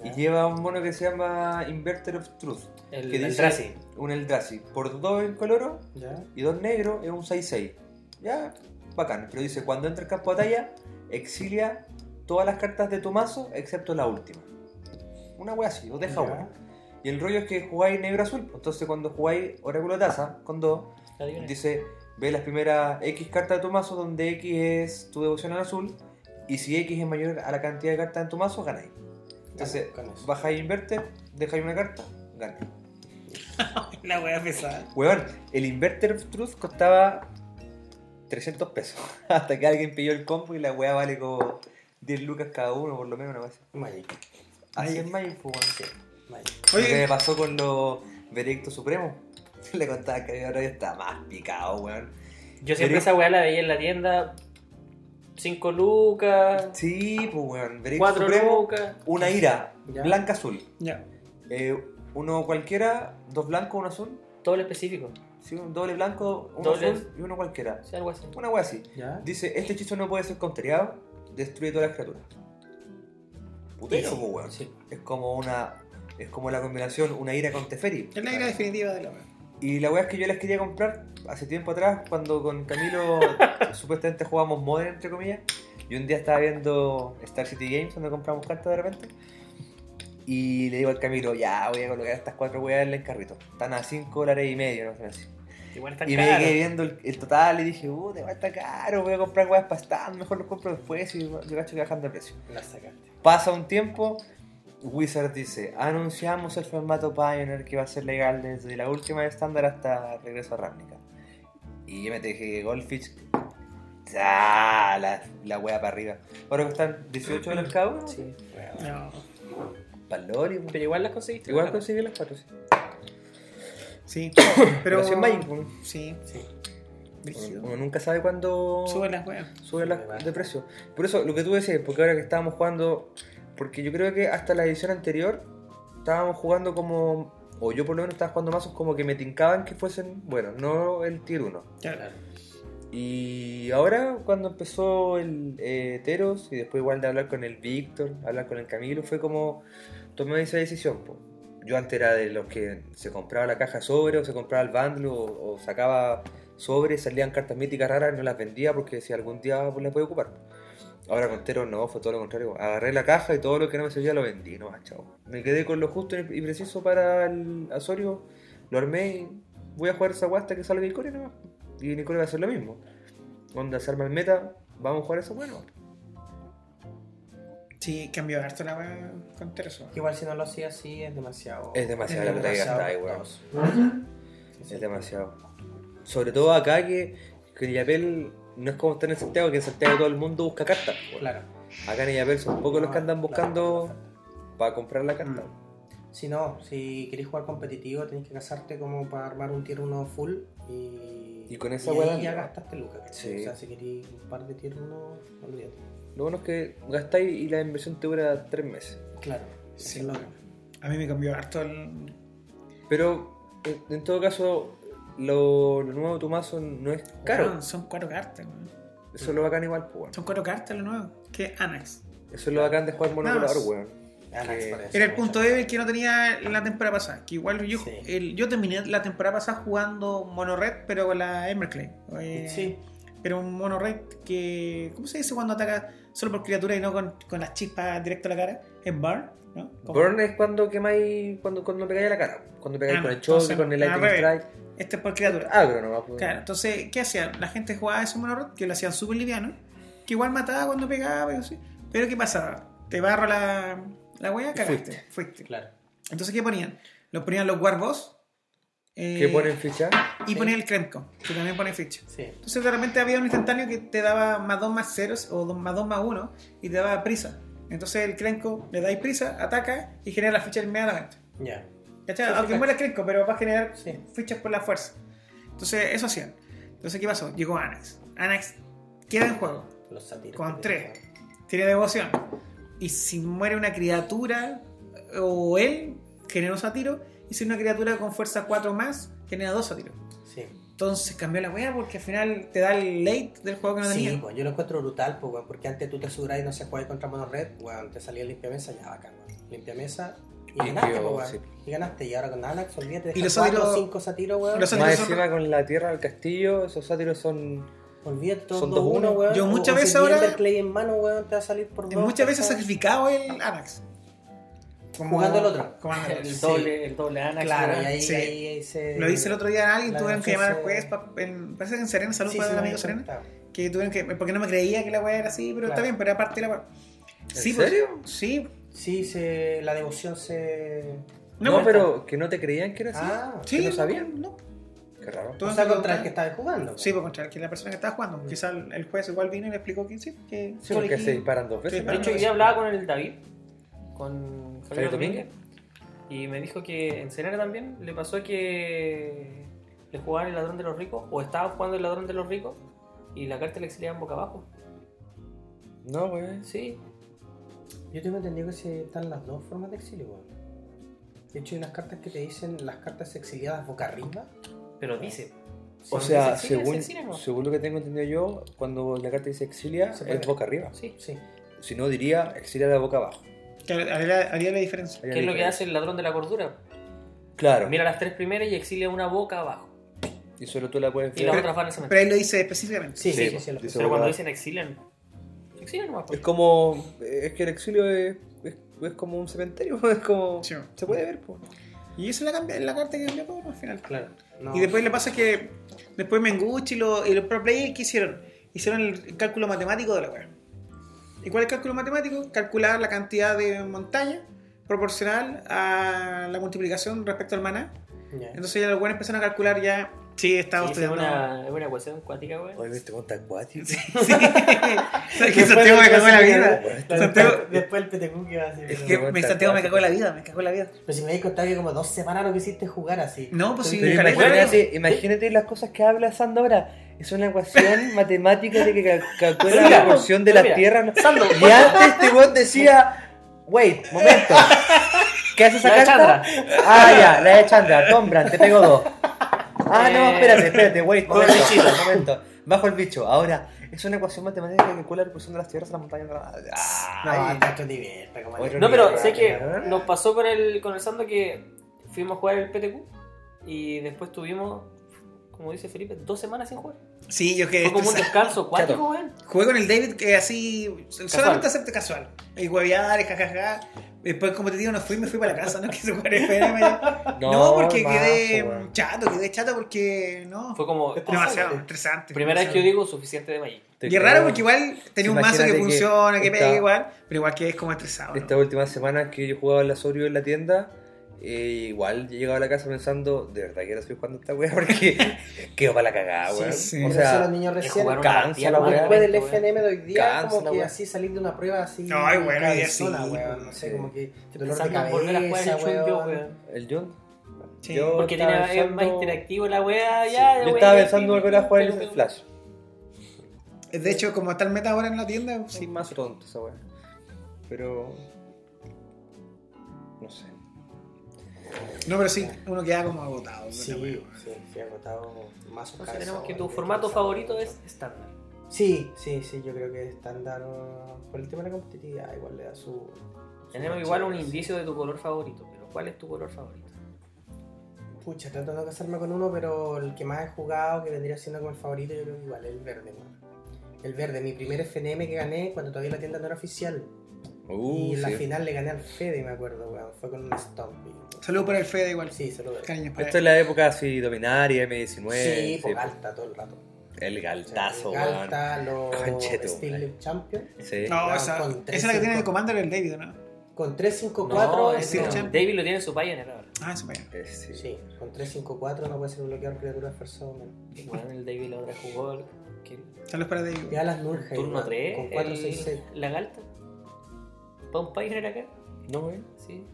Y lleva un mono que se llama Inverter of Truth. El, que el dice Drazi. un Eldrazi. Por dos en coloro Ya. y dos negros es un 6-6. Ya, bacán. Pero dice, cuando entra el campo de batalla, exilia todas las cartas de tu mazo excepto la última. Una wea así, os deja Ya. una. Y el rollo es que jugáis negro-azul. pues, Entonces cuando jugáis oráculo de taza con dos, dice, ve las primeras X cartas de tu mazo donde X es tu devoción al azul. Y si X es mayor a la cantidad de cartas en tu mazo, ganáis. Entonces, bajáis inverter, dejáis una carta, ganáis. La wea pesada. Weón, el Inverter of Truth costaba 300 pesos. Hasta que alguien pidió el combo y la weá vale como 10 lucas cada uno, por lo menos. Una vez. Magic. Weón. Magic. Lo que me Oye, pasó con los Veredictos Supremos. Le contaba que ahora estaba más picado, weón. Yo siempre esa weá la veía en la tienda. 5 lucas. Sí, pues, weón. Veredicto 4 Supremo, lucas. una ira, Ya. blanca-azul. ya. Eh, uno cualquiera, dos blancos, uno azul. Lo específico. Sí, un doble blanco, uno Doble. azul y uno cualquiera. Sea, algo así. Una weá así. Ya. Dice, este hechizo no puede ser countereado, destruye todas las criaturas. Putero, Sí, weón. sí. Es como una. Es como la combinación una ira con Teferi. Es la ira definitiva de la wea. Y la weá es que yo las quería comprar hace tiempo atrás, cuando con Camilo supuestamente jugábamos Modern, entre comillas. Y un día estaba viendo Star City Games, donde compramos cartas de repente. Y le digo al Camilo, ya voy a colocar estas cuatro weas en el carrito. Están a 5 dólares y medio, no sé así. Igual están Y me quedé viendo el, el total y dije, uh, te va a estar caro, voy a comprar weas para stand, mejor los compro después y yo cacho que bajan de precio. La sacaste. Pasa un tiempo, Wizard dice, anunciamos el formato Pioneer que va a ser legal desde la última de estándar hasta regreso a Ravnica. Y yo me dije, Goldfish, ¡ah! la, la wea para arriba. Ahora cuestan 18 dólares cada uno. Sí. No. Pero igual las conseguiste. Igual conseguí las cuatro, sí. Sí. Pero Pero. si es Magic, weón. Sí. Sí. Uno nunca sabe cuándo Sube las weas. sube la- de precio. Por eso, lo que tú decías, porque ahora que estábamos jugando, porque yo creo que hasta la edición anterior estábamos jugando como, o yo por lo menos estaba jugando mazos como que me tincaban que fuesen, bueno, no el tier 1. Ya. Y ahora cuando empezó el eh, Teros y después igual de hablar con el Víctor, hablar con el Camilo, fue como tomé esa decisión. po. Yo antes era de los que se compraba la caja sobre o se compraba el bundle o, o sacaba sobre, salían cartas míticas raras y no las vendía porque si algún día pues, las voy a ocupar. Ahora con Tero no, fue todo lo contrario. Agarré la caja y todo lo que no me servía lo vendí, no más, chao. Me quedé con lo justo y preciso para el Asorio, lo armé y voy a jugar esa guasta hasta que salga Nicore nomás. Y Nicore va a hacer lo mismo. Onda, se arma el meta, vamos a jugar eso bueno. Sí, cambió harto la weá con Tereso. Igual si no lo hacía así es demasiado. Es demasiado Es la plata que gastáis, weón. Es demasiado. Sobre todo acá que, que en Yapel no es como estar en Santiago, que en Santiago todo el mundo busca cartas. Claro. Acá en Yapel son pocos los que andan buscando claro. para comprar la carta. Si no, si queréis jugar competitivo, tenéis que casarte como para armar un tier 1 full y. Y con esa y ahí ya no. gastaste lucas. Sí. O sea, si queréis un par de tier 1, olvídate. Lo bueno es que gastáis y la inversión te dura tres meses. Claro. Sí. es lo que- A mí me cambió harto el. Pero en, en todo caso, lo, lo nuevo de tu mazo no es caro. Son cuatro cartas, weón. Eso es lo bacán igual, pues, weón. Son cuatro cartas lo nuevo. Que Anax. Eso es lo bacán de jugar monoculador, weón. Era el punto débil que no tenía la temporada pasada. Que igual yo, Sí. el- yo terminé la temporada pasada jugando Mono Red, pero con la Emberclay. Eh, Sí. Pero un Mono Red que. ¿Cómo se dice cuando ataca solo por criatura y no con, con las chispas directo a la cara? Es Burn, ¿no? Burn es cuando quemáis, cuando, cuando pegáis a la cara. Cuando pegáis Ah, con el choque, con el lightning strike. Este es por criatura. Agro nomás, pues. Claro, entonces, ¿qué hacían? La gente jugaba ese Mono Red, que lo hacían súper liviano, que igual mataba cuando pegaba y así. Pero ¿qué pasaba? Te barro la, la wea, cagaste. fuiste. Fuiste. Claro. Entonces, ¿qué ponían? Los ponían los Warboss. eh, Que ponen ficha. Y Sí. ponía el Kremko, que también pone ficha. Sí. Entonces de repente había un instantáneo que te daba más 2 más 0 o dos- más 2 más 1 y te daba prisa. Entonces el Krenko le dais prisa, ataca y genera la ficha inmediatamente. Ya. ¿Cachai? Sí, sí, Aunque muera el Krenko, pero va a generar Sí. fichas por la fuerza. Entonces eso hacían. Entonces ¿qué pasó? Llegó Anax. Anax queda en juego, Los sátiros. Con tres. tiene devoción. Y si muere una criatura o él, genera un satiro. Y si una criatura con fuerza 4 más, genera dos satiros. Sí. Entonces cambió la wea porque al final te da el late del juego que no Sí, tenía. pues yo lo encuentro brutal, pues, weón, porque antes tú te subras y no se juega contra mono red, weón, te salía limpia mesa, ya bacán, weón. Limpia mesa y ganaste, pues, weón. sí. Y ganaste, y ahora con Anax, olvídate, los cuatro o sátiros- cinco sátiros, weón. los Más sátiros son- encima con la tierra del castillo, esos sátiros son. Olvídate todo Son 2-1, 2-1, weón. Yo o- muchas o si veces ahora- en mano, weón, te va a salir por dos. Muchas veces sacrificado el Anax. Como- Jugando el otro. como el Sí. doble, el doble Anax. Claro, weón. y ahí, Sí. ahí, ahí se... Lo dice el otro día a alguien, tuvieron que llamar al juez, pa- en- parece que en Serena, salud Sí, para sí, el amigo Serena, que tuvieron que, porque no me creía que la weá era así, pero está Claro. bien, pero era parte de la weá. ¿En Sí, pues, serio? sí. Sí, se, la devoción se... No, pues, pero que no te creían que era así. Ah, Sí, ¿Que no sabían? No. Qué raro. Todo o sea, contra el que estaba jugando. Sí, pues contra el que la persona que estaba jugando. Quizá el el juez igual vino y le explicó que sí, que Sí, porque se disparan dos veces. Sí, De hecho, día hablaba con el David, con Javier Domínguez. Y me dijo que en Serena también le pasó que le jugaban el ladrón de los ricos, o estaban jugando el ladrón de los ricos, y la carta le exiliaban boca abajo. No, güey. Sí, Yo tengo entendido que se están las dos formas de exilio, weón. De hecho, hay unas cartas que te dicen las cartas exiliadas boca arriba. pero dice. O sea, se exilia, según, se exilia, ¿no? según lo que tengo entendido yo, cuando la carta dice exilia, Se es boca arriba. Sí. Sí. Si no, diría exilia de boca abajo. Que haría, haría la diferencia. Haría ¿Qué es lo que hace el ladrón de la cordura? Claro. Mira las tres primeras y exilia una boca abajo. Y solo tú la puedes Y las otras van a ese Pero ahí lo dice específicamente. Sí, sí, Sí, sí. sí, lo- dice- Pero cuando dicen exilian, exilian nomás. pues. Es como. Es que el exilio es, es, es como un cementerio. Es como. Sí. Se puede ver, pues. Y esa es la, cambia- la carta que cambió todo al final. Claro. No. Y después le pasa que después Menguchi y, los- y los pro players, ¿qué hicieron? Hicieron el cálculo matemático de la web. ¿Y cuál es el cálculo matemático? Calcular la cantidad de montaña proporcional a la multiplicación respecto al maná. Ya. Entonces ya los buenos empezaron a calcular ya. Sí, estaba Sí, es estudiando. una, es una ecuación cuática, güey. Oye, este monta acuático. Sí. ¿Sabes que Santiago me cagó la vida? Después, Santiago, después el PTQ que va a decir. es que me- Santiago me cagó la vida, me cagó la vida. Pero si me habéis contado que como dos semanas no quisiste jugar así. No, pues sí, imagínate, imagínate las cosas que habla Sando ahora. Es una ecuación matemática de que cal- calcula la proporción de la Tierra. Y antes este weón decía, wait, momento. ¿Qué hace esa La de carta? Ah, ya, la de Chandra, Tom Brand, te pego dos. Ah, no, Eh, espérate, espérate, wait, bajo el momento, momento. Bajo el bicho. Ahora, es una ecuación matemática que calcula la proporción de las tierras a las montañas. No, Ay. hasta que divierta, como Otro No, pero nivel, sé que nos pasó con el, con el Sando que fuimos a jugar el PTQ y después tuvimos, como dice Felipe, dos semanas sin jugar. Sí, yo que Fue como un descanso acuático, weón. Jugué con el David que así, solamente acepte casual. Y huevear, y jajaja. Después, como te digo, no fui, me fui para la casa, no quise jugar FM. No, No, porque quedé chato, quedé chato porque no. Fue como. demasiado estresante. Primera vez que yo digo suficiente de Magic. Y es raro porque igual tenía un mazo que Imagínate que funciona, que, pega igual, pero igual que es como estresado. ¿no? Estas últimas semanas que yo jugaba el Asorio en la tienda, eh, igual yo llegaba a la casa pensando, de verdad quiero seguir jugando esta wea porque quedo para la cagada, weón. sí. O sea, los niños Es recién. cansa la weá. Después del. FNM de hoy día, Cansa como que así salir de una prueba así. No, ay, bueno, hoy día cabezona, sí, weón. No sé, sí. como que dolor de Pensando en volver a jugar el cabeza, weón. el John. Sí. Yo Porque tiene, es pensando- más interactivo la weá, Sí, ya. Yo estaba pensando volver a jugar el Flash. De hecho, como está el meta ahora en la tienda, Sí, sí. más tonto esa wea. Pero. No sé. No, pero sí, uno queda como agotado. Sí, sí, sí, agotado más Entonces tenemos que tu formato favorito es estándar. Sí, sí, sí, yo creo que estándar uh, por el tema de la competitividad igual le da su... su Tenemos igual un indicio de tu color favorito, pero ¿cuál es tu color favorito? Pucha, trato de no casarme con uno, pero el que más he jugado, que vendría siendo como el favorito, yo creo que igual, el verde, weón. El verde, mi primer FNM que gané cuando todavía la tienda no era oficial. Uh, y en la sí. final le gané al Fede, me acuerdo, weón. Fue con un Stompy. Saludos para el Fede igual. Sí, saludos. Cariños para Esto es la época así, Dominaria, M19. Sí, por sí, alta todo el rato. El galtazo, el weón. Galta, los Steel madre. League Champion. Sí. No, esa, con esa tres, es la que tiene de cinco. Commander el David, ¿no? Con 354 No, es no. David lo tiene en su Pioneer ahora. Ah, eso vaya. Eh, sí. Sí, con 354 no puede ser bloquear criatura de fuerza humana. Bueno, el David la otra jugó el, Saludos para David. Ya las Nurheim. turno weón, 3, Con 466. la Galta. ¿Pa un Pioneer acá? No, weón. Sí.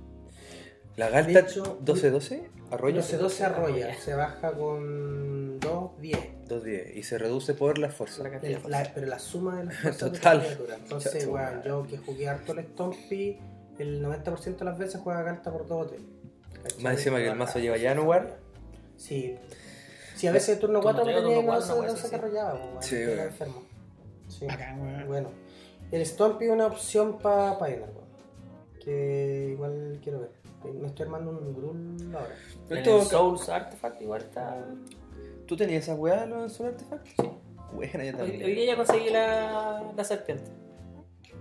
La De Galta hecho, 12-12, arroyo 12-12 arrolla, se baja con 2-10. 2-10 y se reduce por la fuerza. La cantidad de El- la- pero la suma de las fuerzas de Total. la criatura. Entonces, weón, yo que jugué harto el Stompy, el 90% de las veces juega carta por 2 o 3. Más encima que el mazo lleva Januar. Sí. Sí, a veces el turno 4 me Turno tenía cuatro, 11 una wea 11 así, que sí. arrollaba, weón, Sí, era weón. enfermo. Sí. Bacán, weón. Bueno, el Stompy es una opción para Pioneer, weón. Que igual quiero ver. Me estoy armando un Grul ahora. Esto- el Souls Artifact igual está. ¿Tú tenías esa weá en los Solar Artifact? Sí. Buena, yo Hoy, también. hoy día ya conseguí la, la serpiente.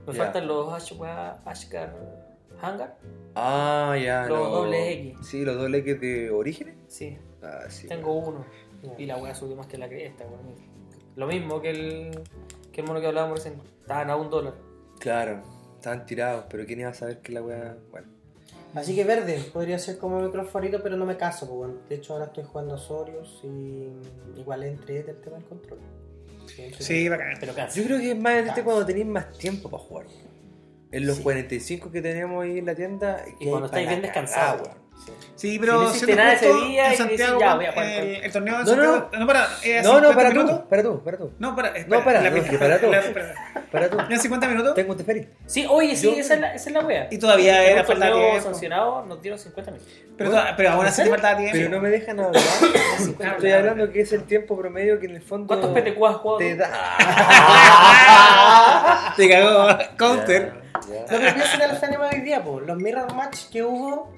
Me faltan los Ash, weá, Ashkar Hangar. Ah, ya. Los no. doble X. Sí, los doble X de Orígenes. Sí, Ah, sí. tengo uno. Y la weá subió más que la cresta, weón. Lo mismo que el, que el mono que hablábamos recién. Estaban a un dólar. Claro, estaban tirados, pero ¿quién iba a saber que la weá. Bueno. Así que verde, podría ser como mi color favorito, pero no me caso, pues, bueno. De hecho, ahora estoy jugando a Sorius y igual entre el tema del control. Sí, bacán. Pero cansa. Yo creo que es más este cuando tenéis más tiempo para jugar. En los Sí. 45 que tenemos ahí en la tienda. Y cuando estáis bien descansados, weón. Sí. Sí, Si pero no nada ese día en y Santiago, ya, voy a jugar el, el torneo de No, no, Santiago. No, para. eh, No, no, 50 para minutos. tú, para tú, para tú. No, para. No, para, la no, pista. para tú. La- espera. Para tú. ¿En 50 minutos? Tengo un teferi. Sí, oye, sí, esa, es la, esa es la wea. Y todavía En era un falta tiempo. sancionado nos dieron 50 minutos. Pero, toda- pero aún así te faltaba tiempo. Pero no me dejan hablar. Estoy hablando que es el tiempo promedio que en el fondo. ¿Cuántos PTQ has jugado? te da? Te cagó. Counter. Ya, Lo que pienso en el FNM hoy día, los mirror match que hubo,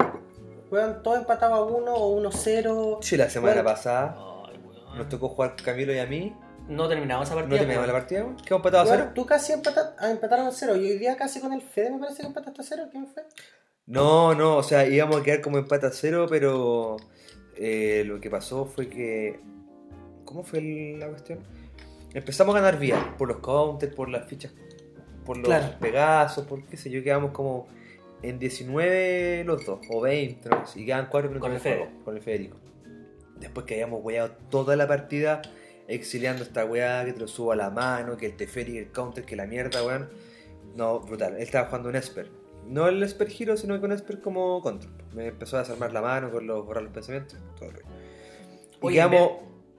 juegan todos empatados a 1 o 1-0. Sí, la semana Bueno. pasada Ay, weón. nos tocó jugar Camilo y a mí. No terminamos esa No partida. terminamos la weón. partida. weón. Quedamos empatados a Bueno, cero. tú casi empata- ah, empataron a 0 y hoy día casi con el Fede me parece que empataste a 0. ¿Quién fue? No, no, o sea, íbamos a quedar como empate a cero, pero eh, lo que pasó fue que. ¿Cómo fue la cuestión? Empezamos a ganar vía por los counters, por las fichas, por los Claro. pegazos, por qué sé yo, quedamos como en 19 los dos, o 20, no sé, y quedaban 4 minutos Con el juego, con el Federico. Después que habíamos weado toda la partida exiliando esta weá, que te lo subo a la mano, que el Teferi, el counter, que la mierda, weón. No, brutal. Él estaba jugando un Esper. No el Esper Hero, sino con Esper como control. Me empezó a desarmar la mano con los borrar los pensamientos. Todo el rollo. Y Oye, quedamos.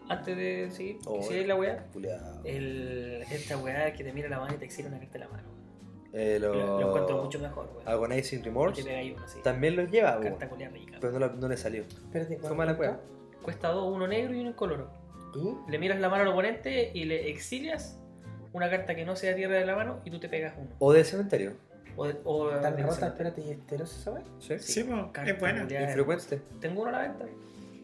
Antes de seguir, Oh, si es la culiao. el, esta weá que te mira la mano y te exhibe una carta de la mano. Eh, Lo, lo... lo encuentro mucho mejor, weón. Agonizing Remorse. uno así. También los lleva, weón. Carta culia rica. Pero no, lo- no le salió. Espérate, Fue mala cueva. Cuesta dos, uno negro y uno incoloro. ¿Y? Le miras la mano al oponente y le exilias una carta que no sea tierra de la mano y tú te pegas uno. O de cementerio. O, o Tan de- rota, espérate, ¿y estero se sabe? Sí. Sí, pues, Carta es buena. Infrecuente. Tengo uno a la venta.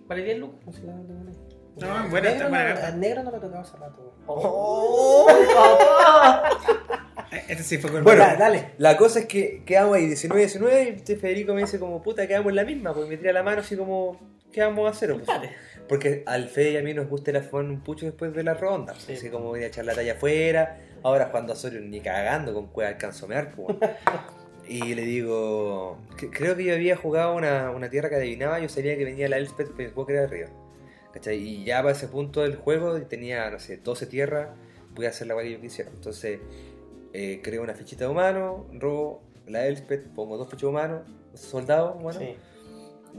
Vale 10 lucas. No la buena, negro, buena no, al negro no le tocaba hace rato. ¡Oh, papá! Eh, Este sí fue con Bueno, dale. La cosa es que quedamos ahí 19-19 y este Federico me dice como, puta, quedamos en la misma, porque me tira la mano así como, ¿qué vamos a hacer? Pues, porque al Fede y a mí nos gusta ir a fumar un pucho después de la ronda, Sí. así como ir a echar la talla afuera, ahora cuando Osorio ni cagando con cueva alcanzo a mear, pues. Y le digo, que- creo que yo había jugado una, una tierra que adivinaba, yo sabía que venía la Elspeth, pero juego que era de arriba. ¿Cachai? Y ya para ese punto del juego tenía, no sé, 12 tierras, podía hacer la cual que yo quisiera. Entonces, eh, creo una fichita de humano, robo la Elspeth, pongo dos fichas de humano, soldados Sí,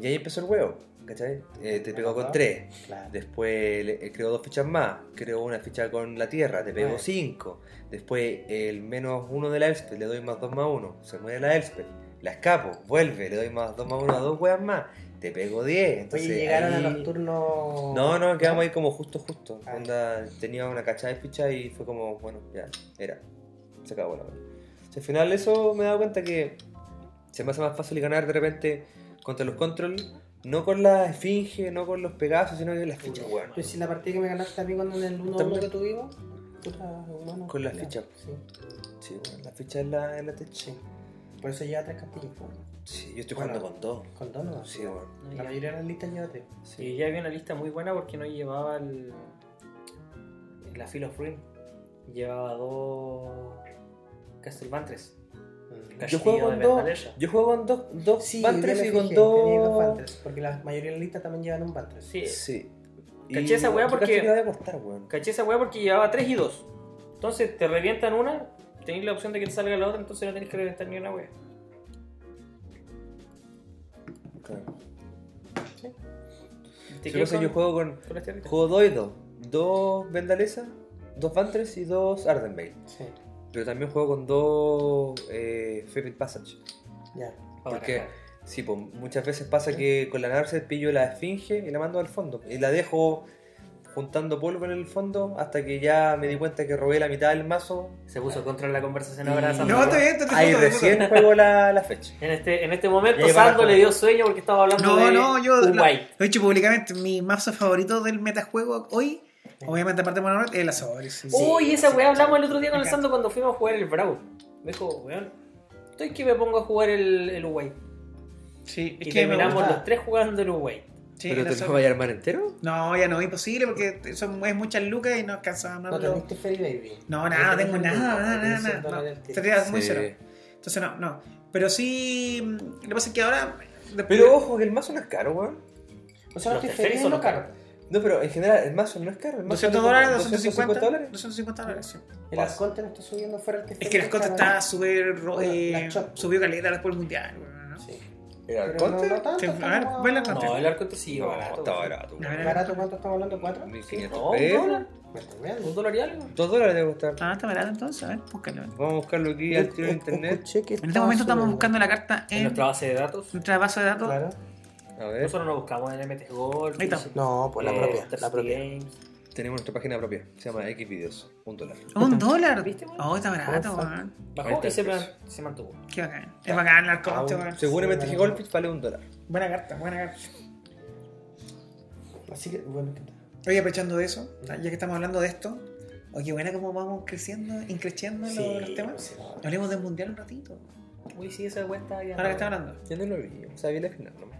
y ahí empezó el juego. ¿Cachai? Eh, te pego con Ajá. 3. claro. Después eh, creo dos fichas más. Creo una ficha con la tierra, te pego Nueve. 5. Después el menos uno de la Elspeth, le doy más 2 más 1. Se muere la Elspeth. La escapo, vuelve, le doy más 2 más 1 a dos weas más. Te pego 10. Entonces, Oye, llegaron ahí- a los turnos. No, no, quedamos ahí como justo, justo. Ah. Onda, tenía una cachada de ficha y fue como, bueno, ya, era. Se acabó la wea. O sea, al final eso me he dado cuenta que se me hace más fácil ganar de repente contra los control, no con la esfinge, no con los pegasos, sino con las fichas, weón. Pero si la partida que me ganaste a mí cuando en el 1 También. que tuvimos, puta, humano. Con las fichas. Sí, Sí, weón, la ficha es la, es la tech. sí. Por eso lleva tres castillos. Sí, yo estoy Bueno. jugando con dos. Con dos no. Sí, weón. La mayoría de las listas lleva tres. Sí, ya había una lista muy buena porque no llevaba el, la Feel of Ruin. Llevaba dos Castlevanias. Mm. Yo Castillo juego con dos. Yo juego con dos, dos Sí, Bantres yo y con dos. Bantres, porque la mayoría de las listas también llevan un Bantres. Sí, Sí. Caché esa weá yo porque- a costar, weón. caché esa weá porque llevaba 3 y 2. Entonces te revientan una, tenéis la opción de que te salga la otra, entonces no tenés que reventar ni una weá. Claro. Sí, yo con- juego con. con. Juego dos y dos. Dos Vendalesa, dos Vantres y dos Ardenvale. Sí, Pero también juego con dos eh, Favorite Passage. ya. Porque-. Sí, pues muchas veces pasa que con la Narset pillo la esfinge y la mando al fondo. Y la dejo juntando polvo en el fondo hasta que ya me di cuenta que robé la mitad del mazo. Se puso contra la conversación Y- ahora Sandro. No, está bien, está Ahí recién juego la, la fecha. En este, en este momento Sando le dio sueño porque estaba hablando No, de no, yo un lo, white. lo he dicho públicamente. Mi mazo favorito del metajuego hoy, obviamente aparte de Mono Red, es el. Sí. Uy, esa sí, weá sí. hablamos el otro día con el Sando cuando fuimos a jugar el Brawl. Me dijo, weón, estoy que me pongo a jugar el, el Uway. Sí, es Y que terminamos los tres jugando el Uway. Sí, ¿Pero te lo vaya a armar entero? No, ya no, imposible porque son, es muchas lucas y no alcanzamos a No armarlo. teniste Fairy Baby. No, nada, no tengo nada, nada, nada, nada. no. Sería muy cero. Entonces no, no. Pero sí, lo que pasa es que ahora... después- Pero ojo que el mazo no es caro, weón. O sea, no Los feliz son lo los caro. caros. No, pero en general el mazo no es caro. El mazo 200 vale dólares, como 250 dólares. 250 dólares, sí. El Pasa. Arconte no está subiendo fuera el Es Teferi, que las cosas está súper... eh, subió caleta después del mundial, ¿no? Sí. ¿El Pero no, Arconte? no tanto. Sí, está a ver, como- vela con- No, el arco te sigue No, barato. está barato. A weón. ver, ¿Barato cuánto estamos hablando? ¿Cuatro? 1500 No, un dólar. Un y algo. Dos dólares debe costar. Ah, está barato entonces, a ver, búscalo. Vamos a buscarlo aquí al tiro en internet. Que En este momento estamos buscando la carta En en nuestra base de datos. nuestra base de datos. Claro. A ver, Nosotros no buscamos en MT Gold. Ahí está. No, pues la eh, propia. La propia. Games. tenemos nuestra página propia. Se llama Xvideos. Un dólar. Un dólar. ¿Viste? Oh, está barato, weón. Bajó 40 y se, se mantuvo. Qué bacán. Es bacán Ah, weón. Según Sí. Goldfish vale un dólar. Buena carta, buena carta. Así que, bueno. Oye, aprovechando de eso, ya que estamos hablando de esto, oye, buena cómo vamos creciendo, increciendo los, Sí, los temas. sí, no. Hablemos del mundial un ratito. Uy, sí, esa cuenta ya. Ahora que está hablando. Yo no lo vi. O sea, vi la final nomás.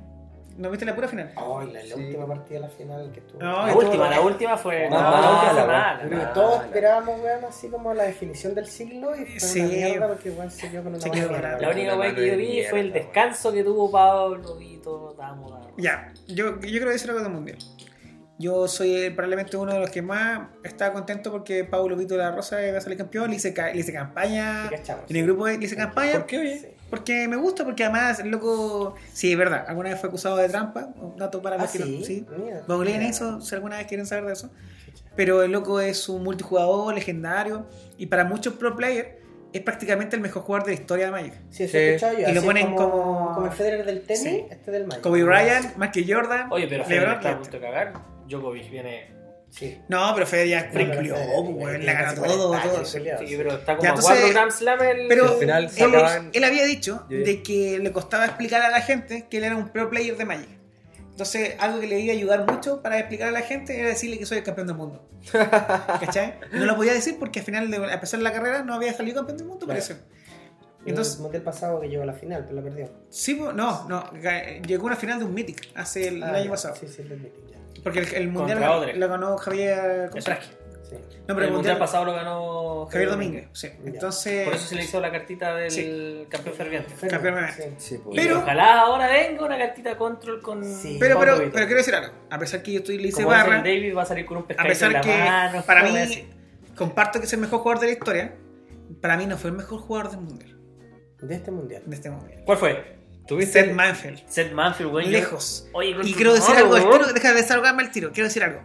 ¿No viste la pura final? Ay, la, la Sí. última partida de la final que estuvo. No, La última, la última fue. No, No, la última fue weón. mala. Creo que todos esperábamos, weón, así como la definición del siglo y fue Sí. una mierda porque igual se quedó con una mala. La única weá que yo vi fue el weón. descanso que tuvo Pablo y todo. Estábamos. Ya, yo, yo quiero decir algo del mundial. Yo soy probablemente uno de los que más estaba contento porque Pablo Vito de la Rosa iba a salir campeón, le hice, ca- le hice campaña. En el grupo le hice campaña. ¿Por qué, oye? Sí. Porque me gusta, porque además el loco. Sí, es verdad, alguna vez fue acusado de trampa. Un dato para Ah, los que no- sí. sí. Googleen Mira. eso si alguna vez quieren saber de eso. Pero el loco es un multijugador legendario y para muchos pro players es prácticamente el mejor jugador de la historia de Magic. Sí, eso Sí. he escuchado yo. Y lo ponen como, como- como el Federer del tenis, Sí. este del Magic. Kobe Bryant, Michael Jordan. Oye, pero Federer está a punto de cagar. Djokovic viene. Sí. No, pero Fede ya cumplió, Federer, pues, la ganó todo, 40 todo. Sí, pero está como Ya, a entonces- 4 Grand Slam el. Pero Al final él, se acaban- él había dicho Yo- de que le costaba explicar a la gente que él era un pro player de Magic. Entonces, algo que le iba a ayudar mucho para explicar a la gente era decirle que soy el campeón del mundo. ¿Cachai? No lo podía decir porque al final, de, a pesar de la carrera, no había salido campeón del mundo, por Claro. eso. Entonces, el mundial pasado que llegó a la final, pero la perdió. Sí, no, no. Llegó a una final de un Mythic hace el, Ah, año ya. pasado. Sí, sí, el ya. Porque el, el mundial lo, ganó Javier. Straski. Sí. No, pero el mundial pasado lo ganó Javier Domínguez, sí. Entonces. Por eso se le hizo la cartita del Sí. campeón ferviente. Campeón Sí. Sí, pues. Pero- ojalá ahora venga una cartita control con. Sí. Pero, pero, pero quiero decir algo. A pesar que yo estoy le hice barra, David va a salir con un a pescadito en pesar la que mano. para mí, así. comparto que es el mejor jugador de la historia, para mí no fue el mejor jugador del mundial, De este mundial. de este mundial. ¿Cuál fue? ¿Tuviste? Seth Manfield. Seth Manfield, güey. yo- Lejos. Oye, Y quiero decir algo, tiro, deja de desahogarme al tiro, quiero decir algo.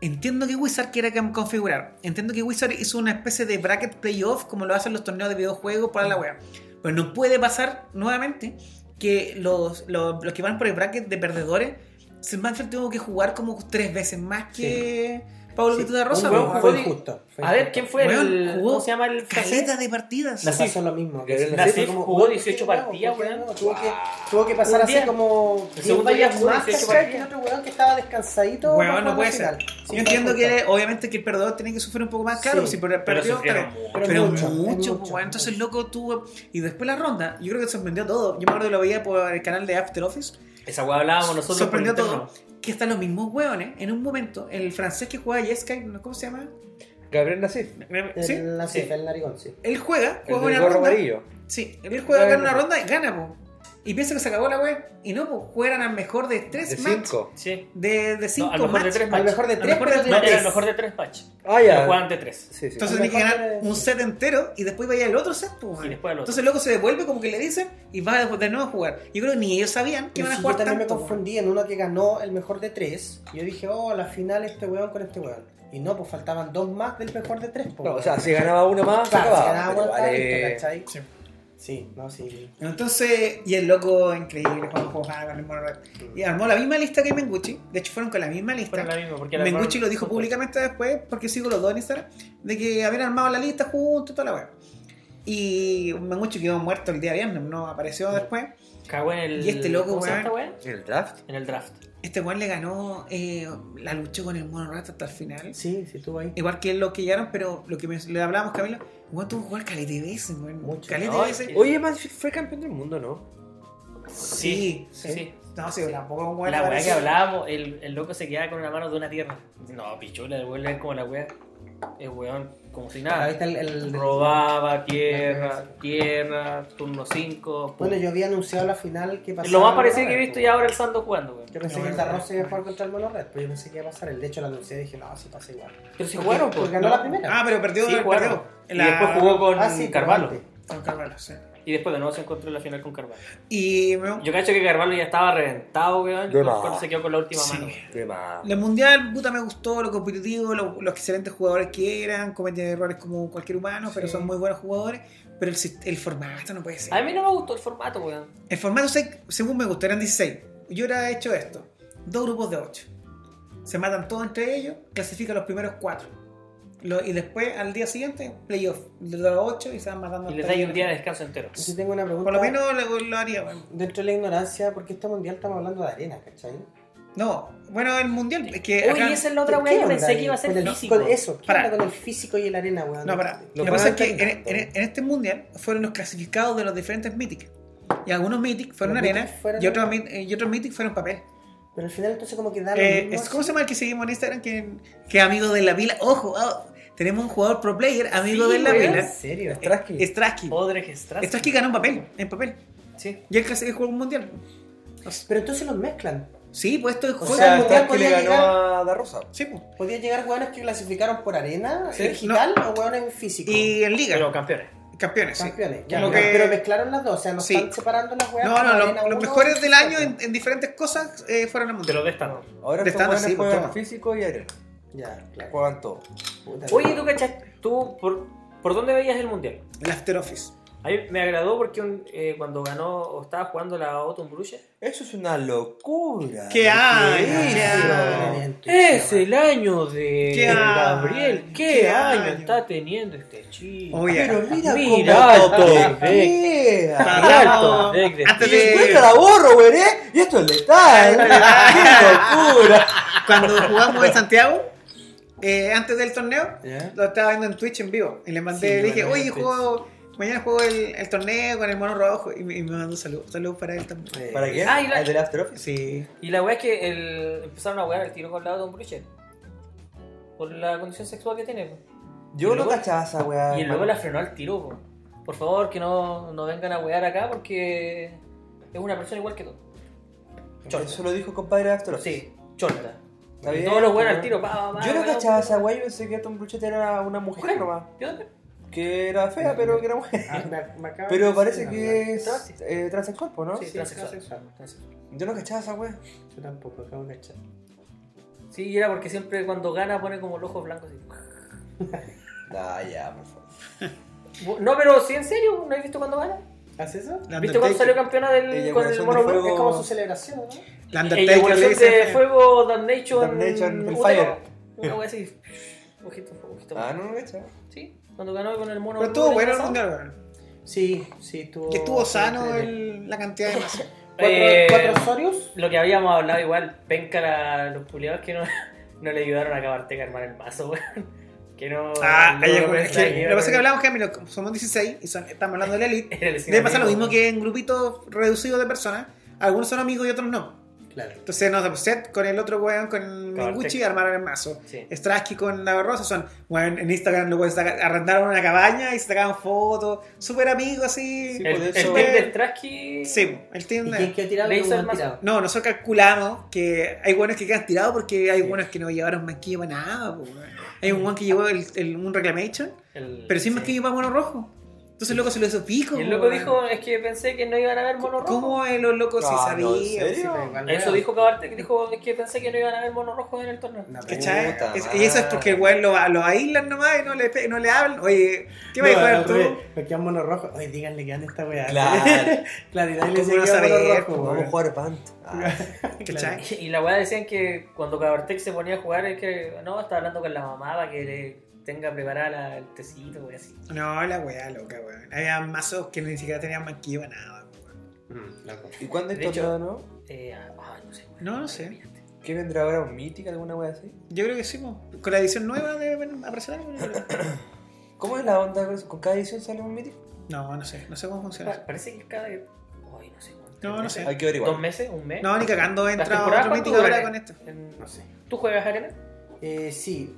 Entiendo que Wizard quiera configurar. Entiendo que Wizard hizo una especie de bracket playoff como lo hacen los torneos de videojuegos para la wea. Pero no puede pasar nuevamente que los, los, los que van por el bracket de perdedores, Seth Manfield tuvo que jugar como tres veces más que Sí, Vito de Rosa. un buen fue injusto. A ver. ¿quién fue Weón, el. jugó ¿Cómo se llama el? Caleta de partidas. Nasif. pasó lo mismo. Nasif jugó uy, 18 qué bravo, partidas, ¿por qué weón. no? Tuvo que, tuvo que pasar así como El 10 segundo día jugó más 18 ¿cachai? que partidas. otro weón que estaba descansadito. Weón, no puede la ser. Yo entiendo que obviamente que el perdedor tiene que sufrir un poco más, claro, Sí, si pero pero perdió, pero, mucho. pero Pero mucho, mucho, mucho, weón. entonces loco tuvo y después la ronda, yo creo que sorprendió todo. Yo me acuerdo que lo veía por el canal de After Office, Esa weá hablábamos nosotros. sorprendió por todo que están los mismos hueones en un momento, el francés que juega Jeskai, ¿no? ¿cómo se llama? Gabriel Nasif. ¿Sí? El Sí. el narigón, sí. Él juega, El juega del una ronda. amarillo. Sí, él juega gana una ronda y gana, po. Y piensa que se acabó la wea. Y no, pues juegan al mejor de tres De matches. 5. Sí. De, de cinco al mejor de tres Al mejor de Al tres, mejor de No, era tres. el mejor de tres matches. Ah, ya. de tres. Sí, sí. Entonces tenía que ganar de- un set entero y después vaya el otro set. pues, Y después el otro. Entonces luego se devuelve como que le dicen y va de nuevo a jugar. Yo creo que ni ellos sabían que iban a jugar yo también tanto. me confundí en uno que ganó el mejor de tres. Y yo dije, oh, la final este weón con este weón. Y no, pues faltaban dos más del mejor de tres. po, No, o sea, si ganaba uno más, se si ganaba uno, estaba vale. ¿cachai? Sí. Sí, no, sí. Entonces, y el loco increíble, Juan con el mono. Y armó la misma lista que Menguchi. De hecho, fueron con la misma lista. Fueron la misma, porque Menguchi lo dijo públicamente después, porque sigo los dos en Instagram, de que habían armado la lista juntos, toda la wea. Y Menguchi quedó muerto el día viernes, no apareció después. Cagó en el. Y este loco, ¿cómo se llama weón. ¿En el draft? En el draft. Este weón le ganó, eh, la luchó con el mono rat hasta el final. Sí, sí, estuvo ahí. Igual que lo que llegaron, pero lo que me- le hablábamos, Camilo, igual tuvo que jugar calete de veces, weón. Mucho. Calete No, de veces. Oye, Manfield fue campeón del mundo, ¿no? Sí, Sí, sí. No, sí, tampoco como La weá que hablábamos, el, el loco se quedaba con una mano de una tierra. No, pichula, el weón es como la weá. El weón, como si Ahí nada. está el, el- Robaba tierra, tierra, turno 5. Bueno, yo había anunciado la final que pasaba. Lo más parecido que he visto po. y ahora el Sando jugando, weón. Yo pensé que el Darroz se iba a jugar contra el Mono Red, pero yo pensé que iba a pasar. El de hecho lo anuncié y dije, no, sí pasa igual. Pero si Porque- jugaron, porque pues. ganó ¿no? la primera. Ah, pero perdió, Sí, perdió. Y la- después jugó con Ah, sí, Carvalho. Con Carvalho, sí. Y después de nuevo se encontró en la final con Carvalho. Y me- Yo cacho que Carvalho ya estaba reventado, weón. De más. Cuando se quedó con la última Sí. mano. Más. el mundial, puta, me gustó, lo competitivo, lo- los excelentes jugadores que eran, cometen errores como cualquier humano, pero son muy buenos jugadores. Pero el, el formato no puede ser. A mí no me gustó el formato, weón. El formato, se- según me gustó, eran 16. Yo hubiera hecho esto: dos grupos de 8. Se matan todos entre ellos, clasifican los primeros 4. Y después, al día siguiente, playoff. De los 8 y se van matando Y les dais el un día de descanso entero. Yo sí tengo una pregunta. Por lo menos lo, lo haría, weón. Dentro de la ignorancia, porque este mundial estamos hablando de arena, ¿cachai? No, bueno, el mundial es que. Uy, acá- esa es la otra ¿Qué weá que onda pensé que iba a ser Con el- físico. Con eso, ¿qué Para. con el físico y la arena, weón? No, para. Lo Lo que pasa es que en, terminando. en- en este mundial fueron los clasificados de los diferentes Mythic. Y algunos Mythic fueron Los arena Mythic fueron y otros, y otros Mythic fueron papel. Pero al final entonces como que da lo Eh, mismo es-. ¿Cómo se llama el que seguimos en Instagram? Que, que amigo de la pila. Ojo, ah, tenemos un jugador pro player, amigo Sí, de la pila. ¿En serio? Strasky. Strasky. Podre Straski. Strasky ganó en papel, en papel. Sí. Y él casi jugó un mundial. Pero entonces los mezclan. Sí, pues esto es O juego. O sea, mundial Strasky le podía ganó llegar- a Da Rosa. Sí, pues. Podían llegar weones que clasificaron por arena, Sí, digital o weones en físico. Y en liga, Pero campeones. Campeones. sí. Campeones. Ya, Como ya, que- Pero mezclaron las dos, o sea, no Sí. están separando las weas. No, no, los uno mejores del año en, en diferentes cosas eh, fueron al De mundial. los de esta. Ahora De estándar, sí, juegan porque- físico y arena. Ya, claro. Juegan todo. Puta, Oye, ¿tú cachas? ¿Tú por, por dónde veías el mundial? El After Office. A mí me agradó porque un- eh, cuando ganó o estaba jugando la Autumn Bruges. Eso es una locura. ¿Qué año? hizo? ¿Qué año? Es el año de. Gabriel. ¿Qué, ¿Qué año, año? está teniendo este chico? Oye, Pero mira, Mira, cómo Alto Antes Y de- encuentra la borro, güey, ¿eh? Y esto es letal. ¡Qué locura! cuando jugamos en Santiago, eh, antes del torneo, ¿Ya? lo estaba viendo en Twitch en vivo. Y le mandé, Sí, le dije, oye, Twitch. juego, mañana juego el, el torneo con el mono rojo. Y me, y me mandó saludos. Saludos para él también. Eh, ¿Para qué? Ah, y la- ¿El del After Office? Sí. Y la weá es que el, empezaron a jugar al tiro con la Autumn Bruges. Por la condición sexual que tiene. po. Yo Y no luego- cachaba esa weá. Y luego la frenó al tiro. po. Por favor, que no, no vengan a wear acá porque es una persona igual que tú. Chorta. Eso lo dijo el compadre de After Office. Sí, chorta. Todos los weones al tiro. Pa, pa, pa, Yo no cachaba esa weá, yo pensé que Tom Bruchette era una mujer Mujer. nomás. Yo también. Que era fea, pero que era mujer. Ah, me- me acaba Pero parece que es eh, transexual, ¿no? Sí, Sí, transexual. transexual. Transexual. Yo no cachaba esa weá. Yo tampoco, acabo de cachar. Sí, y era porque siempre cuando gana pone como los ojos blancos. así. Ah, ya, por favor. No, pero sí, en serio, ¿no has visto cuando gana? ¿Haces eso? La ¿Viste cuando salió campeona del, con el mono blanco? fuego. Es como su celebración, ¿no? La Undertaker le dice de fuego, Damnation, Damnation, Utero. Hellfire. Una wea así. Ojito, ojito. Ah, no, no cachaba. Sí, cuando ganó con el mono. Pero estuvo bueno el mundial, weón. Sí, sí, estuvo. Que estuvo sano el- la cantidad de masa. ¿Cuatro, Eh, cuatro Osorios? Lo que habíamos hablado igual, penca la- los culiados que no, no le ayudaron a acabarte a armar el mazo, weón. Que no. Ah, no es que, lo que pasa es que a- hablamos que mira, como somos 16 y son- estamos hablando de la elite. Debe pasar lo mismo que en grupitos reducidos de personas. Algunos son amigos y otros no. Claro. Entonces, no, pues, Seth con el otro weón, con. Minguchi, armaron el mazo. Sí. Strasky con la Rosa son, weón, en Instagram lo pueden sacar, arrendaron una cabaña y se sacaban fotos. Súper amigos así. Sí, El, por el team de Strasky. Sí, el team ¿Y de- quién quedó tirado? Tirado. No, nosotros calculamos que hay buenos que quedan tirados porque hay buenos que no llevaron manquillo para nada. po, weón. Hay un buen que llevó el, el- un reclamation, El- pero sin sí. manquillo para mono rojo. Entonces el loco se lo hizo pico. Y el loco dijo, es que pensé que no iban a ver mono rojo. ¿Cómo es los locos sí Ah, no, ¿en sabían? serio? igual, Eso dijo Cabarte, que dijo, es que pensé que no iban a ver mono rojo en el torneo. ¿Cachai? Es- y eso es porque el weón lo, lo aíslan nomás y no le, no le hablan. Oye, ¿qué No, vas a jugar tú? Me quedan mono rojo. Oye, díganle que ande esta weá. Claro. claro, y nadie le ¿Cómo decía no saber, rojo, Vamos a jugar Pant. Ah, ¿Cachai? Y la weá decían que cuando Cabartec se ponía a jugar es que no, estaba hablando con la mamá para que le tenga preparada la- el tecito, wey, así. No, la weá loca, weón. Había mazos que ni siquiera tenían manquillo nada, weón. Mm, loco. ¿Y cuándo es De hecho- no? Eh, ah, no sé. weón. No, no sé. ¿Qué vendrá ahora? ¿Un Mythic? ¿Alguna wea así? Yo creo que sí, po. con la edición nueva deben aparecer algo. ¿Cómo es la onda con eso? ¿Con cada edición sale un Mythic? No, no sé, no sé cómo funciona. Pa- Parece que es cada. Ay, no sé. No, ¿tres no sé. Hay que averiguar. ¿Dos meses? ¿Un mes? No, ni cagando entra otro mítico ahora con esto. En- No sé. ¿Tú juegas arena? Eh, sí.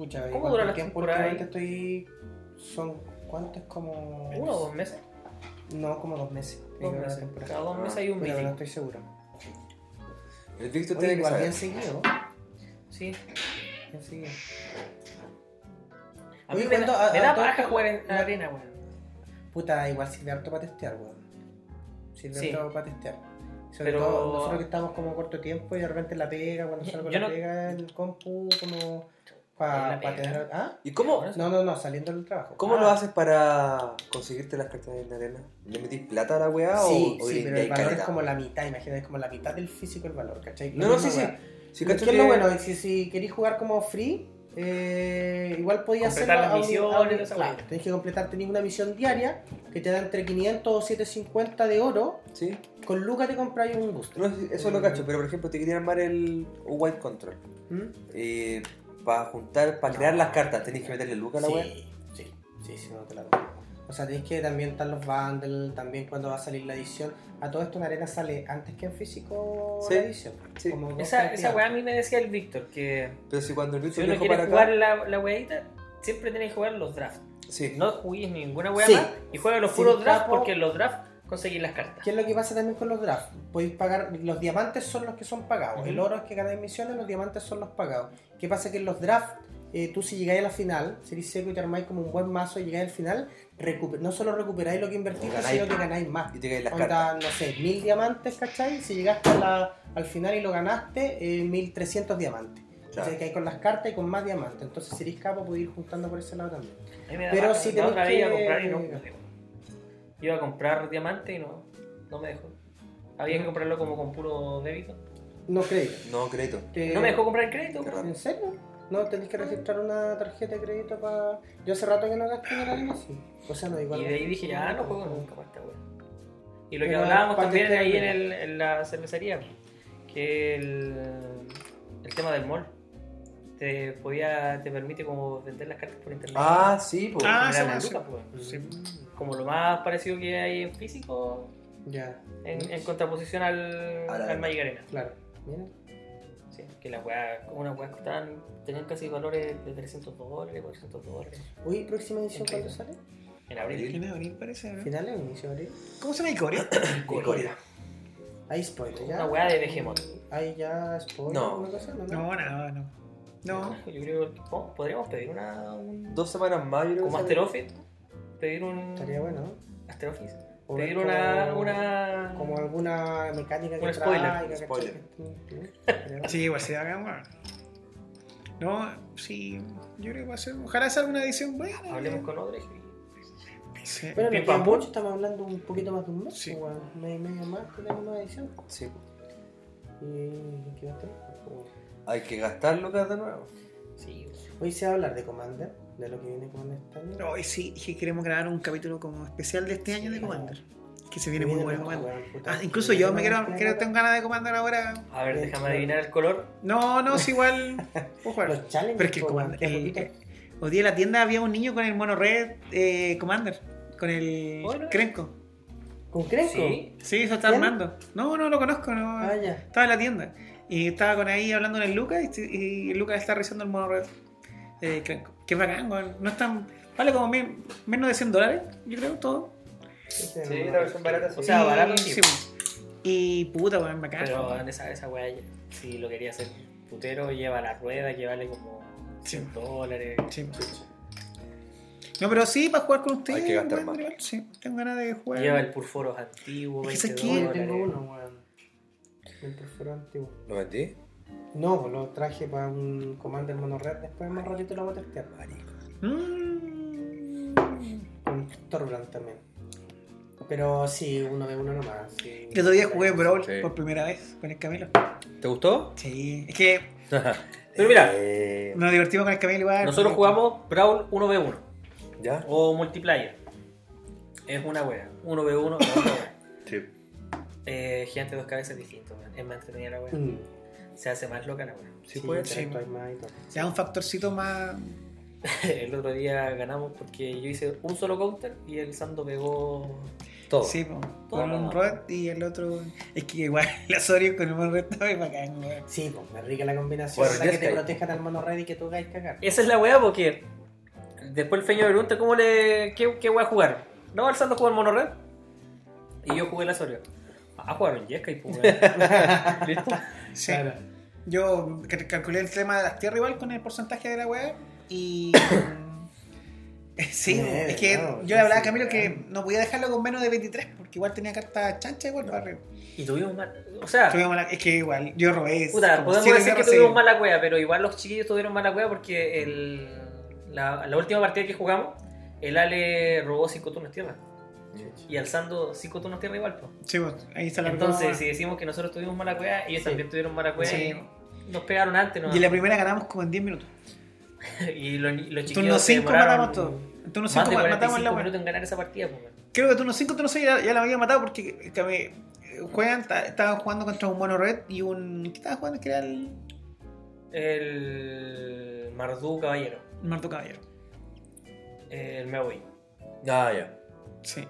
Pucha, ¿Cómo igual dura por la tiempo temporada ahí? últimamente estoy. Son. ¿Cuántos? Como. ¿Uno o dos meses? No, como dos meses. Dos meses. Cada dos meses hay un Pero no meeting. estoy seguro. El Victor Oye, tiene que igual saber. bien seguido. Sí. Bien seguido. A mí Oye, me, ¿cuánto- da, a- me a da todo paja esto- jugar en la- arena, weón. Puta, igual sirve harto para testear, weón. Sirve Sí. harto para testear. Sobre Pero- todo nosotros que estamos como corto tiempo y de repente la pega, cuando Yo- salgo yo la no- pega en el compu, como para tener... ¿Ah? ¿Y cómo, No, no, no, saliendo del trabajo. cómo Ah. lo haces para conseguirte las cartas en arena? ¿Le metís plata a la weá Sí, o, o sí, le pero el valor es como la mitad, imagínate, es como la mitad del físico el valor, ¿cachai? No, no, sí, sí. Si ¿Qué es lo bueno? Si, si queréis jugar como free, eh, igual podías hacerlo las misiones Claro, tenés que completar, tenés una misión diaria que te da entre 500 o 750 de oro. Sí. Con Lucas te compráis un. No, sí, eso lo cacho, pero por ejemplo te quería armar el White Control. ¿Mm? Para juntar, para crear las cartas, tenéis que meterle lucas a la weá. Sí, sí, sí, sí, no te la doy. O sea, tenéis que también están los bundles, también cuando va a salir la edición. A todo esto en arena sale antes que en físico Sí, la edición. sí. Como Esa, esa weá a mí me decía el Víctor que Pero si cuando el si Víctor uno viajó quiere para jugar acá. la, la weadita, siempre tenéis que jugar los drafts. Sí. No juguéis ninguna weá Sí. más y juega los puros drafts porque en los drafts conseguís las cartas. ¿Qué es lo que pasa también con los drafts? Podéis pagar, los diamantes son los que son pagados. El oro es que ganáis misiones, los diamantes son los pagados. ¿Qué pasa? Que en los drafts, eh, tú si llegáis a la final, seréis seco y te armáis como un buen mazo y llegáis al final, no solo recuperáis lo que invertiste, Ganáis. sino que ganáis más. Y te caen las Onda, cartas. no sé, mil diamantes, ¿cachai? Si llegaste a la- al final y lo ganaste, eh, 1300 diamantes. Claro. O sea, que hay con las cartas y con más diamantes. Entonces, si eres capo, podéis ir juntando por ese lado también. Pero si a que- comprar y no. Iba a comprar diamante y no, no me dejó. Había que comprarlo como con puro débito. No crédito. No, crédito. Que- No me dejó comprar el crédito. Qué weón. ¿En serio? No, tenés que registrar una tarjeta de crédito para. Yo hace rato que no gasto en la línea, sí. O sea, no, igual. Y de ahí dije, ya no juego nunca más esta weá. Y lo que Pero, hablábamos ¿para también ahí en, el, en la cervecería, que el, el tema del mall te podía te permite como vender las cartas por internet. Ah, sí, pues. Ah, esa lucas, weá, pues. Sí. Como lo más parecido que hay en físico Ya, en, en contraposición al, al Magic Arena. claro. Mira. Sí, que las weas, unas weas costaban, tenían casi valores de 300 dólares, 400 dólares. Uy, próxima edición. ¿cuándo sale? En abril. En abril parece, ¿no? ¿Finales o inicio de abril? ¿Cómo se llama Icoria? Corea. Hay spoiler, ya. Una weá de Behemoth. Hay ya spoiler. No. cosa, ¿no? No, nada, no. No. Yo creo que oh, podríamos pedir una. Un, Dos semanas más, yo creo como sale. Office. Pedir un. Estaría bueno, ¿no? Aster Office. O Pedir una. como- una Como alguna mecánica que Un spoiler, spoiler. Sí, igual se haga, bueno. No, sí, yo creo que va a ser. Ojalá sea una edición buena. Hablemos con Odre. Sí. Bueno, Pim, pam, mucho, estamos hablando un poquito más de un mes, Sí. mes y medio más que tenemos una edición. Sí. ¿Y qué va a tener? Hay que gastar lucas de nuevo. Sí. Hoy se va a hablar de Commander, de lo que viene con este año. Hoy sí, que queremos grabar un capítulo como especial de este año de Commander. Que se viene muy bueno. Ah, incluso yo me quiero, quiero tengo ganas de Commander ahora. A ver, déjame adivinar el color. No, no, es igual. Los challenges, Pero es que el Commander- el- poquito. Hoy día en la tienda había un niño con el mono red eh, Commander. Con el Bueno. Crenco. ¿Con Cresco? Sí. Sí, eso está ¿Quién? armando. No, no lo conozco, no. Ah, ya. Estaba en la tienda. Y estaba con ahí hablando con el Lucas y, y el Lucas está revisando el mono red Crenco. Qué bacán, weón. No es tan. Vale como men- menos de 100 dólares, yo creo, todo. Sí, la versión barata sí. O sea, barato sí. sí. Y puta, weón, bacán. Pero en esa, esa weá, si lo quería hacer putero, lleva la rueda que vale como 100 dólares. Sí. No, pero sí, para jugar con ustedes. Hay que gastar más. Sí, tengo ganas de jugar. Lleva el Purforos antiguo, Es que 20 ¿sabes qué? Yo dólares. tengo uno, weón. El perforo antiguo. ¿Lo vendí? No, pues lo traje para un Commander Mono Red, después más ratito lo voy a testear. Mm. Con Torbrand también. Pero sí, uno de uno nomás. Sí. El otro día jugué Brawl Sí. por primera vez con el Camilo. ¿Te gustó? Sí, es que Pero mira, Eh, nos divertimos con el Camilo igual. nosotros jugamos Brawl 1v1 ¿Ya? o multiplayer. Es una wea. 1v1 es una wea. Eh, gigante de dos cabezas es distinto, weón. es más entretenida la wea. Mm. Se hace más loca la wea. Sí, Sí, puede ser. Se da un factorcito más. El otro día ganamos porque yo hice un solo counter y el Sando pegó. Todo. Sí, po, Todo. con un Red y el otro. Es que igual el Asorio con el Mono Red muy bacán, weón. Sí, pues me rica la combinación. Bueno, la que te está. protejan al mono red y que tú hagáis cagar. Esa es la wea porque después el feño me pregunta cómo le. qué, qué wea jugar. No, el Sando jugó el mono red y yo jugué el Asorio. Ah, jugaron Yesca y pues. ¿Listo? Sí. Claro. Yo cal- calculé el tema de las tierras igual con el porcentaje de la weá y. sí, es que claro, yo le hablaba a sí, Camilo que no podía dejarlo con menos de 23 porque igual tenía carta chancha igual para arriba. Y tuvimos mal. O sea, Tuvimos mala- Es que igual, yo robé. puta, podemos decir que tuvimos mala cueva, pero igual los chiquillos tuvieron mala cueva porque el, la, la última partida que jugamos, el Ale robó 5 turnos tierra. Y alzando 5 turnos tierra igual, pues. Sí, pues, ahí está la Entonces, si decimos que nosotros tuvimos mala cueva, ellos Sí. también tuvieron mala cueva Sí. y nos pegaron antes, ¿no? Y la primera ganamos como en 10 minutos. y los, los chiquillos Turno se 5 demoraron matamos todo. Turno Más 5 de matamos 45 la minutos en ganar esa partida, pues. Creo que turno 5, turno 6 ya, ya la había matado porque que me- juegan, ta- estaban jugando contra un mono red y un. ¿Qué estaban jugando? Que era el El Mardú Caballero. Marto Caballero. El Me Voy. Ah, ya. Sí.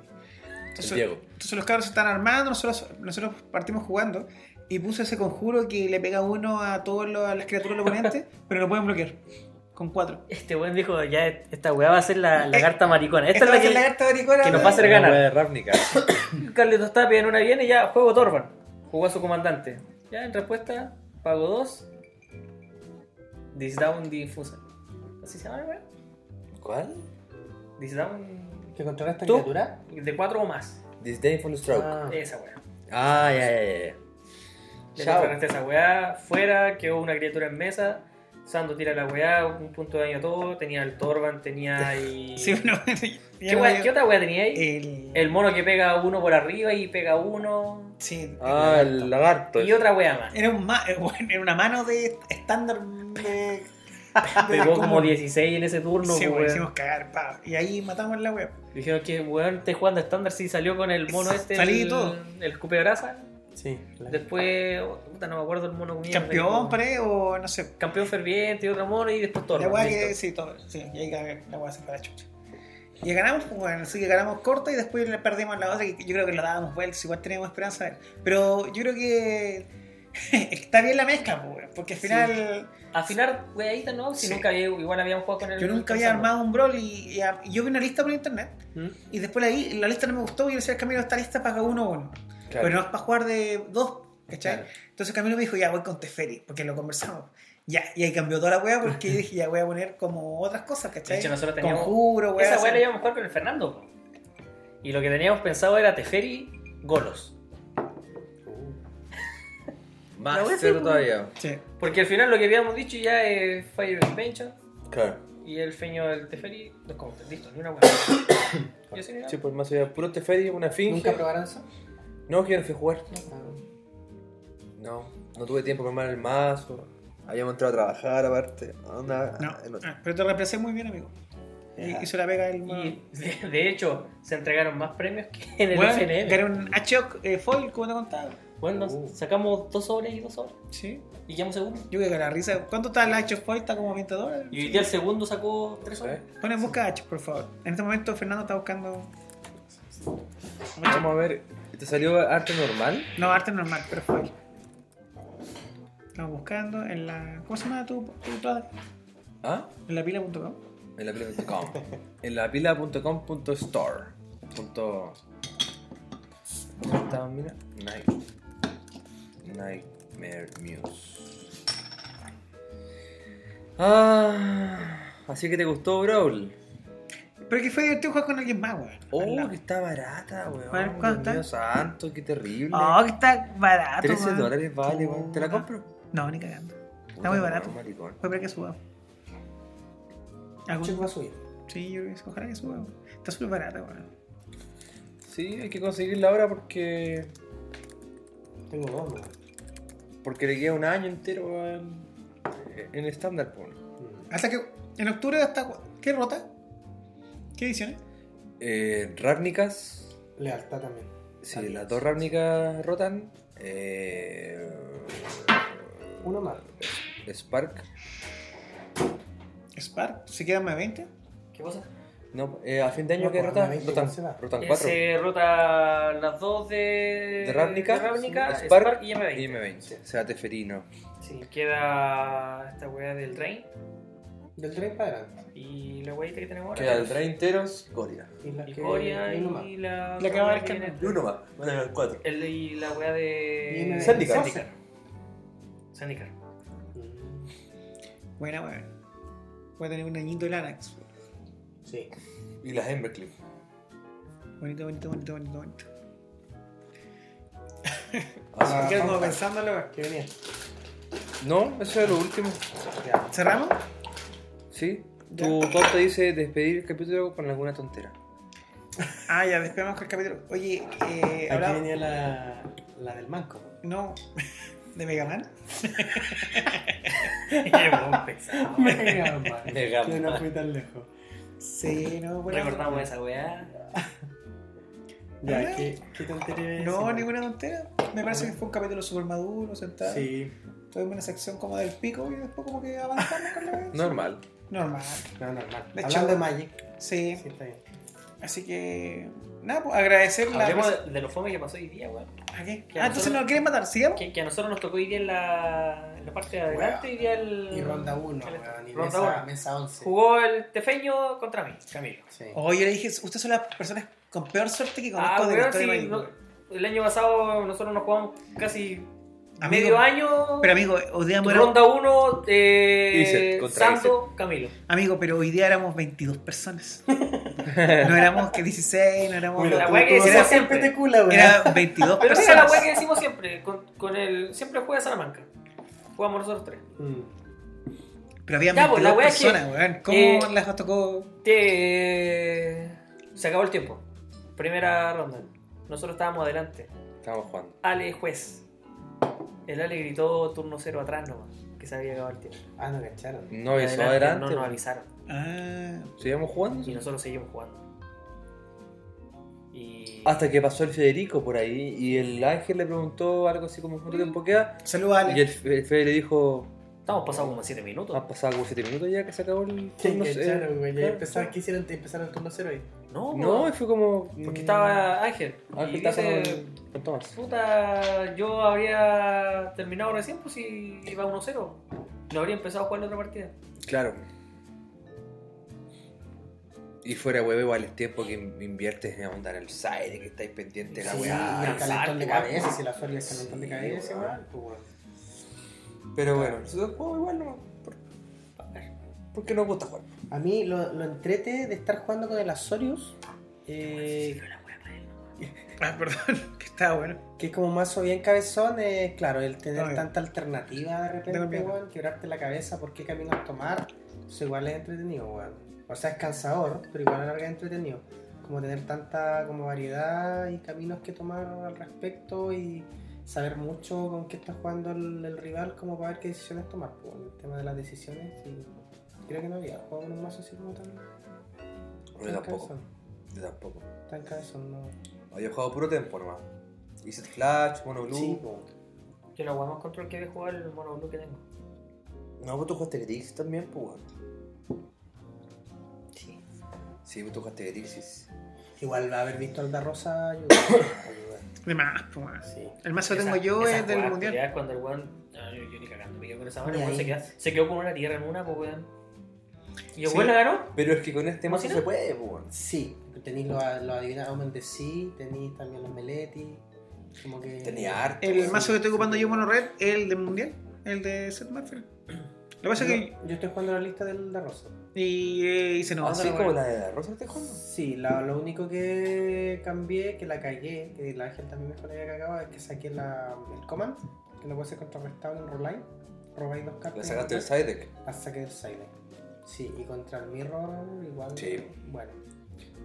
El Entonces, Diego. entonces los cabros se están armando, nosotros, nosotros partimos jugando y puse ese conjuro que le pega uno a todas las criaturas del oponente, pero lo pueden bloquear. Con 4. Este weón dijo, ya esta weá va a ser la, la carta maricona. Esta, va a es ser la la que, carta maricona, que nos va a hacer Una ganar. wea de Ravnica. Carlitos Tapia en una viene y ya juego Torban. Jugó a su comandante. Ya en respuesta, pago 2. Disdown Difusa. ¿Así se llama la weá? ¿Cuál? Disdown ¿Que controla esta ¿Tú? criatura? de 4 o más. Disdainful Stroke. Ah. Esa weá. Ah, ya, ya, ya. Le contrarresté esa weá, fuera, quedó una criatura en mesa, Sando tira la weá, un punto de daño a todo. Tenía el Torban, tenía ahí. Sí, bueno, ¿Qué, weá- qué otra weá tenía ahí? El, El mono que pega uno por arriba y pega uno. sí, Ah, el lagarto. Y otra weá más. Era, un ma- bueno, era una mano de estándar de. Pegó como como 16 en ese turno. Sí, pues, hicimos cagar, pa. Y ahí matamos la web. Dijeron que weón esté jugando estándar si salió con el mono este. Salí y el, todo. El escupe grasa. Sí, Después, puta, no me acuerdo el mono. Campeón, paré, o no sé. Campeón ferviente y otro mono y después todo. La weá que. Sí, todo. Sí, y ahí la weá se fue a la chucha. Y ganamos, pues, bueno, así que ganamos corta y después le perdimos la otra, que yo creo que la dábamos vuelta, igual teníamos esperanza de. Pero yo creo que está bien la mezcla, pues, weón, porque al final Afinar weaditas, ¿no? Si Sí. nunca había, igual habíamos jugado con el. yo nunca había armado un brawl y, y a- y yo vi una lista por internet ¿Mm? y después la, vi, la lista no me gustó y yo decía Camilo, esta lista paga uno o uno. Claro. Pero no es para jugar de dos, ¿cachai? Claro. Entonces Camilo me dijo, ya voy con Teferi, porque lo conversamos. Ya, y ahí cambió toda la weá porque yo dije, ya voy a poner como otras cosas, ¿cachai? De hecho, nosotros teníamos- Conjuro. Esa weá la íbamos a jugar con el Fernando. Y lo que teníamos pensado era Teferi Golos. Más pues. todavía. Sí. Porque al final lo que habíamos dicho ya es Fire Invention Claro. y el feño del Teferi. No, como, listo, ni una. Yo sí, pues más allá, puro Teferi, una finge. ¿Nunca probaron eso? No, que yo no fui a jugar. Ah, No, no tuve tiempo para armar el mazo. Habíamos entrado a trabajar aparte. Onda, No, otro. ah, pero te reemplacé muy bien, amigo. Y Ya. hizo la pega el Y de, de hecho, se entregaron más premios que en el Bueno, FNM. gané un H-Oc eh, foil, como te contaba. Bueno, Uh. sacamos dos sobres y dos sobres. Sí. Y quedamos segundo. Yo creo que la risa. ¿Cuánto está el H-Oc foil? Está como 20 dólares. Y hoy día el segundo sacó tres sobres. Pon en busca H, por favor. En este momento Fernando está buscando. Vamos a ver. ¿Te salió arte normal? No, arte normal, pero foil. Estamos buscando en la. ¿Cómo se llama tu, tu padre? ¿Ah? En la pila.com. En la pila.com. en la pila.com.store. Punto. ¿Dónde está? Mira. Night. Nightmare Muse. Ah. Así que te gustó Brawl. Pero que fue divertido jugar con alguien más, weón. Oh, que está barata, weón. ¿Cuál- cuánto Dios está? santo, qué terrible. Oh, que está barato. 13 weón. dólares vale, weón. ¿Te la compro? No, ni cagando. Está muy barato. maricón. Fue para que suba. ¿Algún- Chico va a subir. Sí, yo creo que ojalá que suba. weón. Está súper barata, weón. Sí, hay que conseguirla ahora porque. Tengo dos, ¿no? Porque le queda un año entero weón, en estándar, pues. Hasta que en octubre hasta ¿qué rota? ¿Qué ediciones? Eh, Ravnicas. Lealtad también. Sí, las dos Ravnicas rotan. Eh, Uno más. Spark. Spark, ¿se quedan más 20? ¿Qué cosa? No, eh, a fin de año No, que pues, rotan, la 20 rotan, cuatro. Se rota las dos de. De Ravnica, de Ravnica, Spark, Spark, y M20. y M20. O sea, Teferino. Sí, queda esta weá del Drain. Del tren para adelante. Y la weá que tenemos ahora. Queda el Drain Teros, Goria. Y la Y que. Coria y la. La que va a que Y uno más, van a cuatro. El, y la weá de. Zendikar. Zendikar. Mm, Buena, weón. Voy a tener un añito de Lanax. Sí. Y las Embercliff. Bonito, bonito, bonito, bonito, bonito. Ah, quedo como pensándolo. ¿Qué venía? No, eso es lo último. Ya. ¿Cerramos? Sí. Ya. Tu top te dice despedir el capítulo con alguna tontera. Ah, ya, despegamos con el capítulo. Oye, eh, Aquí venía la, la del manco. No, de Mega Man. Mega Man. Mega Que no Man. fui tan lejos. Sí, no, bueno. Recordamos esa weá. Ya, ¿qué, qué tontería es No, esa? ninguna tontera. Me parece que fue un capítulo súper maduro, sentado. Sí, Tuvimos una sección como del pico y después como que avanzamos con la vez. Normal. Normal. no, normal. De Hablando hecho- de Magic. Sí. Sí, está bien. Así que. Nada, pues agradecer la. Hablemos de, de lo fome que pasó hoy día, weón. ¿A qué? Que Ah, a entonces nosotros- nos quieren matar, ¿sigamos? Que, que a nosotros nos tocó hoy día en la, en la parte de adelante. Hoy día el. Y ronda 1, el- weón. Y ronda mesa, uno. mesa 11. Jugó el Tefeño contra mí, Camilo. Sí. Oye, yo le dije, ustedes son las personas con peor suerte que conozco Ah, de la historia sí. No- el año pasado nosotros nos jugamos casi Amigo, medio año. Pero amigo, hoy día éramos, Ronda 1, eh, Santo, Camilo. amigo, pero hoy día éramos 22 personas. no éramos que 16, no éramos... Mira, la tú- que decimos siempre. Era 22 Pero mira la personas. weá que decimos siempre, con, con el. Siempre juega Salamanca. Jugamos nosotros tres. Mm. Pero había Ya, pues, la 22 wea es que, personas, weón. ¿Cómo eh, las tocó? Que se acabó el tiempo. Primera ronda. Nosotros estábamos adelante. Estamos jugando. Ale juez. El Ale gritó turno cero atrás nomás, que se había acabado el tiempo. Ah, no cacharon. No avisó adelante. No nos avisaron. Ah, Seguimos jugando. Y nosotros seguimos jugando. Y. Hasta que pasó el Federico por ahí y el Ángel le preguntó algo así como ¿cuánto tiempo queda? saludos, Ale. Y el, el Fede le dijo, Estamos pasados como 7 minutos. han pasado como 7 minutos ya que se acabó el turno. eh, güey. Ya empezaron. ¿qué hicieron? Empezaron el turno cero ahí. No, No, y po, fue como... porque mm, estaba Ángel. Ángel y dice, con, con Tomás. puta, yo habría terminado recién, pues si iba 1-0. No habría empezado a jugar la otra partida. Claro. Y fuera huevo igual es tiempo que inviertes en onda en el side, que estáis pendientes de la Sí, weá. y el calentón de cabeza, pues. si la Soria es calentón de Sí, cabeza, weón. igual, pues, weón. Pero bueno, nosotros jugamos igual no por, porque nos gusta jugar. A mí lo, lo entrete de estar jugando con el Azorius, eh, Ah, perdón, que estaba bueno. que es como mazo bien cabezón, es claro, el tener tanta alternativa de repente, weón, quebrarte la cabeza por qué caminos tomar, eso igual es entretenido, weón. O sea, es cansador, pero igual a la larga es entretenido. Como tener tanta como variedad y caminos que tomar al respecto y saber mucho con qué está jugando el, el rival como para ver qué decisiones tomar. Pues, el tema de las decisiones, y creo que no había jugado con un mazo así como tan, Yo tampoco. cabezón. Yo tampoco. Tan cabezón, no. No, yo he jugado puro tempo nomás. Hice Flash, Mono Blue. Sí, po. Yo la más control que a jugar el mono blue que tengo. No, pues tú jugaste Grixis también, pues. Sí. Sí, tú jugaste Grixis. Igual haber visto al Da Rosa ayuda. De más, pues. Sí. El mazo que tengo yo esa es del mundial. ya cuando el weón. yo, yo ni cagando, me quedo con esa mano. El weón se, ahí. queda- se quedó con una tierra en una, pues weón. Y el Sí. weón la ganó. Pero es que con este mazo se puede, pues weón. Sí, tenéis los lo adivinados de sí, tenéis también los Meleti. Como que. Tenía harto. El mazo que estoy ocupando yo mono red es el del mundial, el de Seth Murphy. Lo que pasa es que. yo estoy jugando la lista del Da Rosa. Y, eh, y se nos Así nota, como la de la Rosa te jugando. Sí, la- lo único que cambié, que la cagué, que la gente también mejor había cagado, es que saqué la, el command, que no puede ser contrarrestado en roll Robáis dos cartas. Le y sacaste el roláis. side deck. La saqué del silent. Sí, y contra el mirror igual. Sí. Bueno.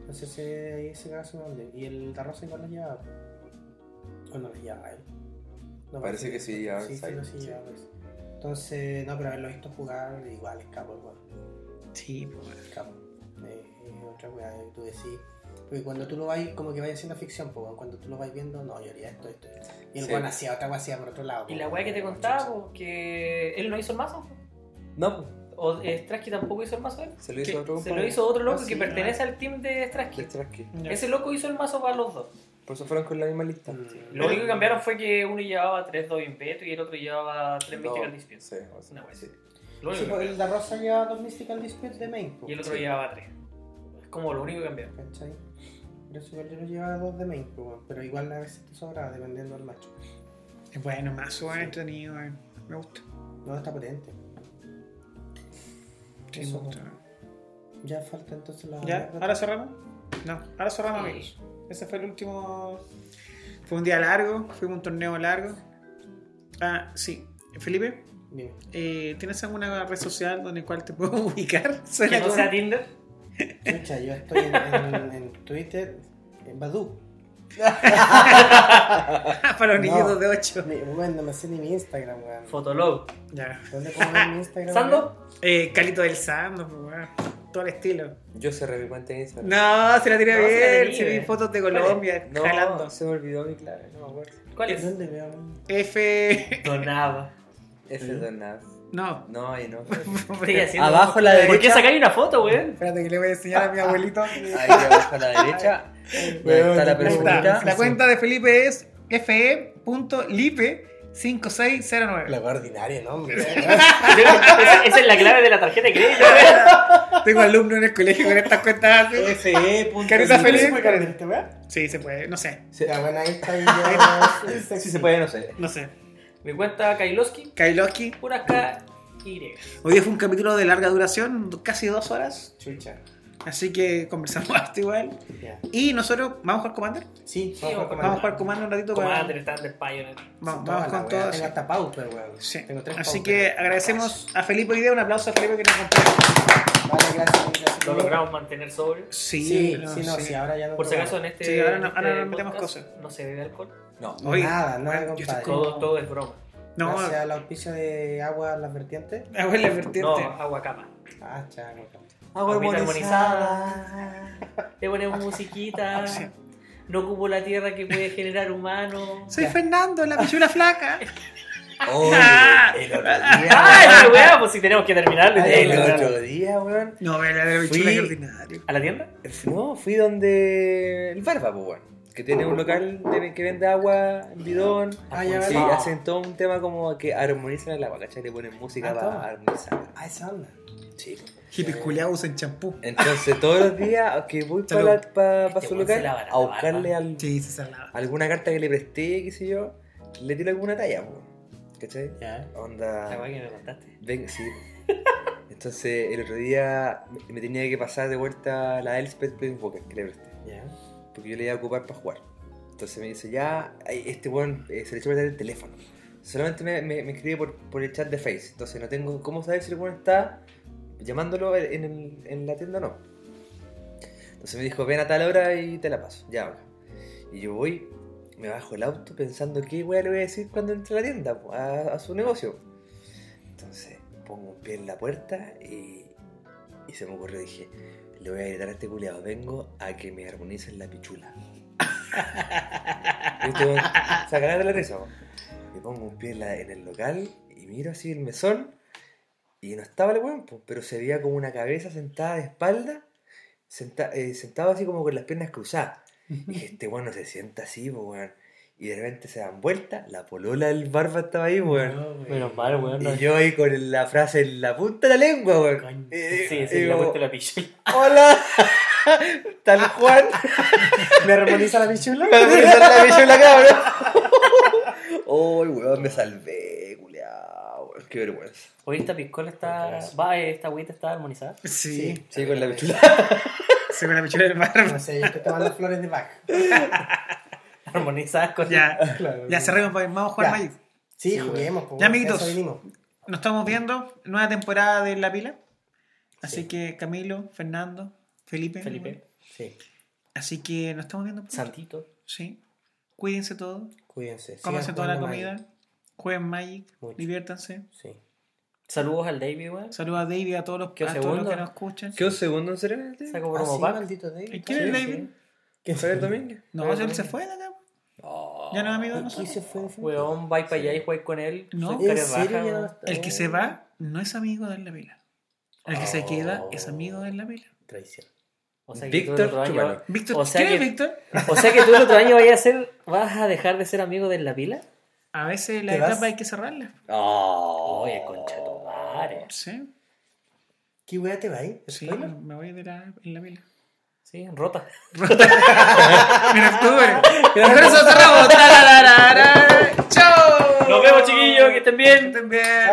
Entonces eh, ahí ese caso me olvidé. Y el Darrosa igual lo llevaba. O no lo llevaba él. No, Parece que sí el Sí, sí, sí sí. llevaba eso. Entonces, no, pero haberlo visto jugar igual es capo, igual. Sí, pues, weón. Capo. Eh, es otra weá que tú decís. Porque cuando tú lo vas, como que vayas haciendo ficción, pues cuando tú lo vas viendo, no, yo haría esto, esto. esto. Y el Sí. weón hacía otra weá, hacía por otro lado. Y la pues, weá que te contaba, pues, que él no hizo el mazo. No, pues. O eh, Strasky tampoco hizo el mazo él. Se lo hizo ¿Qué? otro Se lo hizo otro loco Ah, que sí, pertenece al team de Strasky. De Strasky. Ya. Ese loco hizo el mazo para los dos. Por eso fueron con la misma lista. Mm. Lo único que cambiaron fue que uno llevaba 3-2 impeto y el otro llevaba 3 No, Mystical Disputes. Sí, o sea, Una wea sí. Lo Sí, pues, el. Da Rosa lleva dos Mystical Disputes de main. pues. Y el otro sí. llevaba 3. Es como lo único que cambiaron. ¿Cachai? Pero eso igual yo lo llevaba dos de main, pues, pero igual a veces te sobra dependiendo del macho. Es bueno, mazo, weón, entretenido, weón. Me gusta. No, está potente. Sí, Eso, me gusta. Ya falta entonces la. ¿Ya? ¿Ahora cerramos? No, ahora cerramos, Sí. amigos. Ese fue el último. Fue un día largo, fue un torneo largo. Ah, sí. Felipe, eh, ¿tienes alguna red social donde cual te puedo ubicar? Que no sea Tinder. Chucha, yo estoy en, en- en Twitter, en Badu. Para los niñitos No. de 8. Mi- Weón, no me sé ni mi Instagram, weón. Fotolog. Ya. ¿Dónde puedo ver mi Instagram? ¿Sando? Eh, Calito del Sando, pues, weón. Todo el estilo. Yo cerré mi cuenta en Instagram. No, se la tiré No, bien. Se vi fotos de. Colombia, No, jalando. se me olvidó mi clave, no me acuerdo. ¿Cuál es? ¿Dónde veo? F. Donaba. Ese es Don Navs. No. No, ahí no. Abajo a la ¿Por qué derecha. sacáis una foto, weón? Espérate que le voy a enseñar a mi abuelito. Ahí abajo a la derecha. Está la personita. La cuenta de Felipe es fe.lipe5609. La ordinaria, ¿no? Hombre. esa, esa es la clave de la tarjeta de crédito. Tengo alumnos en el colegio con estas cuentas. Carita feliz. ¿Se puede? Sí, se puede, no sé. Sí, Ya, bueno, ahí está. ya, sí se puede, no sé. No sé. Mi cuenta Kailoski, Kailoski. pura K, Y. Hoy día fue un capítulo de larga duración, casi dos horas. Chucha. Así que conversamos harto igual. Y nosotros, ¿vamos a jugar Commander? Sí, Sí, vamos a vamos jugar Vamos a jugar Commander un ratito para... Commander, Thunder, Pioneer. Vamos, con todo. Tengo hasta pauper, weón. Sí. Tengo tres Así pauper. que agradecemos a Felipe hoy día. Un aplauso a Felipe que nos compró. Vale, gracias. gracias. Lo logramos mantener sobrio. Sí, Sí, no, sí, no, sí. sí, ahora ya no. Por si acaso en este, Sí, ahora no- en ahora este no metemos podcast cosas. no se bebe alcohol. No. Oye, nada, nada, compadre. Todo, todo es broma. No, Gracias al auspicio de agua las vertientes. hago la vertiente. No, agua capa. Ah, chaco. Agua Agüita armonizada. Le ponemos musiquita. Sí. No ocupo la tierra que puede generar humano. Soy Fernando, la pichula flaca. Oye, el otro día. ¡Ay, qué weá! Pues si tenemos que terminar. Ay, El otro día, weón. No, pero la pichula que ordinario. ¿A la tienda? No, fui donde el Barba, pues, weón. Que tiene un local de- que vende agua en bidón. Ah, ya, Sí, hacen todo un tema como que armonizan el agua, ¿cachai? Le ponen música Ah, para armonizar. Ah, esa onda. Sí. Hippies culiados en champú. Entonces, todos los días que voy para, para, Este su la a buscarle al- Sí, se alguna carta que le presté, qué sé yo, le tiro alguna talla, pues. ¿Cachai? Ya. La Onda. weá que me contaste. Ven, sí. Entonces, el otro día me- tenía que pasar de vuelta la Elspeth Planeswalker que le presté. Ya. Porque yo le iba a ocupar para jugar. Entonces me dice, ya, este weón eh, se le echó a perder el teléfono. Solamente me, me, me escribe por, por el chat de Face. Entonces no tengo cómo saber si el weón está llamándolo en, en la tienda no. Entonces me dijo, ven a tal hora y te la paso. Ya, bacán. Y yo voy, me bajo el auto pensando qué weá le voy a decir cuando entre a la tienda, a, a su negocio. Entonces pongo un pie en la puerta y, se me ocurrió, dije, le voy a gritar a este culiado, vengo a que me armonicen la pichula. ¿Viste, weón? Sacará de la risa. Me pongo un pie en, en el local y miro así el mesón y no estaba el weón, po, pero se veía como una cabeza sentada de espalda, senta- eh, sentado así como con las piernas cruzadas. Y dije, este weón no se sienta así, po, weón. Y de repente se dan vuelta, la polola del barba estaba ahí, weón. No. Menos mal, weón. no- Y yo ahí con la frase en la punta de la lengua, weón. Coño. Eh, Sí, sí, le como, puesto la pichula. Hola, tal Juan. ¿Me armoniza la pichula? Me armonizan la pichula, cabrón. Uy, weón, me salvé. Qué vergüenza. Oye, esta piscola está. Va, esta agüita está armonizada. Sí, Sí, con la pichula. sí, con la pichula del barba. No sé, yo que toman las flores de Bach. Armonizada con. Ya, Claro. ya cerremos, pues, vamos a jugar. Magic. Sí, Sí, juguemos. pues, Ya, amiguitos. Nos estamos viendo, nueva temporada de La Pila. Así Sí. que Camilo, Fernando, Felipe. Felipe. Sí, Así que nos estamos viendo. pronto. Santito. Sí. Cuídense todos. cuídense. Cómanse Sigan toda la comida. Magic. Jueguen Magic. Mucho. Diviértanse. Sí. Saludos al David, weón. Saludos a David, a todos los, ¿Qué a todos los que nos escuchan. ¿Qué un segundo en Serenity? Saco Ah, promo sí, pack. maldito David. ¿Y quién es Sí, David? sí. ¿Quién ¿Javier Domínguez? No, él se fue de acá. Ya no es amigo de ¿Y nosotros. se fue? Weón, vais para allá y juegas con él. No. ¿En care ¿En serio? no? El que se va no es amigo de La Pila. El que se Oh. queda es amigo de La Pila. Traición. O sea que tú el Víctor otro año-. Víctor, O sea ¿quién es que- Víctor? O sea que tú el otro año vayas a ser. ¿Vas a dejar de ser amigo de la pila? A veces la etapa hay que cerrarla. Oh. Oye, concha tu madre. Sí, ¿Qué wea te va ahí? sí, me voy de la, en La Pila. Sí, rota. En octubre. Y con eso cerramos. ¡Chao! Nos vemos, chiquillos, que estén bien. Que estén bien.